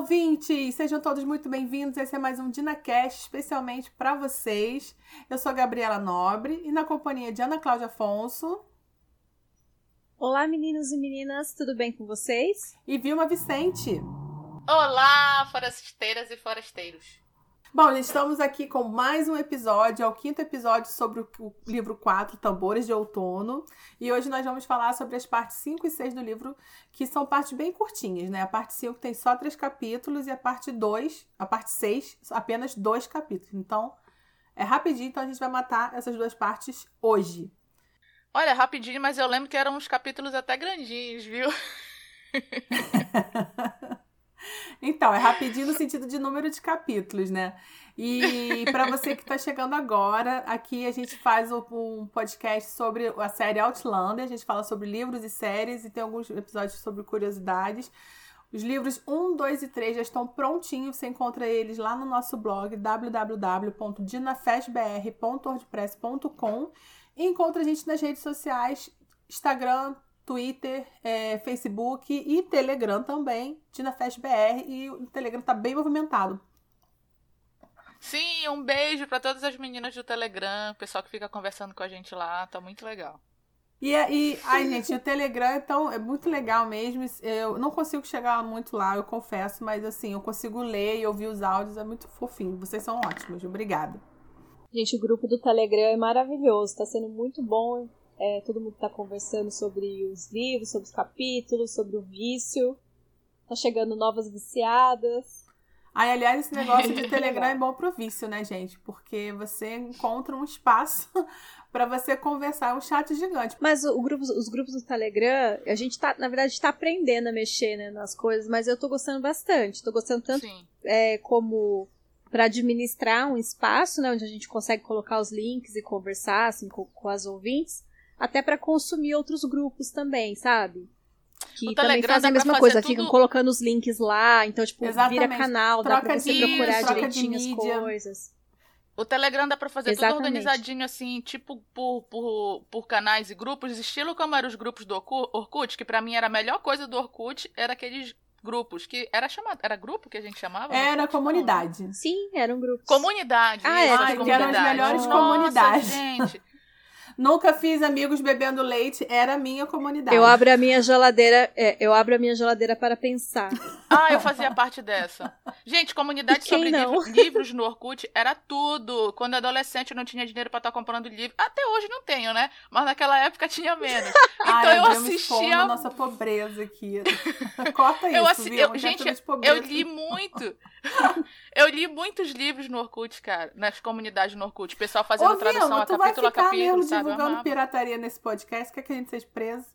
ouvintes! Sejam todos muito bem-vindos. Esse é mais um DinaCast, especialmente para vocês. Eu sou a Gabriela Nobre e na companhia de Ana Cláudia Afonso. Olá, meninos e meninas, tudo bem com vocês? E Vilma Vicente. Olá, forasteiras e forasteiros. Bom, gente, estamos aqui com mais um episódio, é o quinto episódio sobre o livro 4, Tambores de Outono. E hoje nós vamos falar sobre as partes 5 e 6 do livro, que são partes bem curtinhas, né? A parte 5 tem só três capítulos e a parte 2, a parte 6, apenas dois capítulos. Então, é rapidinho, então a gente vai matar essas duas partes hoje. Olha, rapidinho, mas eu lembro que eram uns capítulos até grandinhos, viu? Então, é rapidinho no sentido de número de capítulos, né? E para você que está chegando agora, aqui a gente faz um podcast sobre a série Outlander. A gente fala sobre livros e séries e tem alguns episódios sobre curiosidades. Os livros 1, 2 e 3 já estão prontinhos. Você encontra eles lá no nosso blog www.dinafestbr.wordpress.com e encontra a gente nas redes sociais, Instagram, Twitter, é, Facebook e Telegram também, TinaFest BR, e o Telegram tá bem movimentado. Sim, um beijo para todas as meninas do Telegram, pessoal que fica conversando com a gente lá, tá muito legal. E, é, e ai, gente, o Telegram então, é muito legal mesmo. Eu não consigo chegar muito lá, eu confesso, mas assim, eu consigo ler e ouvir os áudios, é muito fofinho. Vocês são ótimos, obrigada. Gente, o grupo do Telegram é maravilhoso, tá sendo muito bom. É, todo mundo está conversando sobre os livros, sobre os capítulos, sobre o vício. Tá chegando novas viciadas. Ai, aliás, esse negócio de Telegram é bom pro vício, né, gente? Porque você encontra um espaço para você conversar, é um chat gigante. Mas o grupo, os grupos do Telegram, a gente tá, na verdade, está aprendendo a mexer né, nas coisas, mas eu tô gostando bastante. Tô gostando tanto é, como para administrar um espaço, né, onde a gente consegue colocar os links e conversar assim, com, com as ouvintes, até para consumir outros grupos também, sabe? Que também fazem a mesma coisa, tudo... ficam colocando os links lá, então, tipo, Exatamente. vira canal, troca dá pra você de, procurar direitinho as coisas. O Telegram dá pra fazer Exatamente. tudo organizadinho, assim, tipo por, por, por canais e grupos, estilo como eram os grupos do Orkut, que para mim era a melhor coisa do Orkut, era aqueles grupos, que era chamado, era grupo que a gente chamava? Era comunidade. Sim, era um grupo. Comunidade. Ah, é, que eram as melhores Nossa, comunidades. gente. Nunca fiz amigos bebendo leite, era a minha comunidade. Eu abro a minha geladeira, é, eu abro a minha geladeira para pensar. Ah, eu fazia parte dessa. Gente, comunidade sobre livros, livros no Orkut era tudo. Quando adolescente eu não tinha dinheiro para estar tá comprando livro. Até hoje não tenho, né? Mas naquela época tinha menos. Então Ai, eu assistia nossa pobreza aqui. Corta isso, eu assi... eu, gente, eu li muito. eu li muitos livros no Orkut, cara, nas comunidades no Orkut. O pessoal fazendo Ô, tradução a capítulo a capítulo, sabe? Divulgando pirataria nesse podcast, quer que a gente seja preso?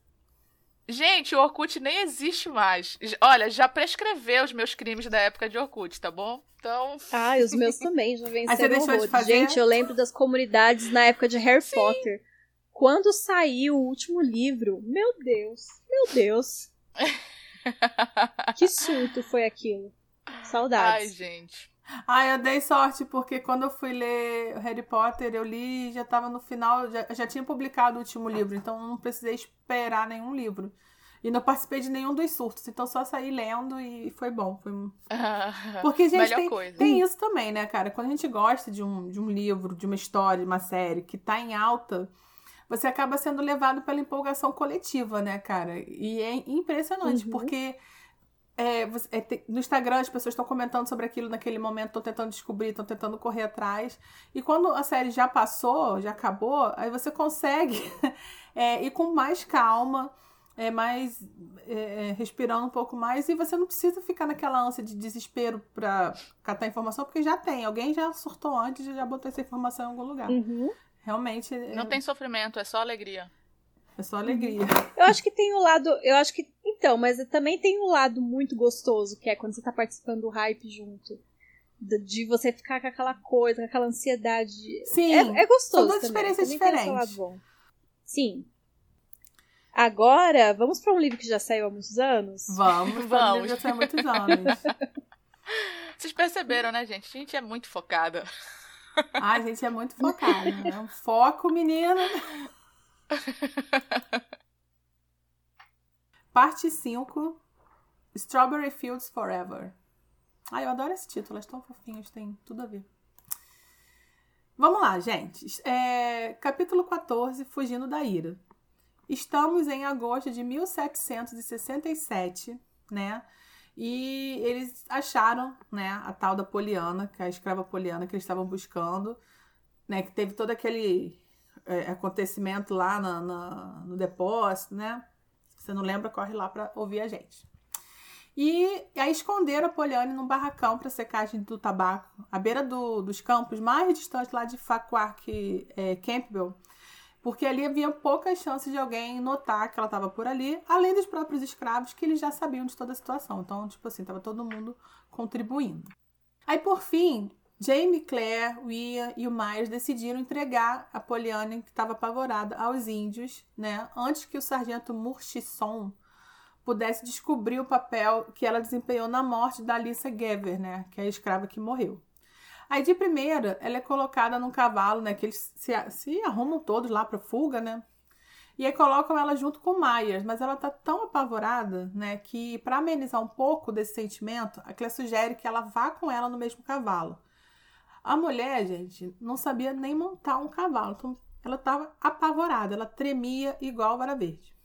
Gente, o Orkut nem existe mais. Olha, já prescreveu os meus crimes da época de Orkut, tá bom? Então. Ah, e os meus também já venceram o de fazer? Gente, eu lembro das comunidades na época de Harry Sim. Potter. Quando saiu o último livro, meu Deus, meu Deus. que surto foi aquilo. Saudades. Ai, gente. Ah, eu dei sorte, porque quando eu fui ler Harry Potter, eu li já estava no final, já, já tinha publicado o último livro, então não precisei esperar nenhum livro. E não participei de nenhum dos surtos, então só saí lendo e foi bom. Foi... Porque, gente, tem, tem, isso também, né, cara? Quando a gente gosta de um, de um livro, de uma história, de uma série que tá em alta, você acaba sendo levado pela empolgação coletiva, né, cara? E é impressionante, uhum. porque é, é, no Instagram as pessoas estão comentando sobre aquilo naquele momento, estão tentando descobrir, estão tentando correr atrás. E quando a série já passou, já acabou, aí você consegue é, ir com mais calma, é, mais é, é, respirando um pouco mais, e você não precisa ficar naquela ânsia de desespero para catar informação, porque já tem, alguém já surtou antes e já botou essa informação em algum lugar. Uhum. Realmente. É não tem sofrimento, é só alegria. É só alegria. Eu acho que tem o um lado. Eu acho que. Então, mas também tem um lado muito gostoso, que é quando você tá participando do hype junto. De, de você ficar com aquela coisa, com aquela ansiedade. Sim. É, é gostoso. São duas experiências diferentes. Sim. Agora, vamos para um livro que já saiu há muitos anos? Vamos, vamos. Um já saiu há muitos anos. Vocês perceberam, né, gente? A gente é muito focada. Ah, a gente é muito focada. Né? Foco, menina. Parte 5 Strawberry Fields Forever. Ai, eu adoro esse título, elas tão fofinhas, tem tudo a ver. Vamos lá, gente. É, capítulo 14, Fugindo da Ira. Estamos em agosto de 1767, né? E eles acharam, né, a tal da Poliana, que é a escrava Poliana que eles estavam buscando, né? Que teve todo aquele acontecimento lá na, no depósito, né? Você não lembra, corre lá para ouvir a gente. E aí esconderam a Poliane num barracão para secagem do tabaco, à beira do, dos campos mais distantes lá de Farquhar é, Campbell, porque ali havia poucas chances de alguém notar que ela estava por ali, além dos próprios escravos que eles já sabiam de toda a situação. Então, tipo assim, estava todo mundo contribuindo. Aí, por fim, Jamie, Claire, Ian e o Myers decidiram entregar a Poliane, que estava apavorada, aos índios, né, antes que o sargento Murchison pudesse descobrir o papel que ela desempenhou na morte da Alissa Gever, né, que é a escrava que morreu. Aí, de primeira, ela é colocada num cavalo, né, que eles se, se arrumam todos lá para fuga, né, e aí colocam ela junto com Myers, mas ela tá tão apavorada, né, que para amenizar um pouco desse sentimento, a Clé sugere que ela vá com ela no mesmo cavalo. A mulher, gente, não sabia nem montar um cavalo, então ela estava apavorada, ela tremia igual vara verde.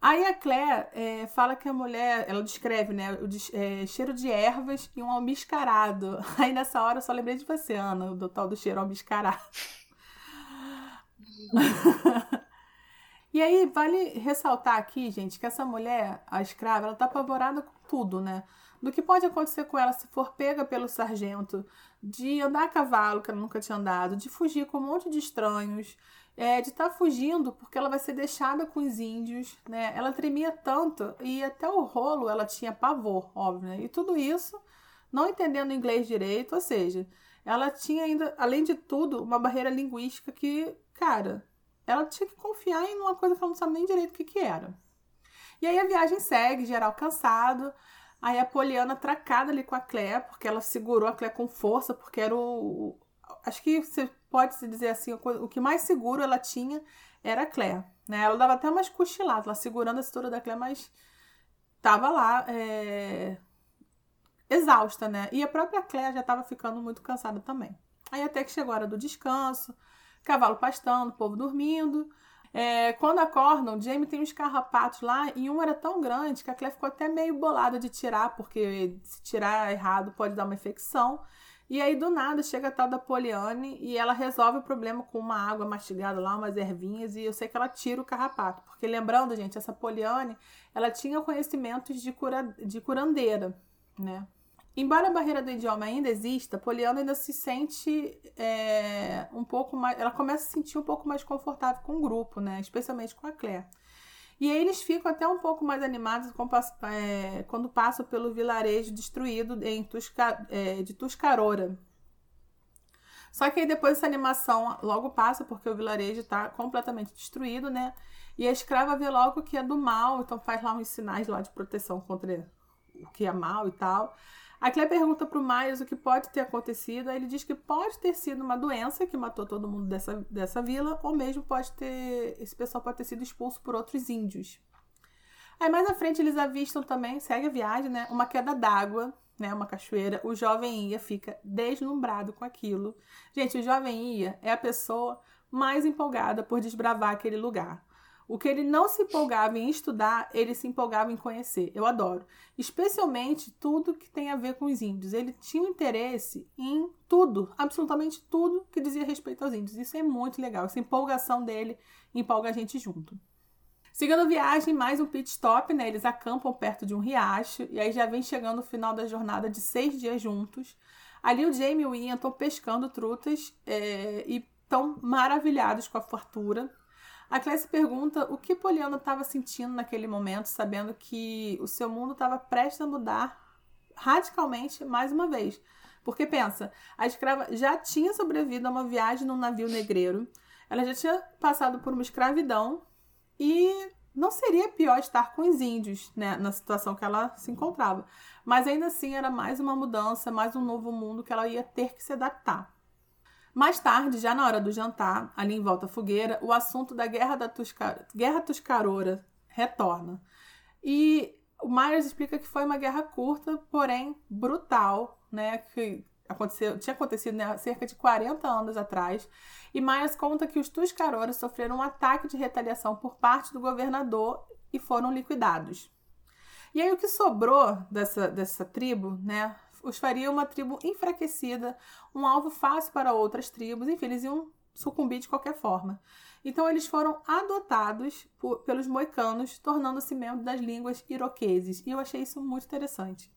Aí a Claire é, fala que a mulher, ela descreve, né, o é, cheiro de ervas e um almiscarado. Aí nessa hora eu só lembrei de você, Ana, do tal do cheiro almiscarado. e aí vale ressaltar aqui, gente, que essa mulher, a escrava, ela tá apavorada com tudo, né? Do que pode acontecer com ela se for pega pelo sargento, de andar a cavalo, que ela nunca tinha andado, de fugir com um monte de estranhos, é, de estar tá fugindo porque ela vai ser deixada com os índios, né? Ela tremia tanto e até o rolo ela tinha pavor, óbvio, né? E tudo isso não entendendo inglês direito, ou seja, ela tinha ainda, além de tudo, uma barreira linguística que, cara, ela tinha que confiar em uma coisa que ela não sabe nem direito o que, que era. E aí a viagem segue, geral cansado. Aí a Poliana tracada ali com a Claire, porque ela segurou a Claire com força, porque era o. Acho que você pode-se dizer assim, o que mais seguro ela tinha era a Claire. Né? Ela dava até umas cochiladas, ela segurando a cintura da Claire, mas tava lá é... exausta, né? E a própria Claire já estava ficando muito cansada também. Aí até que chegou a hora do descanso, cavalo pastando, povo dormindo. É, quando acordam, Jamie tem uns carrapatos lá e um era tão grande que a Claire ficou até meio bolada de tirar, porque se tirar errado pode dar uma infecção. E aí, do nada, chega a tal da Poliane e ela resolve o problema com uma água mastigada lá, umas ervinhas, e eu sei que ela tira o carrapato. Porque lembrando, gente, essa Poliane, ela tinha conhecimentos de, cura, de curandeira, né? Embora a barreira do idioma ainda exista, Poliana ainda se sente é, um pouco mais. Ela começa a se sentir um pouco mais confortável com o grupo, né? Especialmente com a Claire. E aí eles ficam até um pouco mais animados é, quando passam pelo vilarejo destruído Tusca, é, de Tuscarora. Só que aí depois essa animação logo passa, porque o vilarejo está completamente destruído, né? E a escrava vê logo que é do mal, então faz lá uns sinais lá de proteção contra o que é mal e tal. A Claire pergunta para o Miles o que pode ter acontecido. Aí ele diz que pode ter sido uma doença que matou todo mundo dessa, dessa vila, ou mesmo pode ter. Esse pessoal pode ter sido expulso por outros índios. Aí mais à frente eles avistam também, segue a viagem, né? Uma queda d'água, né? Uma cachoeira. O jovem Ia fica deslumbrado com aquilo. Gente, o jovem Ia é a pessoa mais empolgada por desbravar aquele lugar. O que ele não se empolgava em estudar, ele se empolgava em conhecer. Eu adoro. Especialmente tudo que tem a ver com os índios. Ele tinha um interesse em tudo, absolutamente tudo que dizia respeito aos índios. Isso é muito legal. Essa empolgação dele empolga a gente junto. Seguindo a viagem, mais um pit stop, né? Eles acampam perto de um riacho e aí já vem chegando o final da jornada de seis dias juntos. Ali o Jamie e o Ian estão pescando trutas é, e estão maravilhados com a fartura. A Claire pergunta o que Poliana estava sentindo naquele momento, sabendo que o seu mundo estava prestes a mudar radicalmente mais uma vez. Porque pensa, a escrava já tinha sobrevivido a uma viagem num navio negreiro, ela já tinha passado por uma escravidão e não seria pior estar com os índios, né, na situação que ela se encontrava. Mas ainda assim era mais uma mudança, mais um novo mundo que ela ia ter que se adaptar. Mais tarde, já na hora do jantar, ali em volta à fogueira, o assunto da Guerra da Tusca... Guerra Tuscarora retorna. E o Myers explica que foi uma guerra curta, porém brutal, né? Que aconteceu, tinha acontecido né, cerca de 40 anos atrás. E Myers conta que os Tuscarora sofreram um ataque de retaliação por parte do governador e foram liquidados. E aí o que sobrou dessa, dessa tribo, né, os faria uma tribo enfraquecida, um alvo fácil para outras tribos, enfim, eles iam sucumbir de qualquer forma. Então eles foram adotados por, pelos moicanos, tornando-se membros das línguas iroqueses. E eu achei isso muito interessante.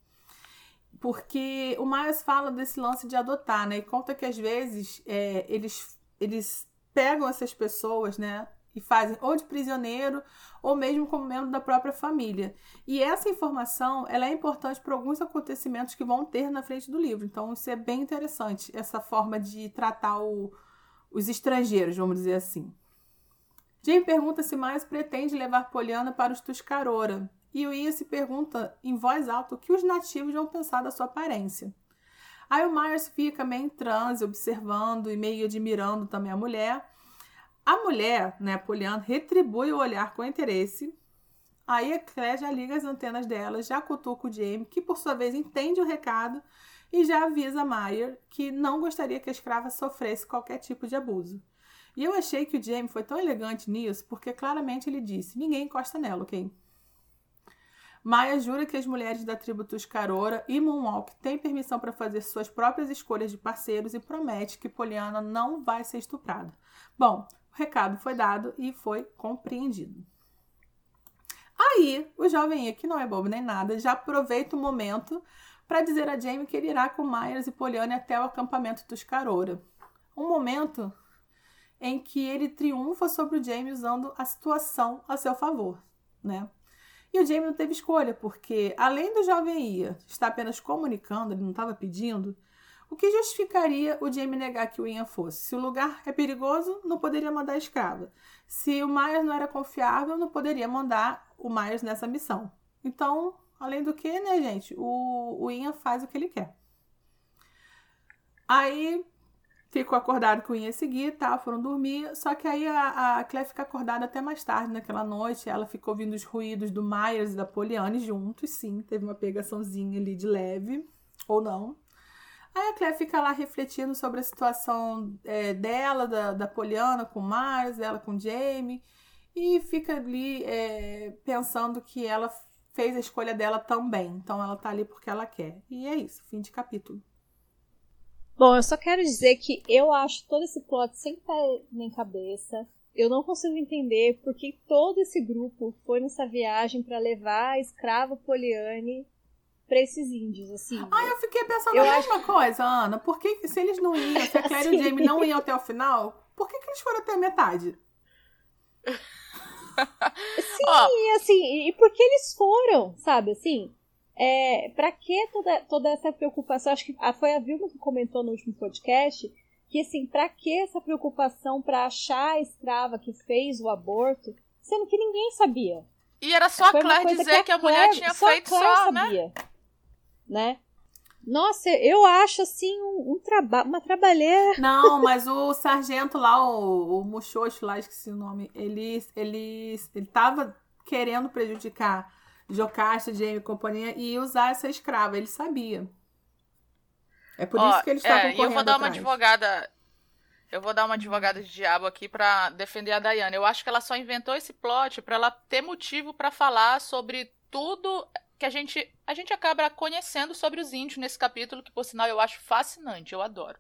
Porque o Myers fala desse lance de adotar, né? E conta que às vezes é, eles, eles pegam essas pessoas, né? E fazem ou de prisioneiro ou mesmo como membro da própria família. E essa informação ela é importante para alguns acontecimentos que vão ter na frente do livro. Então isso é bem interessante, essa forma de tratar o, os estrangeiros, vamos dizer assim. Jane pergunta se Miles pretende levar Poliana para os Tuscarora, e o Ian se pergunta em voz alta o que os nativos vão pensar da sua aparência. Aí o Myers fica meio em transe, observando e meio admirando também a mulher. A mulher, né, Poliana, retribui o olhar com interesse. Aí a Claire já liga as antenas dela, já cutuca o Jamie, que por sua vez entende o recado e já avisa Meyer que não gostaria que a escrava sofresse qualquer tipo de abuso. E eu achei que o Jamie foi tão elegante nisso, porque claramente ele disse: ninguém encosta nela, ok? Maia jura que as mulheres da tribo Tuscarora e Moonwalk têm permissão para fazer suas próprias escolhas de parceiros e promete que Poliana não vai ser estuprada. Bom, recado foi dado e foi compreendido. Aí, o jovem que não é bobo nem nada, já aproveita o momento para dizer a Jamie que ele irá com Myers e Poliana até o acampamento Tuscarora. Um momento em que ele triunfa sobre o Jamie usando a situação a seu favor, né? E o Jamie não teve escolha, porque além do jovem Ia estar apenas comunicando, ele não estava pedindo, o que justificaria o Jamie negar que o Ian fosse? Se o lugar é perigoso, não poderia mandar a escrava. Se o Myers não era confiável, não poderia mandar o Myers nessa missão. Então, além do que, né, gente, o, o Ian faz o que ele quer. Aí ficou acordado que o ia seguir, tá? Foram dormir. Só que aí a, a Claire fica acordada até mais tarde naquela noite. Ela ficou ouvindo os ruídos do Myers e da Poliane juntos, sim. Teve uma pegaçãozinha ali de leve, ou não. Aí a Claire fica lá refletindo sobre a situação é, dela, da, da Poliana com o Myers, dela com o Jamie. E fica ali é, pensando que ela fez a escolha dela também. Então ela tá ali porque ela quer. E é isso, fim de capítulo. Bom, eu só quero dizer que eu acho todo esse plot sem pé nem cabeça. Eu não consigo entender por que todo esse grupo foi nessa viagem para levar a escrava Poliane para esses índios, assim. Ah, eu fiquei pensando eu a mesma acho... coisa, Ana. Por que, se eles não iam, se a Claire e o Jamie não iam até o final, por que, que eles foram até a metade? Sim, oh. assim, e por que eles foram, sabe, assim? É, para que toda, toda essa preocupação? Acho que foi a Vilma que comentou no último podcast que assim, para que essa preocupação para achar a escrava que fez o aborto, sendo que ninguém sabia. E era só foi a Claire dizer que a, que a Claire, mulher tinha só feito só, né? sabia, né? Né? Nossa, eu acho assim um, um trabalho, uma trabalheira. Não, mas o sargento lá, o, o Muxoxo lá, esqueci o nome, ele, ele, ele tava querendo prejudicar Jocasta, Jamie e companhia e usar essa escrava. Ele sabia. É por Ó, isso que eles estavam é, correndo eu vou dar atrás. uma advogada. Eu vou dar uma advogada de diabo aqui para defender a Diana. Eu acho que ela só inventou esse plot para ela ter motivo para falar sobre tudo que a gente a gente acaba conhecendo sobre os índios nesse capítulo, que por sinal eu acho fascinante, eu adoro.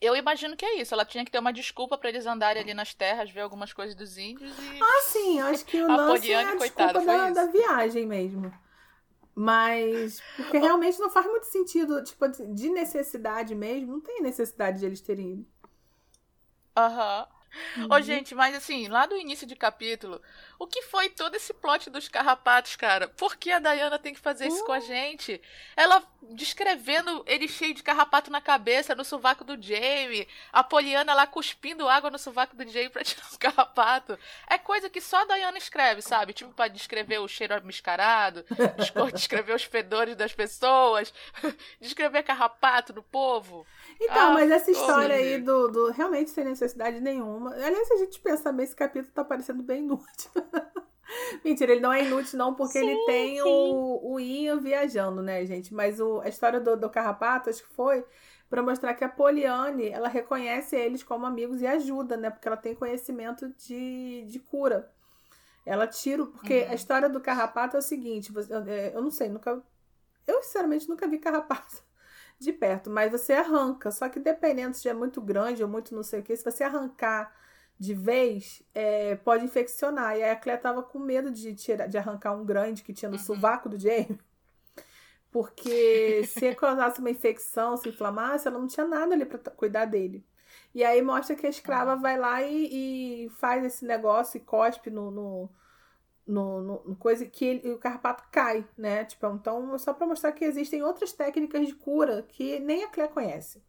Eu imagino que é isso. Ela tinha que ter uma desculpa para eles andarem ali nas terras, ver algumas coisas dos índios e. Ah, sim, acho que o a lance é a coitada, da, da, viagem mesmo. Mas. Porque realmente não faz muito sentido, tipo, de necessidade mesmo. Não tem necessidade de eles terem ido. Aham. Uhum. Ô, gente, mas assim, lá do início de capítulo, o que foi todo esse plot dos carrapatos, cara? Por que a Diana tem que fazer isso com a uh. gente? Ela descrevendo ele cheio de carrapato na cabeça, no sovaco do Jamie, a Poliana lá cuspindo água no sovaco do Jamie pra tirar o carrapato. É coisa que só a Diana escreve, sabe? Tipo, pra descrever o cheiro mascarado, descrever os fedores das pessoas, descrever carrapato do povo. Então, ah, mas essa história aí do, do realmente sem necessidade nenhuma. Aliás, se a gente pensar bem, esse capítulo tá parecendo bem inútil. Mentira, ele não é inútil, não, porque sim, ele tem o, o Ian viajando, né, gente? Mas o, a história do, do Carrapato, acho que foi para mostrar que a Poliane, ela reconhece eles como amigos e ajuda, né? Porque ela tem conhecimento de, de cura. Ela tira, porque uhum. a história do carrapato é o seguinte, eu, é, eu não sei, nunca. Eu, sinceramente, nunca vi carrapato de perto, mas você arranca. Só que dependendo se é muito grande ou muito não sei o que, se você arrancar de vez, é, pode infeccionar. E aí a Clé tava com medo de, tirar, de arrancar um grande que tinha no uhum. sovaco do Jamie. Porque se causasse uma infecção, se inflamasse, ela não tinha nada ali para cuidar dele. E aí mostra que a escrava vai lá e, e faz esse negócio e cospe no, no, no, no coisa que ele, o carrapato cai, né? Tipo, então, só para mostrar que existem outras técnicas de cura que nem a Claire conhece.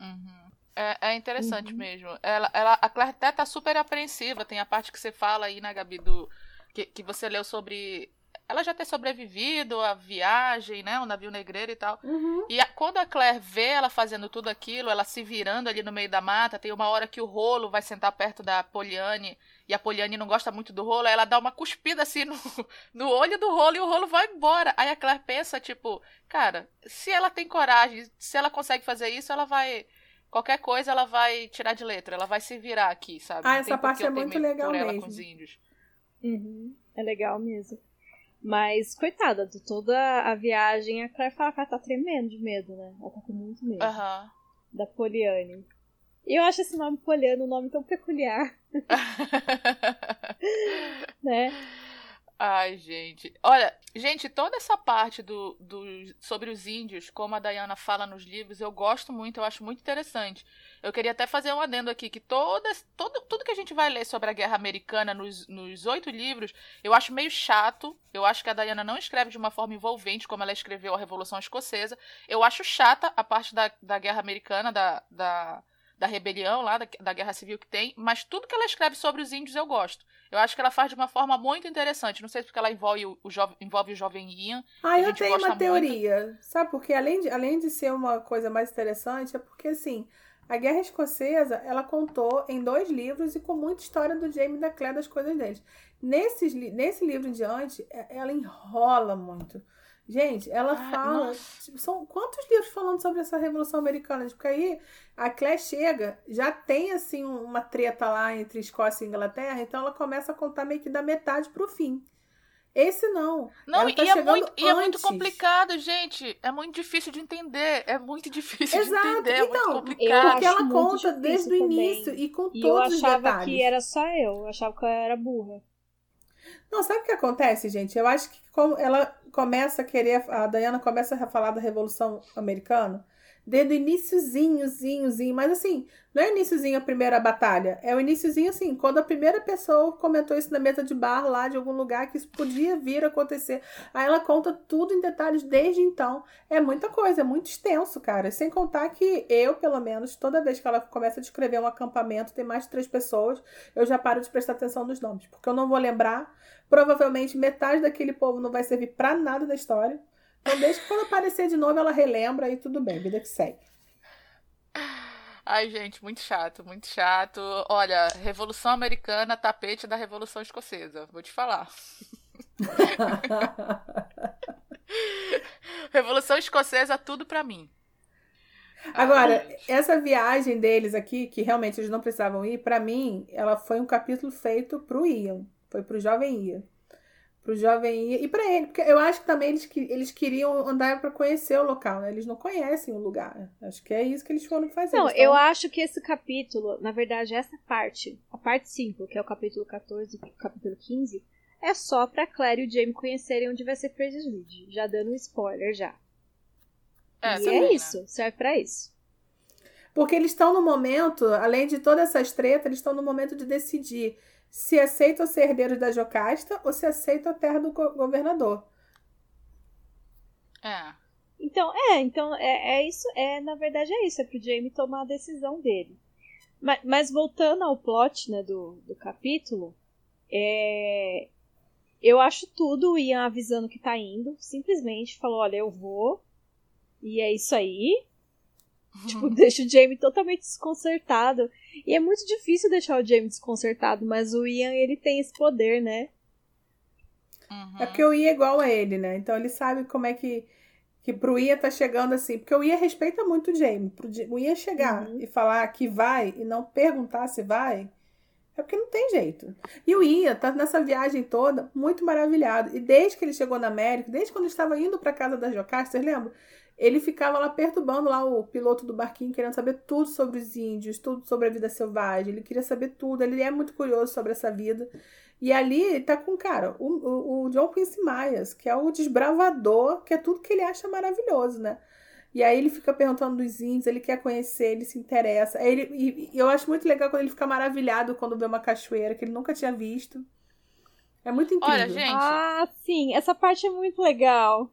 Uhum. É, é, interessante uhum. mesmo. Ela, ela, a Claire até tá super apreensiva. Tem a parte que você fala aí, né, Gabi, do, que, que você leu sobre ela já ter sobrevivido à viagem, né? O navio negreiro e tal. Uhum. E a, quando a Claire vê ela fazendo tudo aquilo, ela se virando ali no meio da mata, tem uma hora que o rolo vai sentar perto da Poliane e a Poliane não gosta muito do rolo, ela dá uma cuspida assim no, no olho do rolo e o rolo vai embora. Aí a Claire pensa, tipo, cara, se ela tem coragem, se ela consegue fazer isso, ela vai. Qualquer coisa ela vai tirar de letra, ela vai se virar aqui, sabe? Ah, essa parte é muito legal mesmo. Com os índios. Uhum. É legal mesmo. Mas, coitada, de toda a viagem, a Claire fala que ela tá tremendo de medo, né? Ela tá com muito medo. Uhum. Da Poliane. E eu acho esse nome Poliane um nome tão peculiar. né? Ai, gente. Olha, gente, toda essa parte do, do sobre os índios, como a Diana fala nos livros, eu gosto muito, eu acho muito interessante. Eu queria até fazer um adendo aqui, que todas, todo, tudo que a gente vai ler sobre a Guerra Americana nos, nos oito livros, eu acho meio chato. Eu acho que a Diana não escreve de uma forma envolvente, como ela escreveu a Revolução Escocesa. Eu acho chata a parte da, da Guerra Americana, da, da da rebelião lá, da, da, guerra civil que tem, mas tudo que ela escreve sobre os índios eu gosto. Eu acho que ela faz de uma forma muito interessante. Não sei se porque ela envolve o, o, jovem, envolve o jovem Ian. Ah, eu tenho uma teoria. Muito. Sabe, porque além de, além de ser uma coisa mais interessante, é porque assim. A Guerra Escocesa, ela contou em dois livros e com muita história do Jaime da Clare das coisas deles. Nesse, nesse livro em diante, é, ela enrola muito. Gente, ela ah, fala. Tipo, são quantos livros falando sobre essa Revolução Americana? Porque aí a Claire chega, já tem assim uma treta lá entre Escócia e Inglaterra, então ela começa a contar meio que da metade pro fim. Esse não. Não, tá e, é muito, e é muito complicado, gente. É muito difícil de entender. É muito difícil Exato. de entender. É então, muito complicado. Porque ela conta desde o início e com e todos os detalhes. Eu achava que era só eu. Eu achava que eu era burra. Não, sabe o que acontece, gente? Eu acho que como ela começa a querer, a Diana começa a falar da Revolução Americana desde o iníciozinho, mas assim, não é iníciozinho a primeira batalha, é o iníciozinho assim, quando a primeira pessoa comentou isso na mesa de bar lá de algum lugar que isso podia vir a acontecer. Aí ela conta tudo em detalhes desde então. É muita coisa, é muito extenso, cara. Sem contar que eu, pelo menos, toda vez que ela começa a descrever um acampamento, tem mais de três pessoas, eu já paro de prestar atenção nos nomes, porque eu não vou lembrar. Provavelmente metade daquele povo não vai servir para nada da história. Então, desde que quando aparecer de novo, ela relembra e tudo bem, vida que segue. Ai, gente, muito chato, muito chato. Olha, Revolução Americana, tapete da Revolução Escocesa. Vou te falar. Revolução Escocesa, tudo pra mim. Agora, Ai. essa viagem deles aqui, que realmente eles não precisavam ir, para mim, ela foi um capítulo feito pro Ian. Foi pro jovem Ian pro jovem ir. E para ele, porque eu acho que também eles, eles queriam andar para conhecer o local, né? Eles não conhecem o lugar. Acho que é isso que eles foram fazer. Não, eu acho que esse capítulo, na verdade, essa parte, a parte 5, que é o capítulo 14 e o capítulo 15, é só pra Claire e o Jamie conhecerem onde vai ser Fraser's Ridge. Já dando um spoiler já. É, e é isso, né? serve pra isso. Porque eles estão no momento, além de todas essas tretas, eles estão no momento de decidir se aceitam ser herdeiros da Jocasta ou se aceitam a terra do governador. É. Então, é, então é, é isso, é, na verdade é isso, é pro Jamie tomar a decisão dele. Mas, mas voltando ao plot, né, do, do capítulo, é, eu acho tudo o Ian avisando que tá indo, simplesmente falou, olha, eu vou, e é isso aí, Tipo, deixa o Jamie totalmente desconcertado. E é muito difícil deixar o Jamie desconcertado, mas o Ian, ele tem esse poder, né? Uhum. É porque o Ian é igual a ele, né? Então ele sabe como é que. Que pro Ian tá chegando assim. Porque o Ian respeita muito o Jamie. Pro o Ian chegar uhum. e falar que vai e não perguntar se vai. É porque não tem jeito. E o Ian tá nessa viagem toda muito maravilhado. E desde que ele chegou na América, desde quando estava indo para casa da Jocasta, vocês lembram? Ele ficava lá perturbando lá o piloto do barquinho, querendo saber tudo sobre os índios, tudo sobre a vida selvagem. Ele queria saber tudo, ele é muito curioso sobre essa vida. E ali tá com, cara, o, o, o John Quincy Myers, que é o desbravador, que é tudo que ele acha maravilhoso, né? E aí ele fica perguntando dos índios, ele quer conhecer, ele se interessa. Ele, e, e eu acho muito legal quando ele fica maravilhado quando vê uma cachoeira que ele nunca tinha visto. É muito incrível. Olha, gente. Ah, sim, essa parte é muito legal.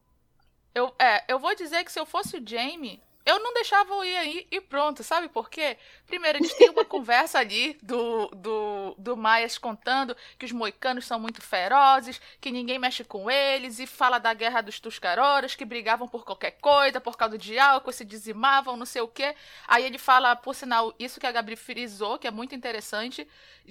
Eu, é, eu vou dizer que se eu fosse o Jamie, eu não deixava eu ir aí e pronto, sabe por quê? Primeiro, eles têm uma conversa ali do, do, do Maias contando que os moicanos são muito ferozes, que ninguém mexe com eles, e fala da guerra dos Tuscaroras, que brigavam por qualquer coisa, por causa de álcool, se dizimavam, não sei o quê. Aí ele fala, por sinal, isso que a Gabi frisou, que é muito interessante,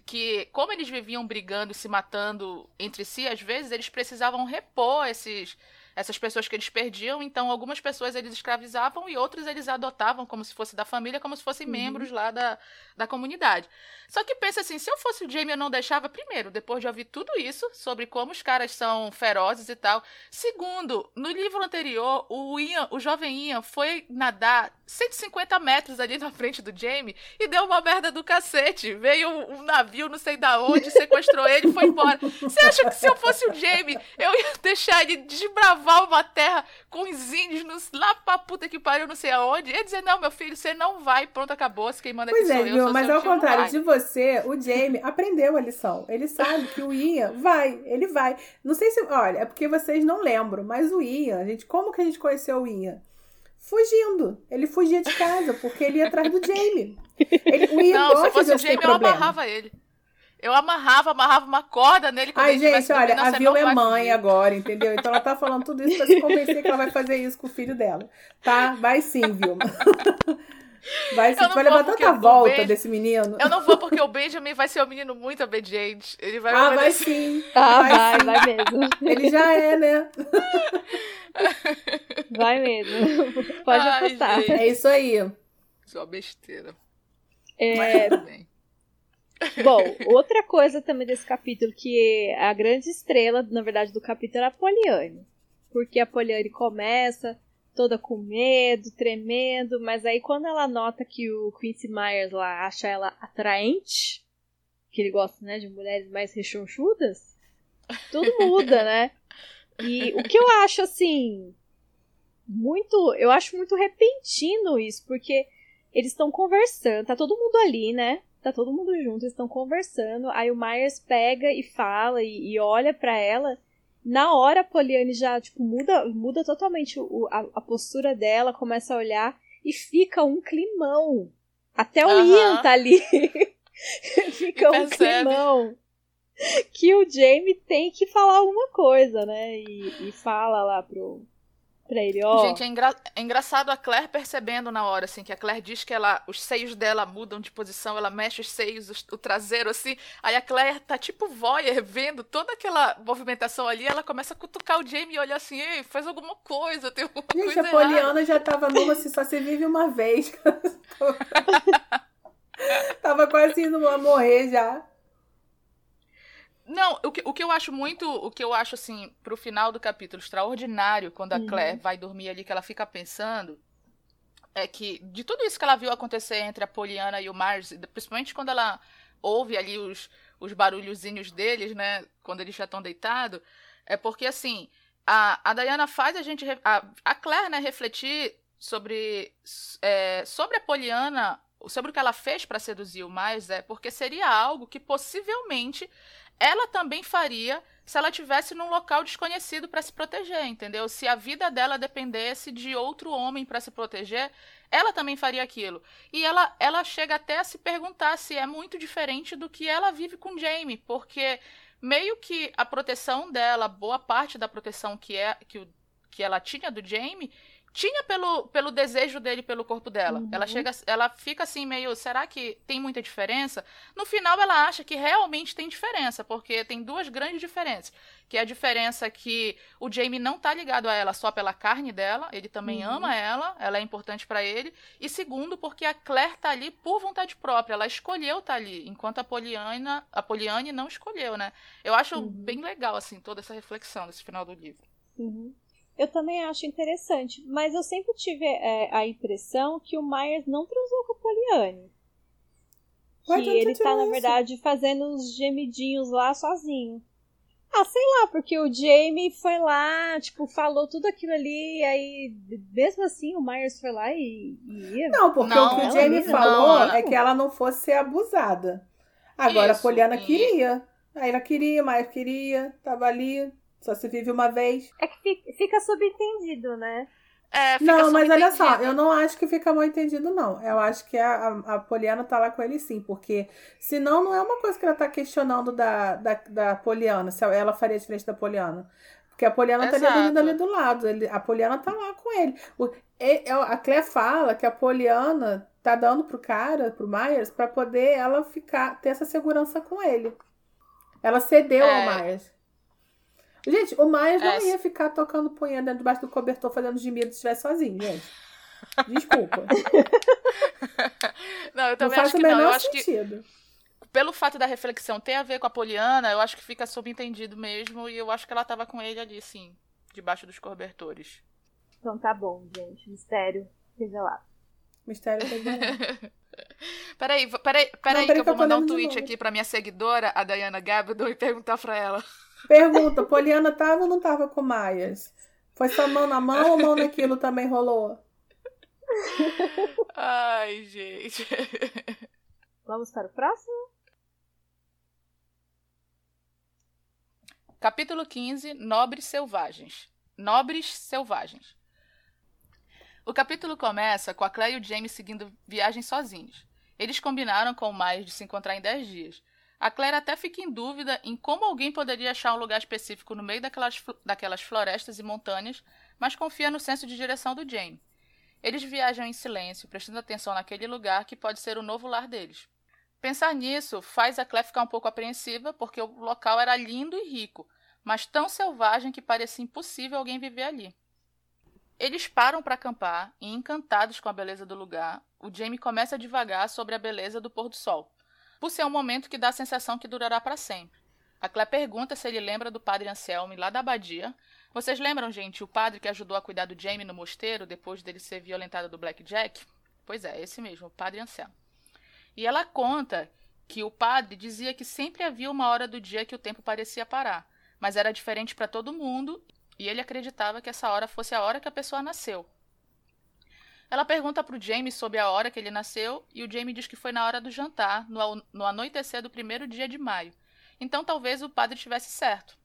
que como eles viviam brigando e se matando entre si, às vezes eles precisavam repor esses essas pessoas que eles perdiam. Então, algumas pessoas eles escravizavam e outros eles adotavam como se fosse da família, como se fossem uhum. membros lá da, da comunidade. Só que pensa assim, se eu fosse o Jamie, eu não deixava, primeiro, depois de ouvir tudo isso, sobre como os caras são ferozes e tal. Segundo, no livro anterior, o Ian, o jovem Ian, foi nadar 150 metros ali na frente do Jamie e deu uma merda do cacete. Veio um, navio, não sei da onde, sequestrou ele e foi embora. Você acha que se eu fosse o Jamie, eu ia deixar ele desbravar uma terra com os índios nos, lá pra puta que pariu, não sei aonde. Ia dizer, não, meu filho, você não vai, pronto, acabou, se quem manda pois aqui é, sou eu. Mas ao contrário de você, o Jamie aprendeu a lição. Ele sabe que o Ian vai, ele vai. Não sei se, olha, é porque vocês não lembram, mas o Ian, a gente, como que a gente conheceu o Ian? Fugindo. Ele fugia de casa, porque ele ia atrás do Jamie. Ele, o Ian não, se fosse o Jamie, eu amarrava ele. Eu amarrava, amarrava uma corda nele quando Ai, gente, olha, a Vil é mãe agora, entendeu? Então ela tá falando tudo isso pra se convencer que ela vai fazer isso com o filho dela. Tá? Vai sim, Vilma. Vai vai levar tanta volta desse menino. Eu não vou porque o Benjamin vai ser um menino muito obediente. Ele vai Ah, vai sim. Ah, vai, vai, sim. vai mesmo. Ele já é, né? Vai mesmo. Pode Ai, apostar. Gente. É isso aí. Só besteira. É... Bom, outra coisa também desse capítulo, que é a grande estrela, na verdade, do capítulo é a Poliane. Porque a Poliane começa toda com medo, tremendo, mas aí quando ela nota que o Quincy Myers lá acha ela atraente, que ele gosta, né, de mulheres mais rechonchudas, tudo muda, né? E o que eu acho, assim, muito. Eu acho muito repentino isso, porque eles estão conversando, tá todo mundo ali, né? tá todo mundo junto, estão conversando. Aí o Myers pega e fala e, e olha para ela. Na hora a Poliane já tipo muda, muda totalmente o, a, a, postura dela, começa a olhar e fica um climão. Até o Ian tá ali. fica um climão. Que o Jamie tem que falar alguma coisa, né? E, e fala lá pro, pra ele, ó. Gente, é, engra... é, engraçado a Claire percebendo na hora, assim, que a Claire diz que ela, os seios dela mudam de posição, ela mexe os seios, o, o traseiro, assim. Aí a Claire tá tipo voyeur, vendo toda aquela movimentação ali, ela começa a cutucar o Jamie e olha assim, ei, faz alguma coisa, tem alguma Gente, coisa a Poliana já tava numa assim, só se vive uma vez. tava quase indo a morrer já. Não, o que, o que eu acho muito, o que eu acho assim, pro final do capítulo extraordinário, quando a Claire uhum. vai dormir ali, que ela fica pensando, é que de tudo isso que ela viu acontecer entre a Poliana e o Mars, principalmente quando ela ouve ali os, os barulhozinhos deles, né, quando eles já estão deitados, é porque assim, a, a Diana faz a gente, a, a Claire, né, refletir sobre, é, sobre a Poliana, sobre o que ela fez para seduzir o Mars, é porque seria algo que possivelmente ela também faria se ela tivesse num local desconhecido para se proteger, entendeu? Se a vida dela dependesse de outro homem para se proteger, ela também faria aquilo. E ela, ela chega até a se perguntar se é muito diferente do que ela vive com Jamie, porque meio que a proteção dela, boa parte da proteção que é que que ela tinha do Jamie tinha pelo, pelo desejo dele pelo corpo dela. Uhum. Ela chega, ela fica assim meio, será que tem muita diferença? No final ela acha que realmente tem diferença, porque tem duas grandes diferenças, que é a diferença que o Jamie não tá ligado a ela só pela carne dela, ele também uhum. ama ela, ela é importante para ele, e segundo, porque a Claire tá ali por vontade própria, ela escolheu tá ali, enquanto a Poliana, a Poliane não escolheu, né? Eu acho uhum. bem legal assim toda essa reflexão desse final do livro. Uhum eu também acho interessante. Mas eu sempre tive é, a impressão que o Myers não transou com a Poliane. Que ele tá, na verdade, fazendo uns gemidinhos lá sozinho. Ah, sei lá, porque o Jamie foi lá, tipo, falou tudo aquilo ali, aí mesmo assim o Myers foi lá e, e ia. Não, porque não, o que o Jamie falou não. é que ela não fosse ser abusada. Agora Isso, a Poliana e... queria. Aí ela queria, o Myers queria, tava ali, só se vive uma vez. É que fica subentendido, né? É, não, mas olha só, eu não acho que fica mal entendido, não. Eu acho que a, a, Poliana tá lá com ele sim, porque senão não é uma coisa que ela tá questionando da, da, da Poliana, se ela faria diferente da Poliana. Porque a Poliana Exato. tá ali dormindo ali do lado. Ele, a Poliana tá lá com ele. O, e, a Claire fala que a Poliana tá dando pro cara, pro Myers, para poder ela ficar, ter essa segurança com ele. Ela cedeu é. ao Myers. Gente, o Myers não é. ia ficar tocando punha dentro debaixo do cobertor fazendo gemido se estivesse sozinho, gente. Desculpa. não, eu também não acho que não. Eu acho sentido. que pelo fato da reflexão ter a ver com a Poliana, eu acho que fica subentendido mesmo. E eu acho que ela tava com ele ali, sim, debaixo dos cobertores. Então tá bom, gente. Mistério revelado. Mistério revelado. peraí, peraí, peraí, não, que eu vou mandar um tweet aqui pra minha seguidora, a Diana Gabdo, e perguntar pra ela. Pergunta, Poliana tava ou não tava com Maias? Foi só mão na mão ou mão naquilo também rolou? Ai, gente. Vamos para o próximo? Capítulo 15 Nobres Selvagens. Nobres Selvagens. O capítulo começa com a Claire e o James seguindo viagem sozinhos. Eles combinaram com o Miles de se encontrar em 10 dias, a Claire até fica em dúvida em como alguém poderia achar um lugar específico no meio daquelas, daquelas florestas e montanhas, mas confia no senso de direção do Jamie. Eles viajam em silêncio, prestando atenção naquele lugar que pode ser o novo lar deles. Pensar nisso faz a Claire ficar um pouco apreensiva, porque o local era lindo e rico, mas tão selvagem que parecia impossível alguém viver ali. Eles param para acampar e, encantados com a beleza do lugar, o Jamie começa a divagar sobre a beleza do pôr do sol por ser um momento que dá a sensação que durará para sempre. A Clé pergunta se ele lembra do padre Anselme lá da abadia. Vocês lembram, gente, o padre que ajudou a cuidar do Jamie no mosteiro depois dele ser violentado do Blackjack? Pois é, esse mesmo, o padre Anselme. E ela conta que o padre dizia que sempre havia uma hora do dia que o tempo parecia parar, mas era diferente para todo mundo e ele acreditava que essa hora fosse a hora que a pessoa nasceu. Ela pergunta para o Jamie sobre a hora que ele nasceu e o Jamie diz que foi na hora do jantar, no, no anoitecer do primeiro dia de maio. Então talvez o padre tivesse certo.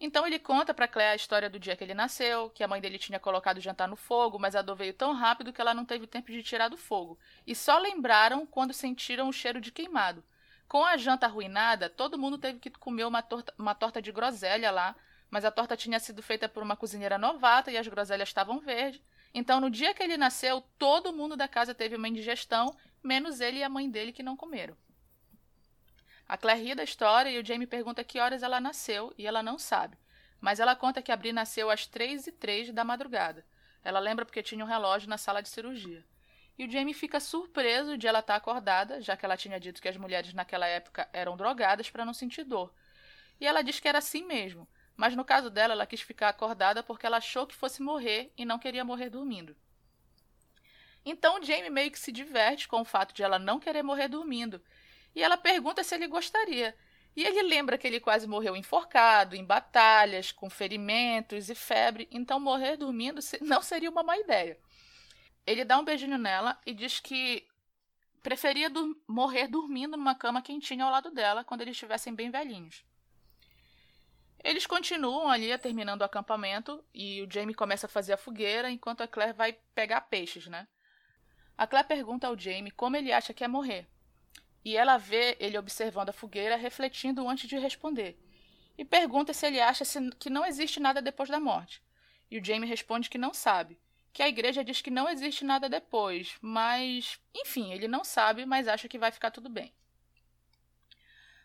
Então ele conta para Claire a história do dia que ele nasceu, que a mãe dele tinha colocado o jantar no fogo, mas a dor veio tão rápido que ela não teve tempo de tirar do fogo. E só lembraram quando sentiram o cheiro de queimado. Com a janta arruinada, todo mundo teve que comer uma torta, uma torta de groselha lá, mas a torta tinha sido feita por uma cozinheira novata e as groselhas estavam verdes. Então, no dia que ele nasceu, todo mundo da casa teve uma indigestão, menos ele e a mãe dele que não comeram. A Claire ri da história e o Jamie pergunta que horas ela nasceu e ela não sabe. Mas ela conta que a Bri nasceu às três e três da madrugada. Ela lembra porque tinha um relógio na sala de cirurgia. E o Jamie fica surpreso de ela estar acordada, já que ela tinha dito que as mulheres naquela época eram drogadas para não sentir dor. E ela diz que era assim mesmo, mas no caso dela, ela quis ficar acordada porque ela achou que fosse morrer e não queria morrer dormindo. Então Jamie meio que se diverte com o fato de ela não querer morrer dormindo. E ela pergunta se ele gostaria. E ele lembra que ele quase morreu enforcado, em batalhas, com ferimentos e febre, então morrer dormindo não seria uma má ideia. Ele dá um beijinho nela e diz que preferia dur morrer dormindo numa cama quentinha ao lado dela quando eles estivessem bem velhinhos. Eles continuam ali terminando o acampamento e o Jamie começa a fazer a fogueira enquanto a Claire vai pegar peixes, né? A Claire pergunta ao Jamie como ele acha que é morrer. E ela vê ele observando a fogueira, refletindo antes de responder. E pergunta se ele acha que não existe nada depois da morte. E o Jamie responde que não sabe, que a igreja diz que não existe nada depois, mas, enfim, ele não sabe, mas acha que vai ficar tudo bem.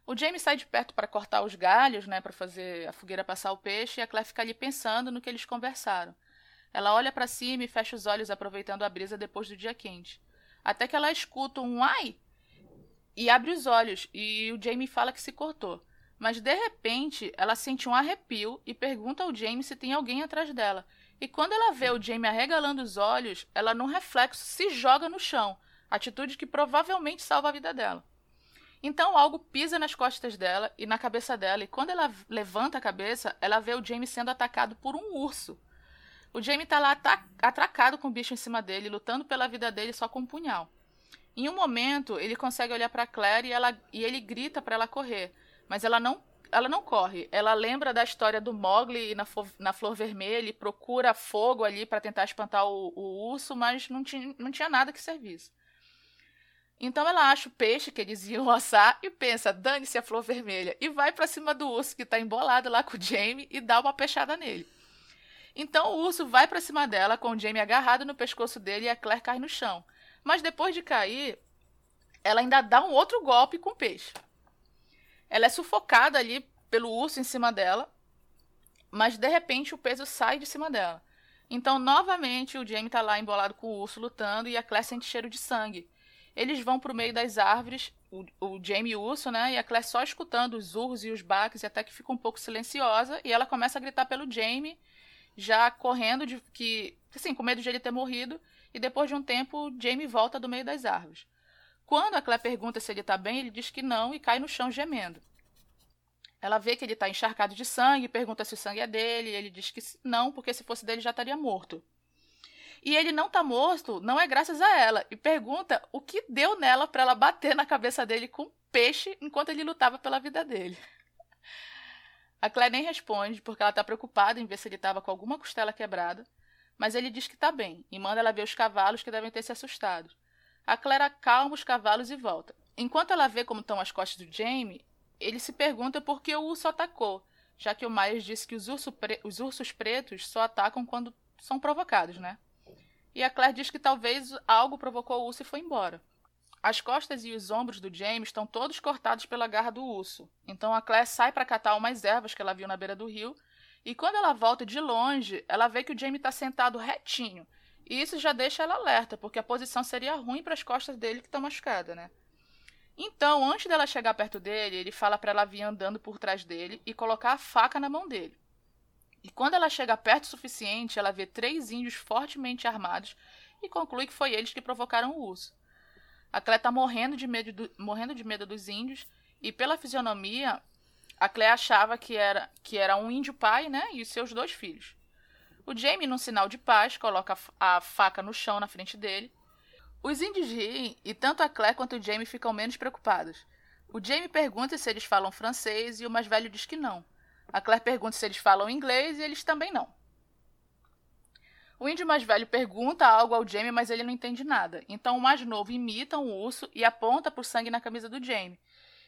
O Jamie sai de perto para cortar os galhos, né, para fazer a fogueira passar o peixe, e a Claire fica ali pensando no que eles conversaram. Ela olha para cima e fecha os olhos aproveitando a brisa depois do dia quente. Até que ela escuta um ai e abre os olhos e o Jamie fala que se cortou. Mas de repente, ela sente um arrepio e pergunta ao Jamie se tem alguém atrás dela. E quando ela vê o Jamie arregalando os olhos, ela num reflexo se joga no chão, atitude que provavelmente salva a vida dela. Então algo pisa nas costas dela e na cabeça dela, e quando ela levanta a cabeça, ela vê o Jamie sendo atacado por um urso. O Jamie está lá atracado com o bicho em cima dele, lutando pela vida dele só com um punhal. Em um momento, ele consegue olhar para Claire e, ela, e ele grita para ela correr, mas ela não, ela não corre. Ela lembra da história do Mowgli na, na Flor Vermelha e procura fogo ali para tentar espantar o, o urso, mas não tinha, não tinha nada que servisse. Então ela acha o peixe que eles iam assar e pensa, dane-se a flor vermelha, e vai para cima do urso que tá embolado lá com o Jamie e dá uma peixada nele. Então o urso vai para cima dela com o Jamie agarrado no pescoço dele e a Claire cai no chão. Mas depois de cair, ela ainda dá um outro golpe com o peixe. Ela é sufocada ali pelo urso em cima dela, mas de repente o peso sai de cima dela. Então, novamente, o Jamie tá lá embolado com o urso lutando e a Claire sente cheiro de sangue. Eles vão pro meio das árvores, o, o Jamie e o urso, né? E a Claire só escutando os urros e os baques, e até que fica um pouco silenciosa. E ela começa a gritar pelo Jamie, já correndo de que. Assim, com medo de ele ter morrido. E depois de um tempo, Jamie volta do meio das árvores. Quando a Claire pergunta se ele tá bem, ele diz que não e cai no chão gemendo. Ela vê que ele está encharcado de sangue, pergunta se o sangue é dele, e ele diz que não, porque se fosse dele já estaria morto. E ele não tá morto, não é graças a ela. E pergunta o que deu nela para ela bater na cabeça dele com peixe enquanto ele lutava pela vida dele. A Claire nem responde, porque ela tá preocupada em ver se ele estava com alguma costela quebrada, mas ele diz que tá bem e manda ela ver os cavalos que devem ter se assustado. A Claire acalma os cavalos e volta. Enquanto ela vê como estão as costas do Jamie, ele se pergunta por que o urso atacou, já que o Myers disse que os, urso pre os ursos pretos só atacam quando são provocados, né? E a Claire diz que talvez algo provocou o urso e foi embora. As costas e os ombros do James estão todos cortados pela garra do urso. Então a Claire sai para catar umas ervas que ela viu na beira do rio, e quando ela volta de longe, ela vê que o Jamie está sentado retinho. E isso já deixa ela alerta, porque a posição seria ruim para as costas dele que estão machucadas, né? Então, antes dela chegar perto dele, ele fala para ela vir andando por trás dele e colocar a faca na mão dele. E quando ela chega perto o suficiente, ela vê três índios fortemente armados e conclui que foi eles que provocaram o urso. A Clé está morrendo de medo, do, morrendo de medo dos índios e pela fisionomia, a Clé achava que era, que era um índio pai, né, e os seus dois filhos. O Jamie, num sinal de paz, coloca a faca no chão na frente dele. Os índios riem e tanto a Claire quanto o Jamie ficam menos preocupados. O Jamie pergunta se eles falam francês e o mais velho diz que não. A Claire pergunta se eles falam inglês e eles também não. O índio mais velho pergunta algo ao Jamie, mas ele não entende nada. Então o mais novo imita um urso e aponta o sangue na camisa do Jamie.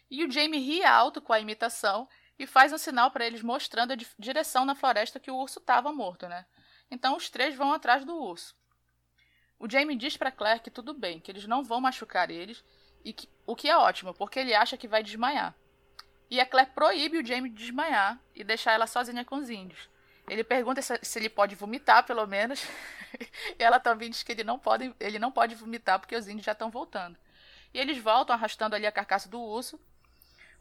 E o Jamie ri alto com a imitação e faz um sinal para eles mostrando a direção na floresta que o urso estava morto, né? Então os três vão atrás do urso. O Jamie diz para Claire que tudo bem, que eles não vão machucar eles, e que, o que é ótimo, porque ele acha que vai desmaiar. E a Claire proíbe o Jamie de desmaiar e deixar ela sozinha com os índios. Ele pergunta se, ele pode vomitar, pelo menos. e ela também diz que ele não, pode, ele não pode vomitar porque os índios já estão voltando. E eles voltam arrastando ali a carcaça do urso.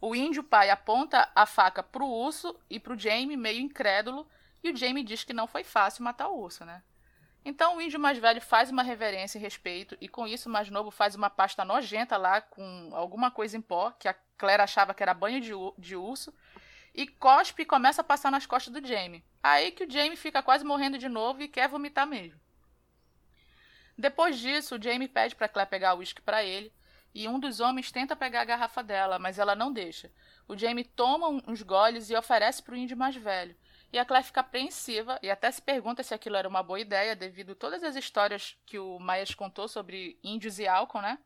O índio pai aponta a faca pro urso e pro Jamie, meio incrédulo, e o Jamie diz que não foi fácil matar o urso, né? Então o índio mais velho faz uma reverência e respeito, e com isso o mais novo faz uma pasta nojenta lá com alguma coisa em pó, que a Claire achava que era banho de, de urso, e cospe e começa a passar nas costas do Jamie. Aí que o Jamie fica quase morrendo de novo e quer vomitar mesmo. Depois disso, o Jamie pede para Claire pegar o uísque para ele, e um dos homens tenta pegar a garrafa dela, mas ela não deixa. O Jamie toma uns goles e oferece para o índio mais velho. E a Claire fica apreensiva e até se pergunta se aquilo era uma boa ideia, devido a todas as histórias que o Myers contou sobre índios e álcool, né?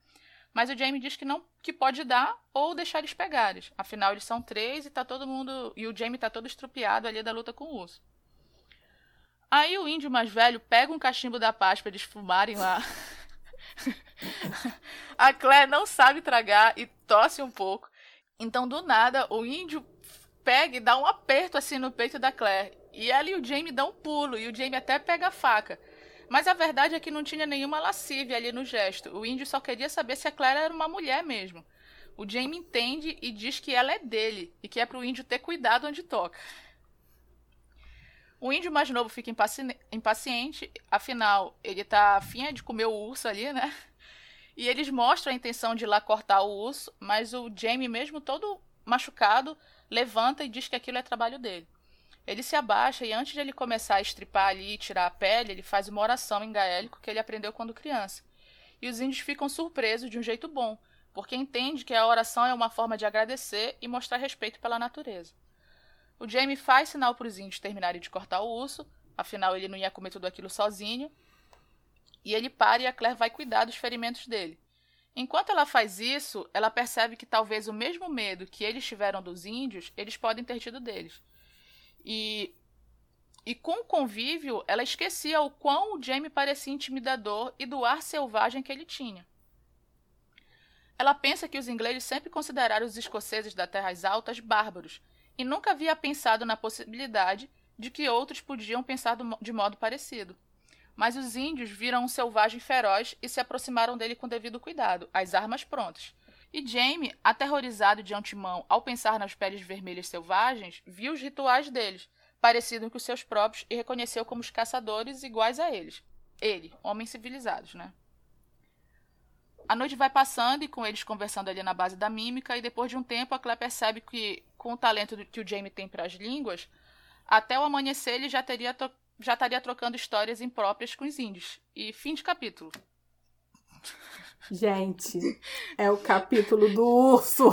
Mas o Jamie diz que não que pode dar ou deixar eles pegarem. Afinal, eles são três e tá todo mundo. E o Jamie tá todo estrupiado ali da luta com o urso. Aí o índio mais velho pega um cachimbo da paz para eles fumarem lá. a Claire não sabe tragar e tosse um pouco. Então, do nada, o índio pega e dá um aperto assim no peito da Claire. E ela e o Jamie dão um pulo, e o Jamie até pega a faca. Mas a verdade é que não tinha nenhuma lascívia ali no gesto. O índio só queria saber se a Claire era uma mulher mesmo. O Jamie entende e diz que ela é dele e que é pro índio ter cuidado onde toca. O índio mais novo fica impaci impaciente, afinal, ele tá afim de comer o urso ali, né? E eles mostram a intenção de ir lá cortar o urso, mas o Jamie, mesmo todo machucado, levanta e diz que aquilo é trabalho dele. Ele se abaixa e antes de ele começar a estripar ali e tirar a pele, ele faz uma oração em gaélico que ele aprendeu quando criança. E os índios ficam surpresos de um jeito bom, porque entende que a oração é uma forma de agradecer e mostrar respeito pela natureza. O Jamie faz sinal para os índios terminarem de cortar o urso, afinal ele não ia comer tudo aquilo sozinho. E ele para e a Claire vai cuidar dos ferimentos dele. Enquanto ela faz isso, ela percebe que talvez o mesmo medo que eles tiveram dos índios, eles podem ter tido deles. E, e com o convívio, ela esquecia o quão o Jamie parecia intimidador e do ar selvagem que ele tinha. Ela pensa que os ingleses sempre consideraram os escoceses das terras altas bárbaros e nunca havia pensado na possibilidade de que outros podiam pensar de modo parecido. Mas os índios viram um selvagem feroz e se aproximaram dele com devido cuidado, as armas prontas. E Jamie, aterrorizado de antemão ao pensar nas peles vermelhas selvagens, viu os rituais deles, parecidos com os seus próprios, e reconheceu como os caçadores iguais a eles. Ele, homens civilizados, né? A noite vai passando e com eles conversando ali na base da mímica, e depois de um tempo a Claire percebe que, com o talento que o Jamie tem para as línguas, até o amanhecer ele já, teria já estaria trocando histórias impróprias com os índios. E fim de capítulo. Gente, é o capítulo do urso.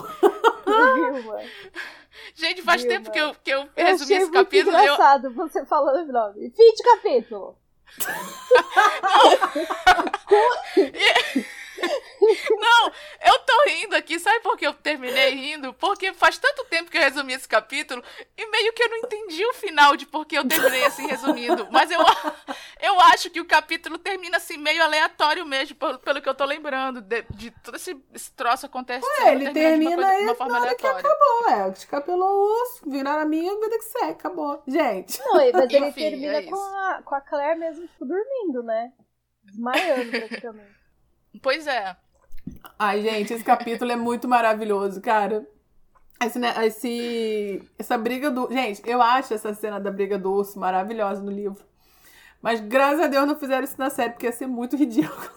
Gente, faz Vilma. tempo que eu, que eu resumi esse capítulo. É engraçado eu... você falando o nome. Fim de capítulo. Não, eu tô rindo aqui, sabe por que eu terminei rindo? Porque faz tanto tempo que eu resumi esse capítulo e meio que eu não entendi o final de por que eu terminei assim resumindo. Mas eu, eu acho que o capítulo termina assim meio aleatório mesmo, pelo, pelo que eu tô lembrando, de, de todo esse, esse troço acontecendo. Ué, ele termina, de uma, coisa, de uma forma aleatória. que acabou, é. Descapelou o viraram a minha vida que segue, acabou. Gente. Não, mas ele Enfim, termina é com, a, com a Claire mesmo tipo, dormindo, né? Desmaiando praticamente. Pois é. Ai, gente, esse capítulo é muito maravilhoso, cara. Esse, né, esse, essa briga do. Gente, eu acho essa cena da briga do urso maravilhosa no livro. Mas graças a Deus não fizeram isso na série, porque ia ser muito ridículo.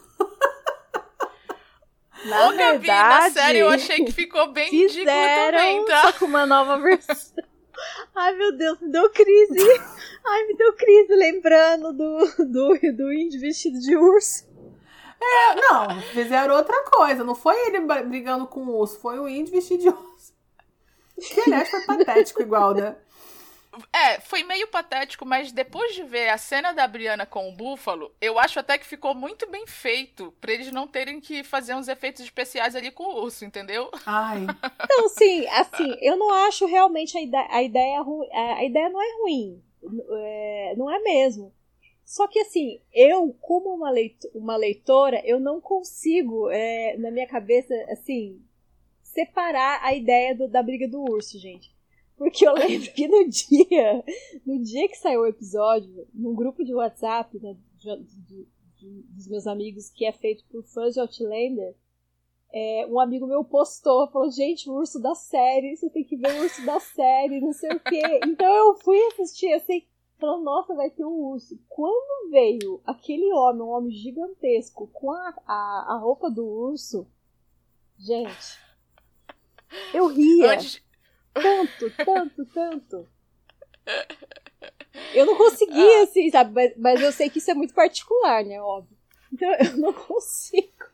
Na Ô, verdade, na série eu achei que ficou bem ridículo também, tá? Só com uma nova versão. Ai, meu Deus, me deu crise. Ai, me deu crise lembrando do, do, do índio vestido de urso. É, não, fizeram outra coisa. Não foi ele brigando com o urso, foi o índio vestido de urso. Que, aliás, foi patético igual, né? É, foi meio patético, mas depois de ver a cena da Briana com o búfalo, eu acho até que ficou muito bem feito, pra eles não terem que fazer uns efeitos especiais ali com o urso, entendeu? Ai. Então, sim, assim, eu não acho realmente a ideia, a ideia ruim. A ideia não é ruim. É, não é mesmo. Só que assim, eu, como uma, leitor, uma leitora, eu não consigo, é, na minha cabeça, assim, separar a ideia do, da briga do urso, gente. Porque eu lembro que no dia, no dia que saiu o episódio, num grupo de WhatsApp né, de, de, de, dos meus amigos, que é feito por fãs de Outlander, é, um amigo meu postou, falou, gente, o urso da série, você tem que ver o urso da série, não sei o quê. Então eu fui assistir, assim, falando, nossa, vai ter um urso. Quando veio aquele homem, um homem gigantesco, com a, a, a roupa do urso, gente, eu ria. Antes... Tanto, tanto, tanto. Eu não conseguia, ah. assim, sabe? Mas, mas eu sei que isso é muito particular, né? Óbvio. Então eu não consigo.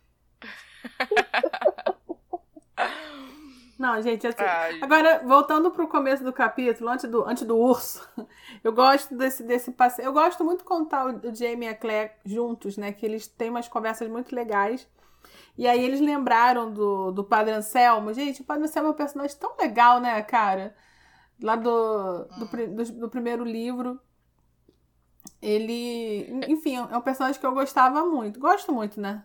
Não, gente, assim. Ai. Agora, voltando pro começo do capítulo, antes do, antes do urso, eu gosto desse, desse passeio. Eu gosto muito de contar o Jamie e a Claire juntos, né? Que eles têm umas conversas muito legais. E aí eles lembraram do, do Padre Anselmo. Gente, o Padre Anselmo é um personagem tão legal, né, cara? Lá do, do, do, do primeiro livro. ele, enfim, é um personagem que eu gostava muito. Gosto muito, né?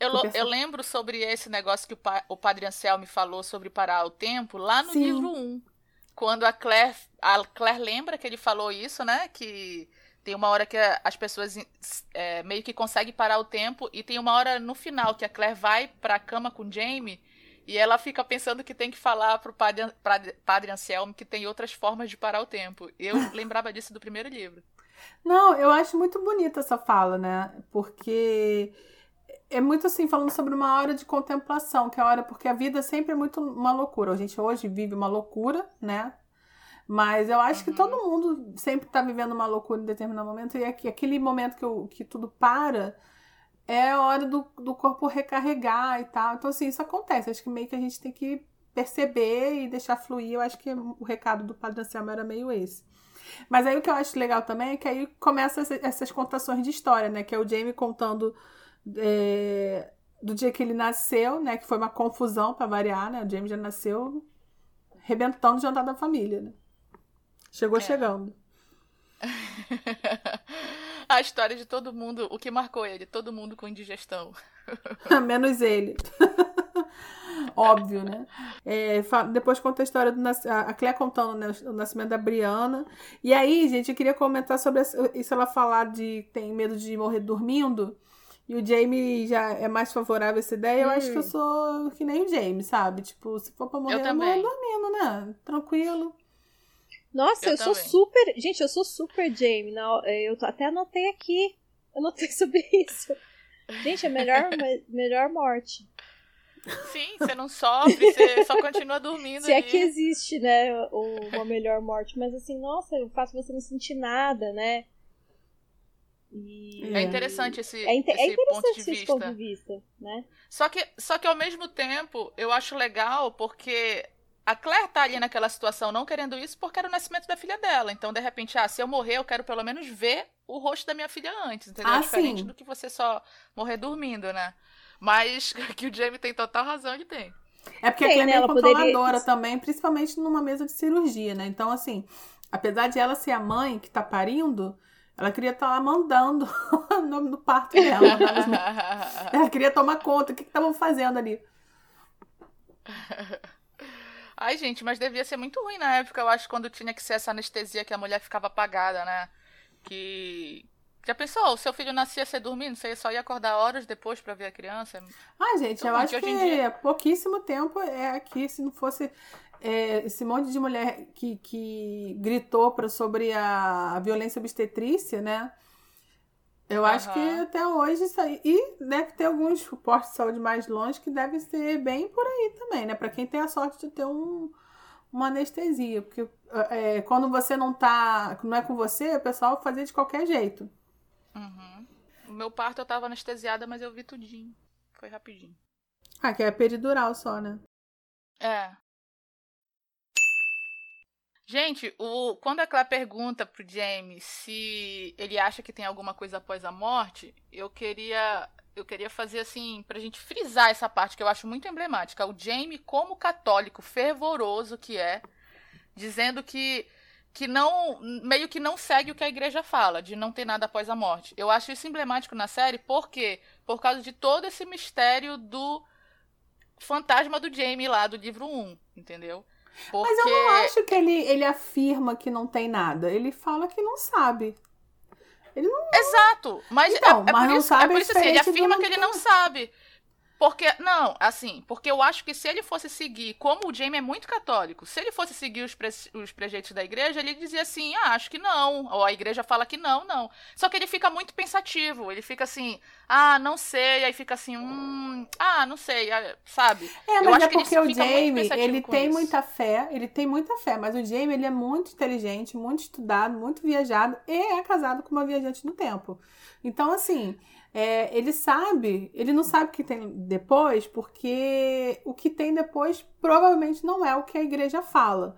Eu, eu lembro sobre esse negócio que o, pa, o Padre Anselmo falou sobre parar o tempo lá no Sim. livro 1. Quando a Claire, a Claire lembra que ele falou isso, né? Que tem uma hora que as pessoas é, meio que conseguem parar o tempo e tem uma hora no final que a Claire vai pra cama com o Jamie e ela fica pensando que tem que falar pro padre, padre Anselmo que tem outras formas de parar o tempo. Eu lembrava disso do primeiro livro. Não, eu acho muito bonita essa fala, né? Porque é muito assim, falando sobre uma hora de contemplação, que é a hora, porque a vida sempre é muito uma loucura. A gente hoje vive uma loucura, né? Mas eu acho uhum. que todo mundo sempre está vivendo uma loucura em determinado momento, e aquele momento que, eu, que tudo para é a hora do, do corpo recarregar e tal. Então, assim, isso acontece. Acho que meio que a gente tem que perceber e deixar fluir. Eu acho que o recado do Padre Anselmo era meio esse. Mas aí o que eu acho legal também é que aí começa essas contações de história, né? Que é o Jamie contando é, do dia que ele nasceu, né? Que foi uma confusão para variar, né? O James já nasceu rebentando o jantar da família, né? Chegou é. chegando. A história de todo mundo, o que marcou ele, todo mundo com indigestão. Menos ele. Óbvio, né? É, depois conta a história do a Clé contando né, o nascimento da Briana. E aí, gente, eu queria comentar sobre isso. Ela falar de tem medo de morrer dormindo. E o Jamie já é mais favorável a essa ideia. Hum. Eu acho que eu hum. sou que nem o Jamie, sabe? Tipo, se for pra morrer, eu, eu morro dormindo, né? Tranquilo. Nossa, eu, eu sou super. Gente, eu sou super Jamie. Não, eu até anotei aqui. Anotei sobre isso. Gente, é melhor, melhor morte. Sim, você não sofre, você só continua dormindo. Se ali. é que existe, né, uma melhor morte. Mas assim, nossa, eu faço você não sentir nada, né? E... É interessante esse, é, esse, é interessante ponto, de esse vista. ponto de vista, né? Só que, só que ao mesmo tempo, eu acho legal porque a Claire tá ali naquela situação não querendo isso porque era o nascimento da filha dela. Então, de repente, ah, se eu morrer, eu quero pelo menos ver o rosto da minha filha antes, entendeu? Ah, Diferente sim. do que você só morrer dormindo, né? Mas que o Jamie tem total razão, ele tem. É porque tem, a Claire é né? controladora poderia... também, principalmente numa mesa de cirurgia, né? Então, assim, apesar de ela ser a mãe que tá parindo, ela queria estar tá lá mandando o nome do parto dela. ela queria tomar conta. O que estavam fazendo ali? Ai, gente, mas devia ser muito ruim na época, eu acho, quando tinha que ser essa anestesia que a mulher ficava apagada, né? Que. Já pensou? O seu filho nascia você dormindo, você só ia acordar horas depois para ver a criança? Ah, gente, eu acho que, que dia... pouquíssimo tempo é aqui, se não fosse é, esse monte de mulher que, que gritou pra, sobre a, a violência obstetrícia, né? Eu uhum. acho que até hoje isso aí. E deve ter alguns postos de saúde mais longe que devem ser bem por aí também, né? Para quem tem a sorte de ter um, uma anestesia. Porque é, quando você não tá. Não é com você, o pessoal fazia de qualquer jeito. Uhum. O meu parto eu tava anestesiada, mas eu vi tudinho. Foi rapidinho. Ah, que é peridural só, né? É. Gente, o, quando a Clara pergunta pro James se ele acha que tem alguma coisa após a morte, eu queria eu queria fazer assim, pra gente frisar essa parte que eu acho muito emblemática. O Jamie, como católico fervoroso que é, dizendo que que não meio que não segue o que a igreja fala, de não ter nada após a morte. Eu acho isso emblemático na série, por quê? Por causa de todo esse mistério do fantasma do Jamie lá do livro 1, entendeu? Porque... Mas eu não acho que ele, ele afirma que não tem nada. Ele fala que não sabe. Ele não. Exato. Mas então, é, é mas por isso, é por isso assim, ele afirma que ele não sabe. Porque, não, assim, porque eu acho que se ele fosse seguir, como o Jamie é muito católico, se ele fosse seguir os, pre, os preceitos da igreja, ele dizia assim, ah, acho que não. Ou a igreja fala que não, não. Só que ele fica muito pensativo, ele fica assim, ah, não sei, aí fica assim, hum, ah, não sei, ah, sabe? É, mas é porque o Jamie, ele tem isso. muita fé, ele tem muita fé, mas o Jamie, ele é muito inteligente, muito estudado, muito viajado e é casado com uma viajante no tempo. Então, assim, é, ele sabe, ele não sabe o que tem depois, porque o que tem depois provavelmente não é o que a igreja fala.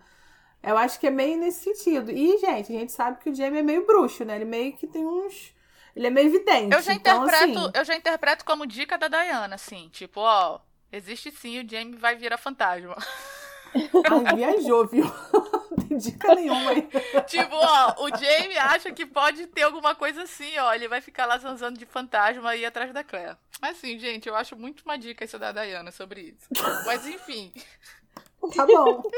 Eu acho que é meio nesse sentido. E, gente, a gente sabe que o Jamie é meio bruxo, né? Ele meio que tem uns. Ele é meio evidente. Eu já então, interpreto, assim... eu já interpreto como dica da Diana, assim, tipo, ó, existe sim, o Jamie vai virar fantasma. Ai, viajou, viu? Não tem dica nenhuma aí. Tipo, ó, o Jamie acha que pode ter alguma coisa assim, ó. Ele vai ficar lá zanzando de fantasma aí atrás da Claire. Assim, gente, eu acho muito uma dica isso da Diana sobre isso. Mas enfim. Tá bom.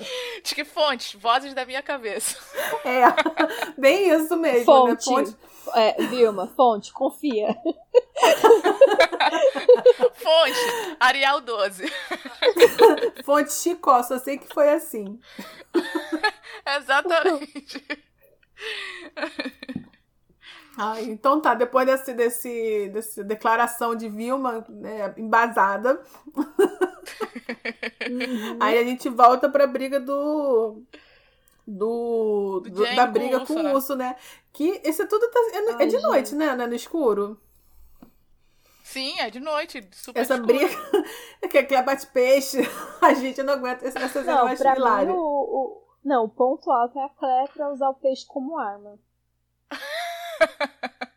Diz que fontes, vozes da minha cabeça. É, bem isso mesmo. Fonte. Né? fonte. É, Vilma, fonte, confia. fonte, Arial 12. fonte Chicó, só sei que foi assim. Exatamente. Ah, então tá, depois desse, desse, desse declaração de Vilma né, embasada, uhum. aí a gente volta pra briga do. Do, do, da briga com o urso, com o né? urso, né? Que esse tudo tá, é, Ai, é de gente. noite, né? Não é no escuro? Sim, é de noite. Super Essa escuro. briga. que é que bate peixe. A gente não aguenta essa cena não, mais hilária. O, o, não, o ponto alto é a Claire pra usar o peixe como arma.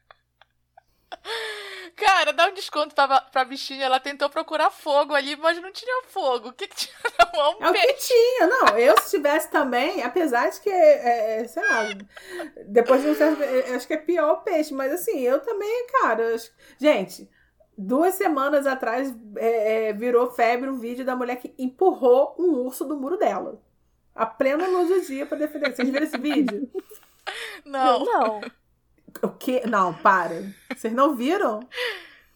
Cara, dá um desconto pra, pra bichinha. Ela tentou procurar fogo ali, mas não tinha fogo. O que, que tinha na mão? É o que tinha. Não, eu se tivesse também, apesar de que, é, é, sei lá, depois de um certo. É, acho que é pior o peixe, mas assim, eu também, cara. Gente, duas semanas atrás é, é, virou febre um vídeo da mulher que empurrou um urso do muro dela. A plena luz do dia pra defender. Vocês viram esse vídeo? Não. Não. O quê? Não, para. Vocês não viram?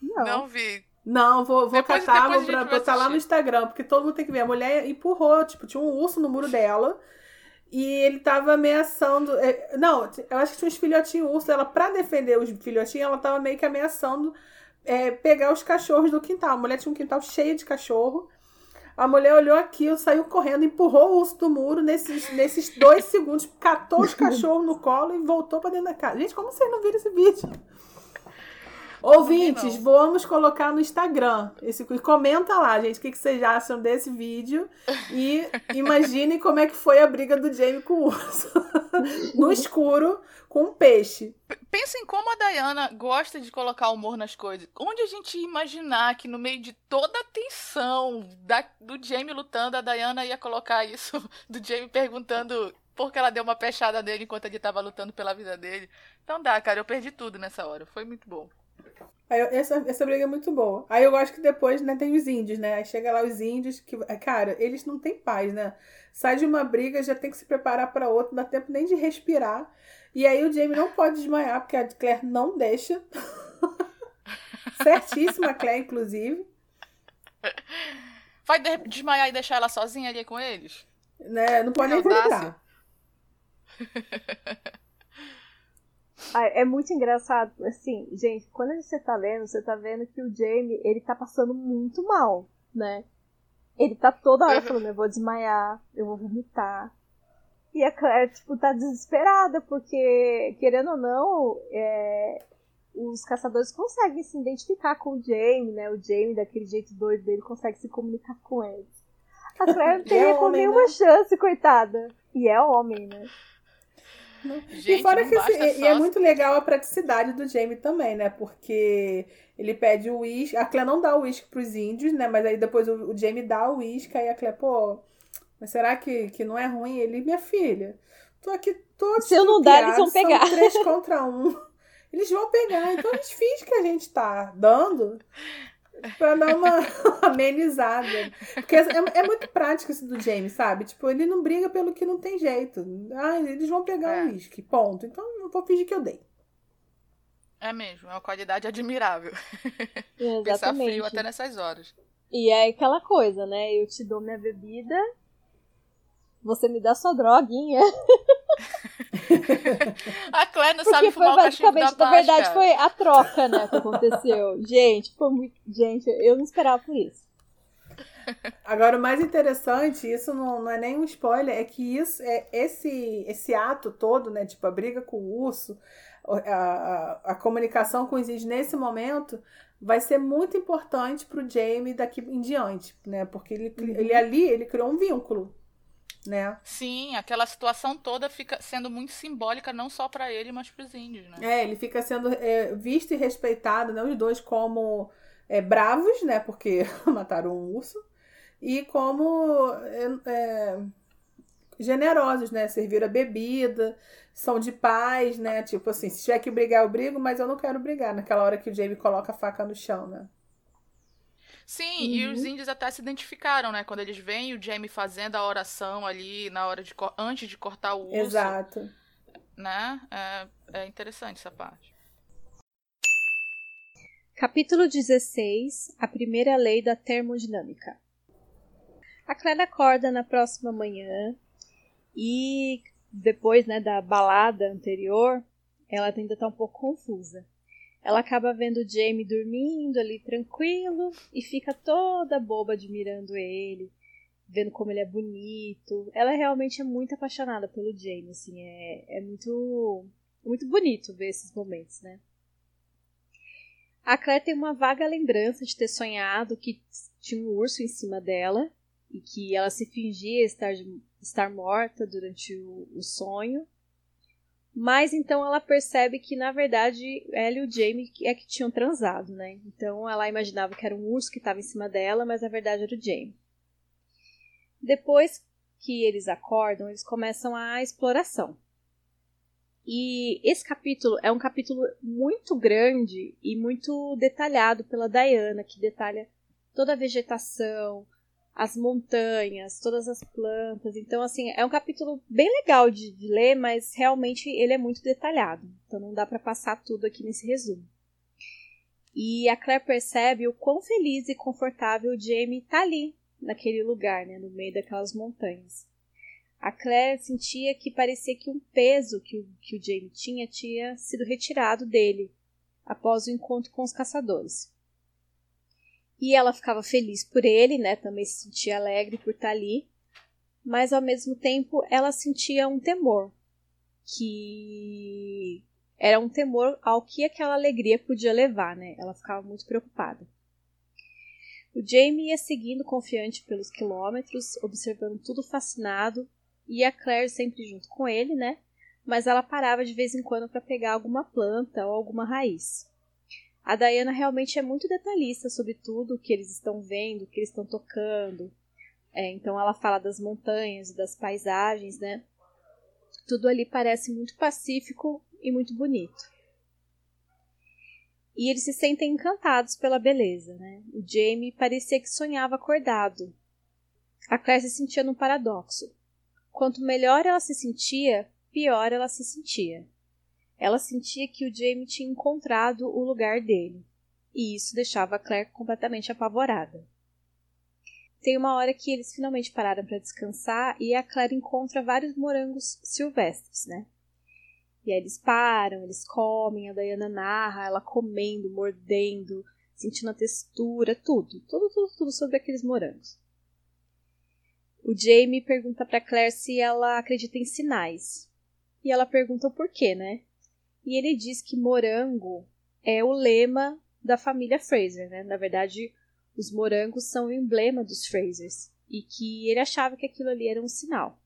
Não. Não vi. Não, vou, vou depois, catar, depois vou botar lá no Instagram, porque todo mundo tem que ver. A mulher empurrou, tipo, tinha um urso no muro dela. E ele tava ameaçando. É, não, eu acho que tinha uns filhotinhos urso. Ela, pra defender os filhotinhos, ela tava meio que ameaçando é, pegar os cachorros do quintal. A mulher tinha um quintal cheio de cachorro. A mulher olhou aquilo, saiu correndo, empurrou o urso do muro nesses, nesses dois segundos, catou os cachorros no colo e voltou para dentro da casa. Gente, como vocês não viram esse vídeo? Ouvintes, vamos colocar no Instagram. Esse, comenta lá, gente, o que, que vocês acham desse vídeo. E imaginem como é que foi a briga do Jamie com o urso. no escuro, com um peixe. Pensa em como a Diana gosta de colocar humor nas coisas. Onde a gente ia imaginar que no meio de toda a tensão da, do Jamie lutando, a Diana ia colocar isso do Jamie perguntando por que ela deu uma pechada nele enquanto ele estava lutando pela vida dele. Então dá, cara, eu perdi tudo nessa hora. Foi muito bom. Aí, essa, essa briga é muito boa. Aí eu gosto que depois, né, tem os índios, né? Aí chega lá os índios, que, cara, eles não têm paz, né? Sai de uma briga, já tem que se preparar para outra, não dá tempo nem de respirar. E aí o Jamie não pode desmaiar, porque a Claire não deixa. Certíssima, a Claire, inclusive. Vai desmaiar e deixar ela sozinha ali com eles? Né? Não pode nem gritar. é muito engraçado, assim, gente, quando você tá vendo, você tá vendo que o Jamie, ele tá passando muito mal, né? Ele tá toda hora falando, eu vou desmaiar, eu vou vomitar, e a Claire, tipo, tá desesperada, porque, querendo ou não, é, os caçadores conseguem se identificar com o Jamie, né? O Jamie, daquele jeito doido dele, consegue se comunicar com eles. A Claire não teria é nenhuma né? chance, coitada. E é homem, né? Gente, e fora que e é muito legal a praticidade do Jamie também, né? Porque ele pede o uísque. A Claire não dá o uísque pros índios, né? Mas aí depois o, o Jamie dá o uísque, aí a Claire, pô, mas será que, que não é ruim? Ele, minha filha, tô aqui todo Se eu não dar, eles vão pegar. São três contra um. Eles vão pegar. Então a gente finge que a gente tá dando pra dar uma amenizada. Porque é, é, muito prático isso do James, sabe? Tipo, ele não briga pelo que não tem jeito. Ah, eles vão pegar é. o uísque, ponto. Então eu vou fingir que eu dei. É mesmo, é uma qualidade admirável. Exatamente. Pensar frio até nessas horas. E é aquela coisa, né? Eu te dou minha bebida você me dá sua droguinha. a Claire não Porque sabe fumar foi basicamente, o na verdade, foi a troca, né, que aconteceu. gente, foi muito. Gente, eu não esperava por isso. Agora, o mais interessante, isso não, não é nem um spoiler, é que isso é esse, esse ato todo, né? Tipo, a briga com o urso, a, a, a comunicação com os índios nesse momento vai ser muito importante para o Jamie daqui em diante, né? Porque ele, uhum. ele ali ele criou um vínculo né? Sim, aquela situação toda fica sendo muito simbólica não só para ele, mas para os índios, né? É, ele fica sendo é, visto e respeitado, né, os dois como é, bravos, né? Porque mataram um urso. E como é, é, generosos, né? Servir a bebida, são de paz, né? Tipo assim, se tiver que brigar, eu brigo, mas eu não quero brigar. Naquela hora que o Jamie coloca a faca no chão, né? Sim, uhum. e os índios até se identificaram, né? Quando eles veem o Jamie fazendo a oração ali na hora de antes de cortar o urso. Exato. Né? É, é interessante essa parte. Capítulo 16 A primeira lei da termodinâmica. A Clara acorda na próxima manhã e depois né, da balada anterior, ela ainda está um pouco confusa. Ela acaba vendo o Jamie dormindo ali tranquilo e fica toda boba admirando ele, vendo como ele é bonito. Ela realmente é muito apaixonada pelo Jamie, assim, é, é muito, muito bonito ver esses momentos, né? A Claire tem uma vaga lembrança de ter sonhado que tinha um urso em cima dela e que ela se fingia estar, estar morta durante o, o sonho mas então ela percebe que, na verdade, ela e o Jamie é que tinham transado, né? Então ela imaginava que era um urso que estava em cima dela, mas na verdade era o Jamie. Depois que eles acordam, eles começam a exploração. E esse capítulo é um capítulo muito grande e muito detalhado pela Diana, que detalha toda a vegetação, as montanhas, todas as plantas. Então, assim, é um capítulo bem legal de, de ler, mas realmente ele é muito detalhado. Então, não dá para passar tudo aqui nesse resumo. E a Claire percebe o quão feliz e confortável o Jamie tá ali, naquele lugar, né, no meio daquelas montanhas. A Claire sentia que parecia que um peso que o, que o Jamie tinha tinha sido retirado dele após o encontro com os caçadores. E ela ficava feliz por ele, né? Também se sentia alegre por estar ali. Mas ao mesmo tempo ela sentia um temor. Que era um temor ao que aquela alegria podia levar, né? Ela ficava muito preocupada. O Jamie ia seguindo confiante pelos quilômetros, observando tudo fascinado, e a Claire sempre junto com ele, né? Mas ela parava de vez em quando para pegar alguma planta ou alguma raiz. A Diana realmente é muito detalhista sobre tudo o que eles estão vendo, o que eles estão tocando. É, então ela fala das montanhas, das paisagens, né? Tudo ali parece muito pacífico e muito bonito. E eles se sentem encantados pela beleza, né? O Jamie parecia que sonhava acordado. A Claire se sentia num paradoxo. Quanto melhor ela se sentia, pior ela se sentia. Ela sentia que o Jamie tinha encontrado o lugar dele, e isso deixava a Claire completamente apavorada. Tem uma hora que eles finalmente pararam para descansar e a Claire encontra vários morangos silvestres, né? E aí eles param, eles comem, a Diana narra, ela comendo, mordendo, sentindo a textura, tudo, tudo, tudo, tudo sobre aqueles morangos. O Jamie pergunta para Claire se ela acredita em sinais. E ela pergunta o porquê, né? E ele diz que morango é o lema da família Fraser, né? Na verdade, os morangos são o emblema dos Frasers e que ele achava que aquilo ali era um sinal.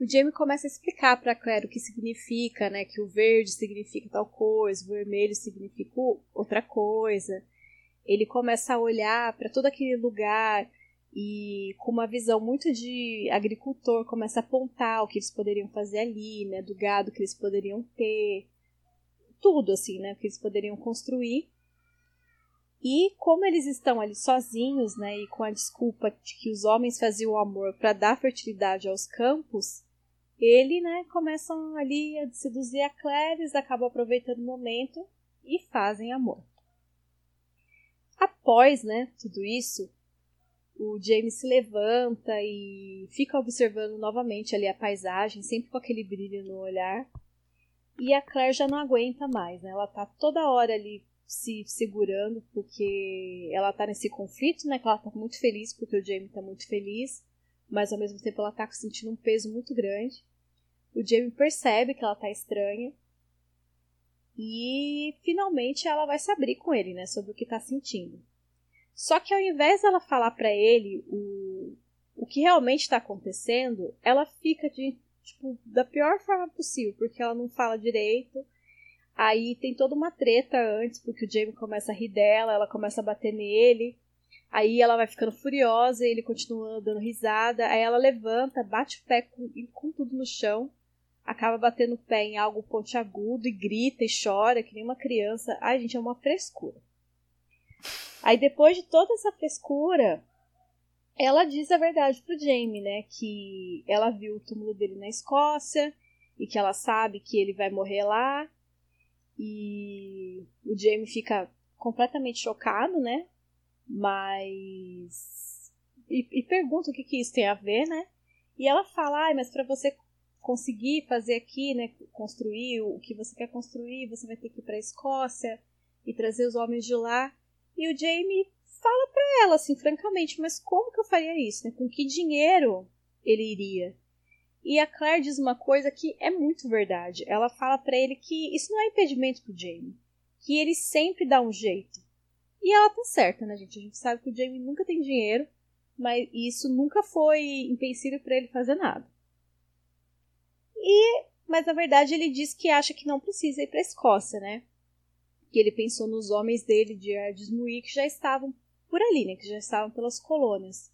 O Jamie começa a explicar para Claire o que significa, né? Que o verde significa tal coisa, o vermelho significa outra coisa. Ele começa a olhar para todo aquele lugar e com uma visão muito de agricultor começa a apontar o que eles poderiam fazer ali, né, do gado que eles poderiam ter, tudo assim, né, que eles poderiam construir. E como eles estão ali sozinhos, né, e com a desculpa de que os homens faziam o amor para dar fertilidade aos campos, ele, né, começam ali a seduzir a eles acabam aproveitando o momento e fazem amor. Após, né, tudo isso, o James se levanta e fica observando novamente ali a paisagem, sempre com aquele brilho no olhar. E a Claire já não aguenta mais, né? Ela tá toda hora ali se segurando porque ela tá nesse conflito, né? Que ela tá muito feliz porque o Jamie tá muito feliz, mas ao mesmo tempo ela tá sentindo um peso muito grande. O Jamie percebe que ela tá estranha e finalmente ela vai se abrir com ele, né? Sobre o que tá sentindo. Só que ao invés dela falar para ele o, o que realmente está acontecendo, ela fica de tipo da pior forma possível, porque ela não fala direito. Aí tem toda uma treta antes, porque o Jamie começa a rir dela, ela começa a bater nele. Aí ela vai ficando furiosa ele continua dando risada. Aí ela levanta, bate o pé com, com tudo no chão, acaba batendo o pé em algo pontiagudo e grita e chora que nem uma criança. Ai, gente, é uma frescura. Aí depois de toda essa frescura, ela diz a verdade pro Jamie, né? Que ela viu o túmulo dele na Escócia e que ela sabe que ele vai morrer lá. E o Jamie fica completamente chocado, né? Mas. E, e pergunta o que, que isso tem a ver, né? E ela fala, ah, mas para você conseguir fazer aqui, né, construir o que você quer construir, você vai ter que ir para a Escócia e trazer os homens de lá. E o Jamie fala para ela, assim, francamente, mas como que eu faria isso? Né? Com que dinheiro ele iria? E a Claire diz uma coisa que é muito verdade. Ela fala para ele que isso não é impedimento pro Jamie, que ele sempre dá um jeito. E ela tá certa, né, gente? A gente sabe que o Jamie nunca tem dinheiro, mas isso nunca foi empecilho para ele fazer nada. E, mas na verdade ele diz que acha que não precisa ir para Escócia, né? Que ele pensou nos homens dele de Ardismuir que já estavam por ali, né, que já estavam pelas colônias.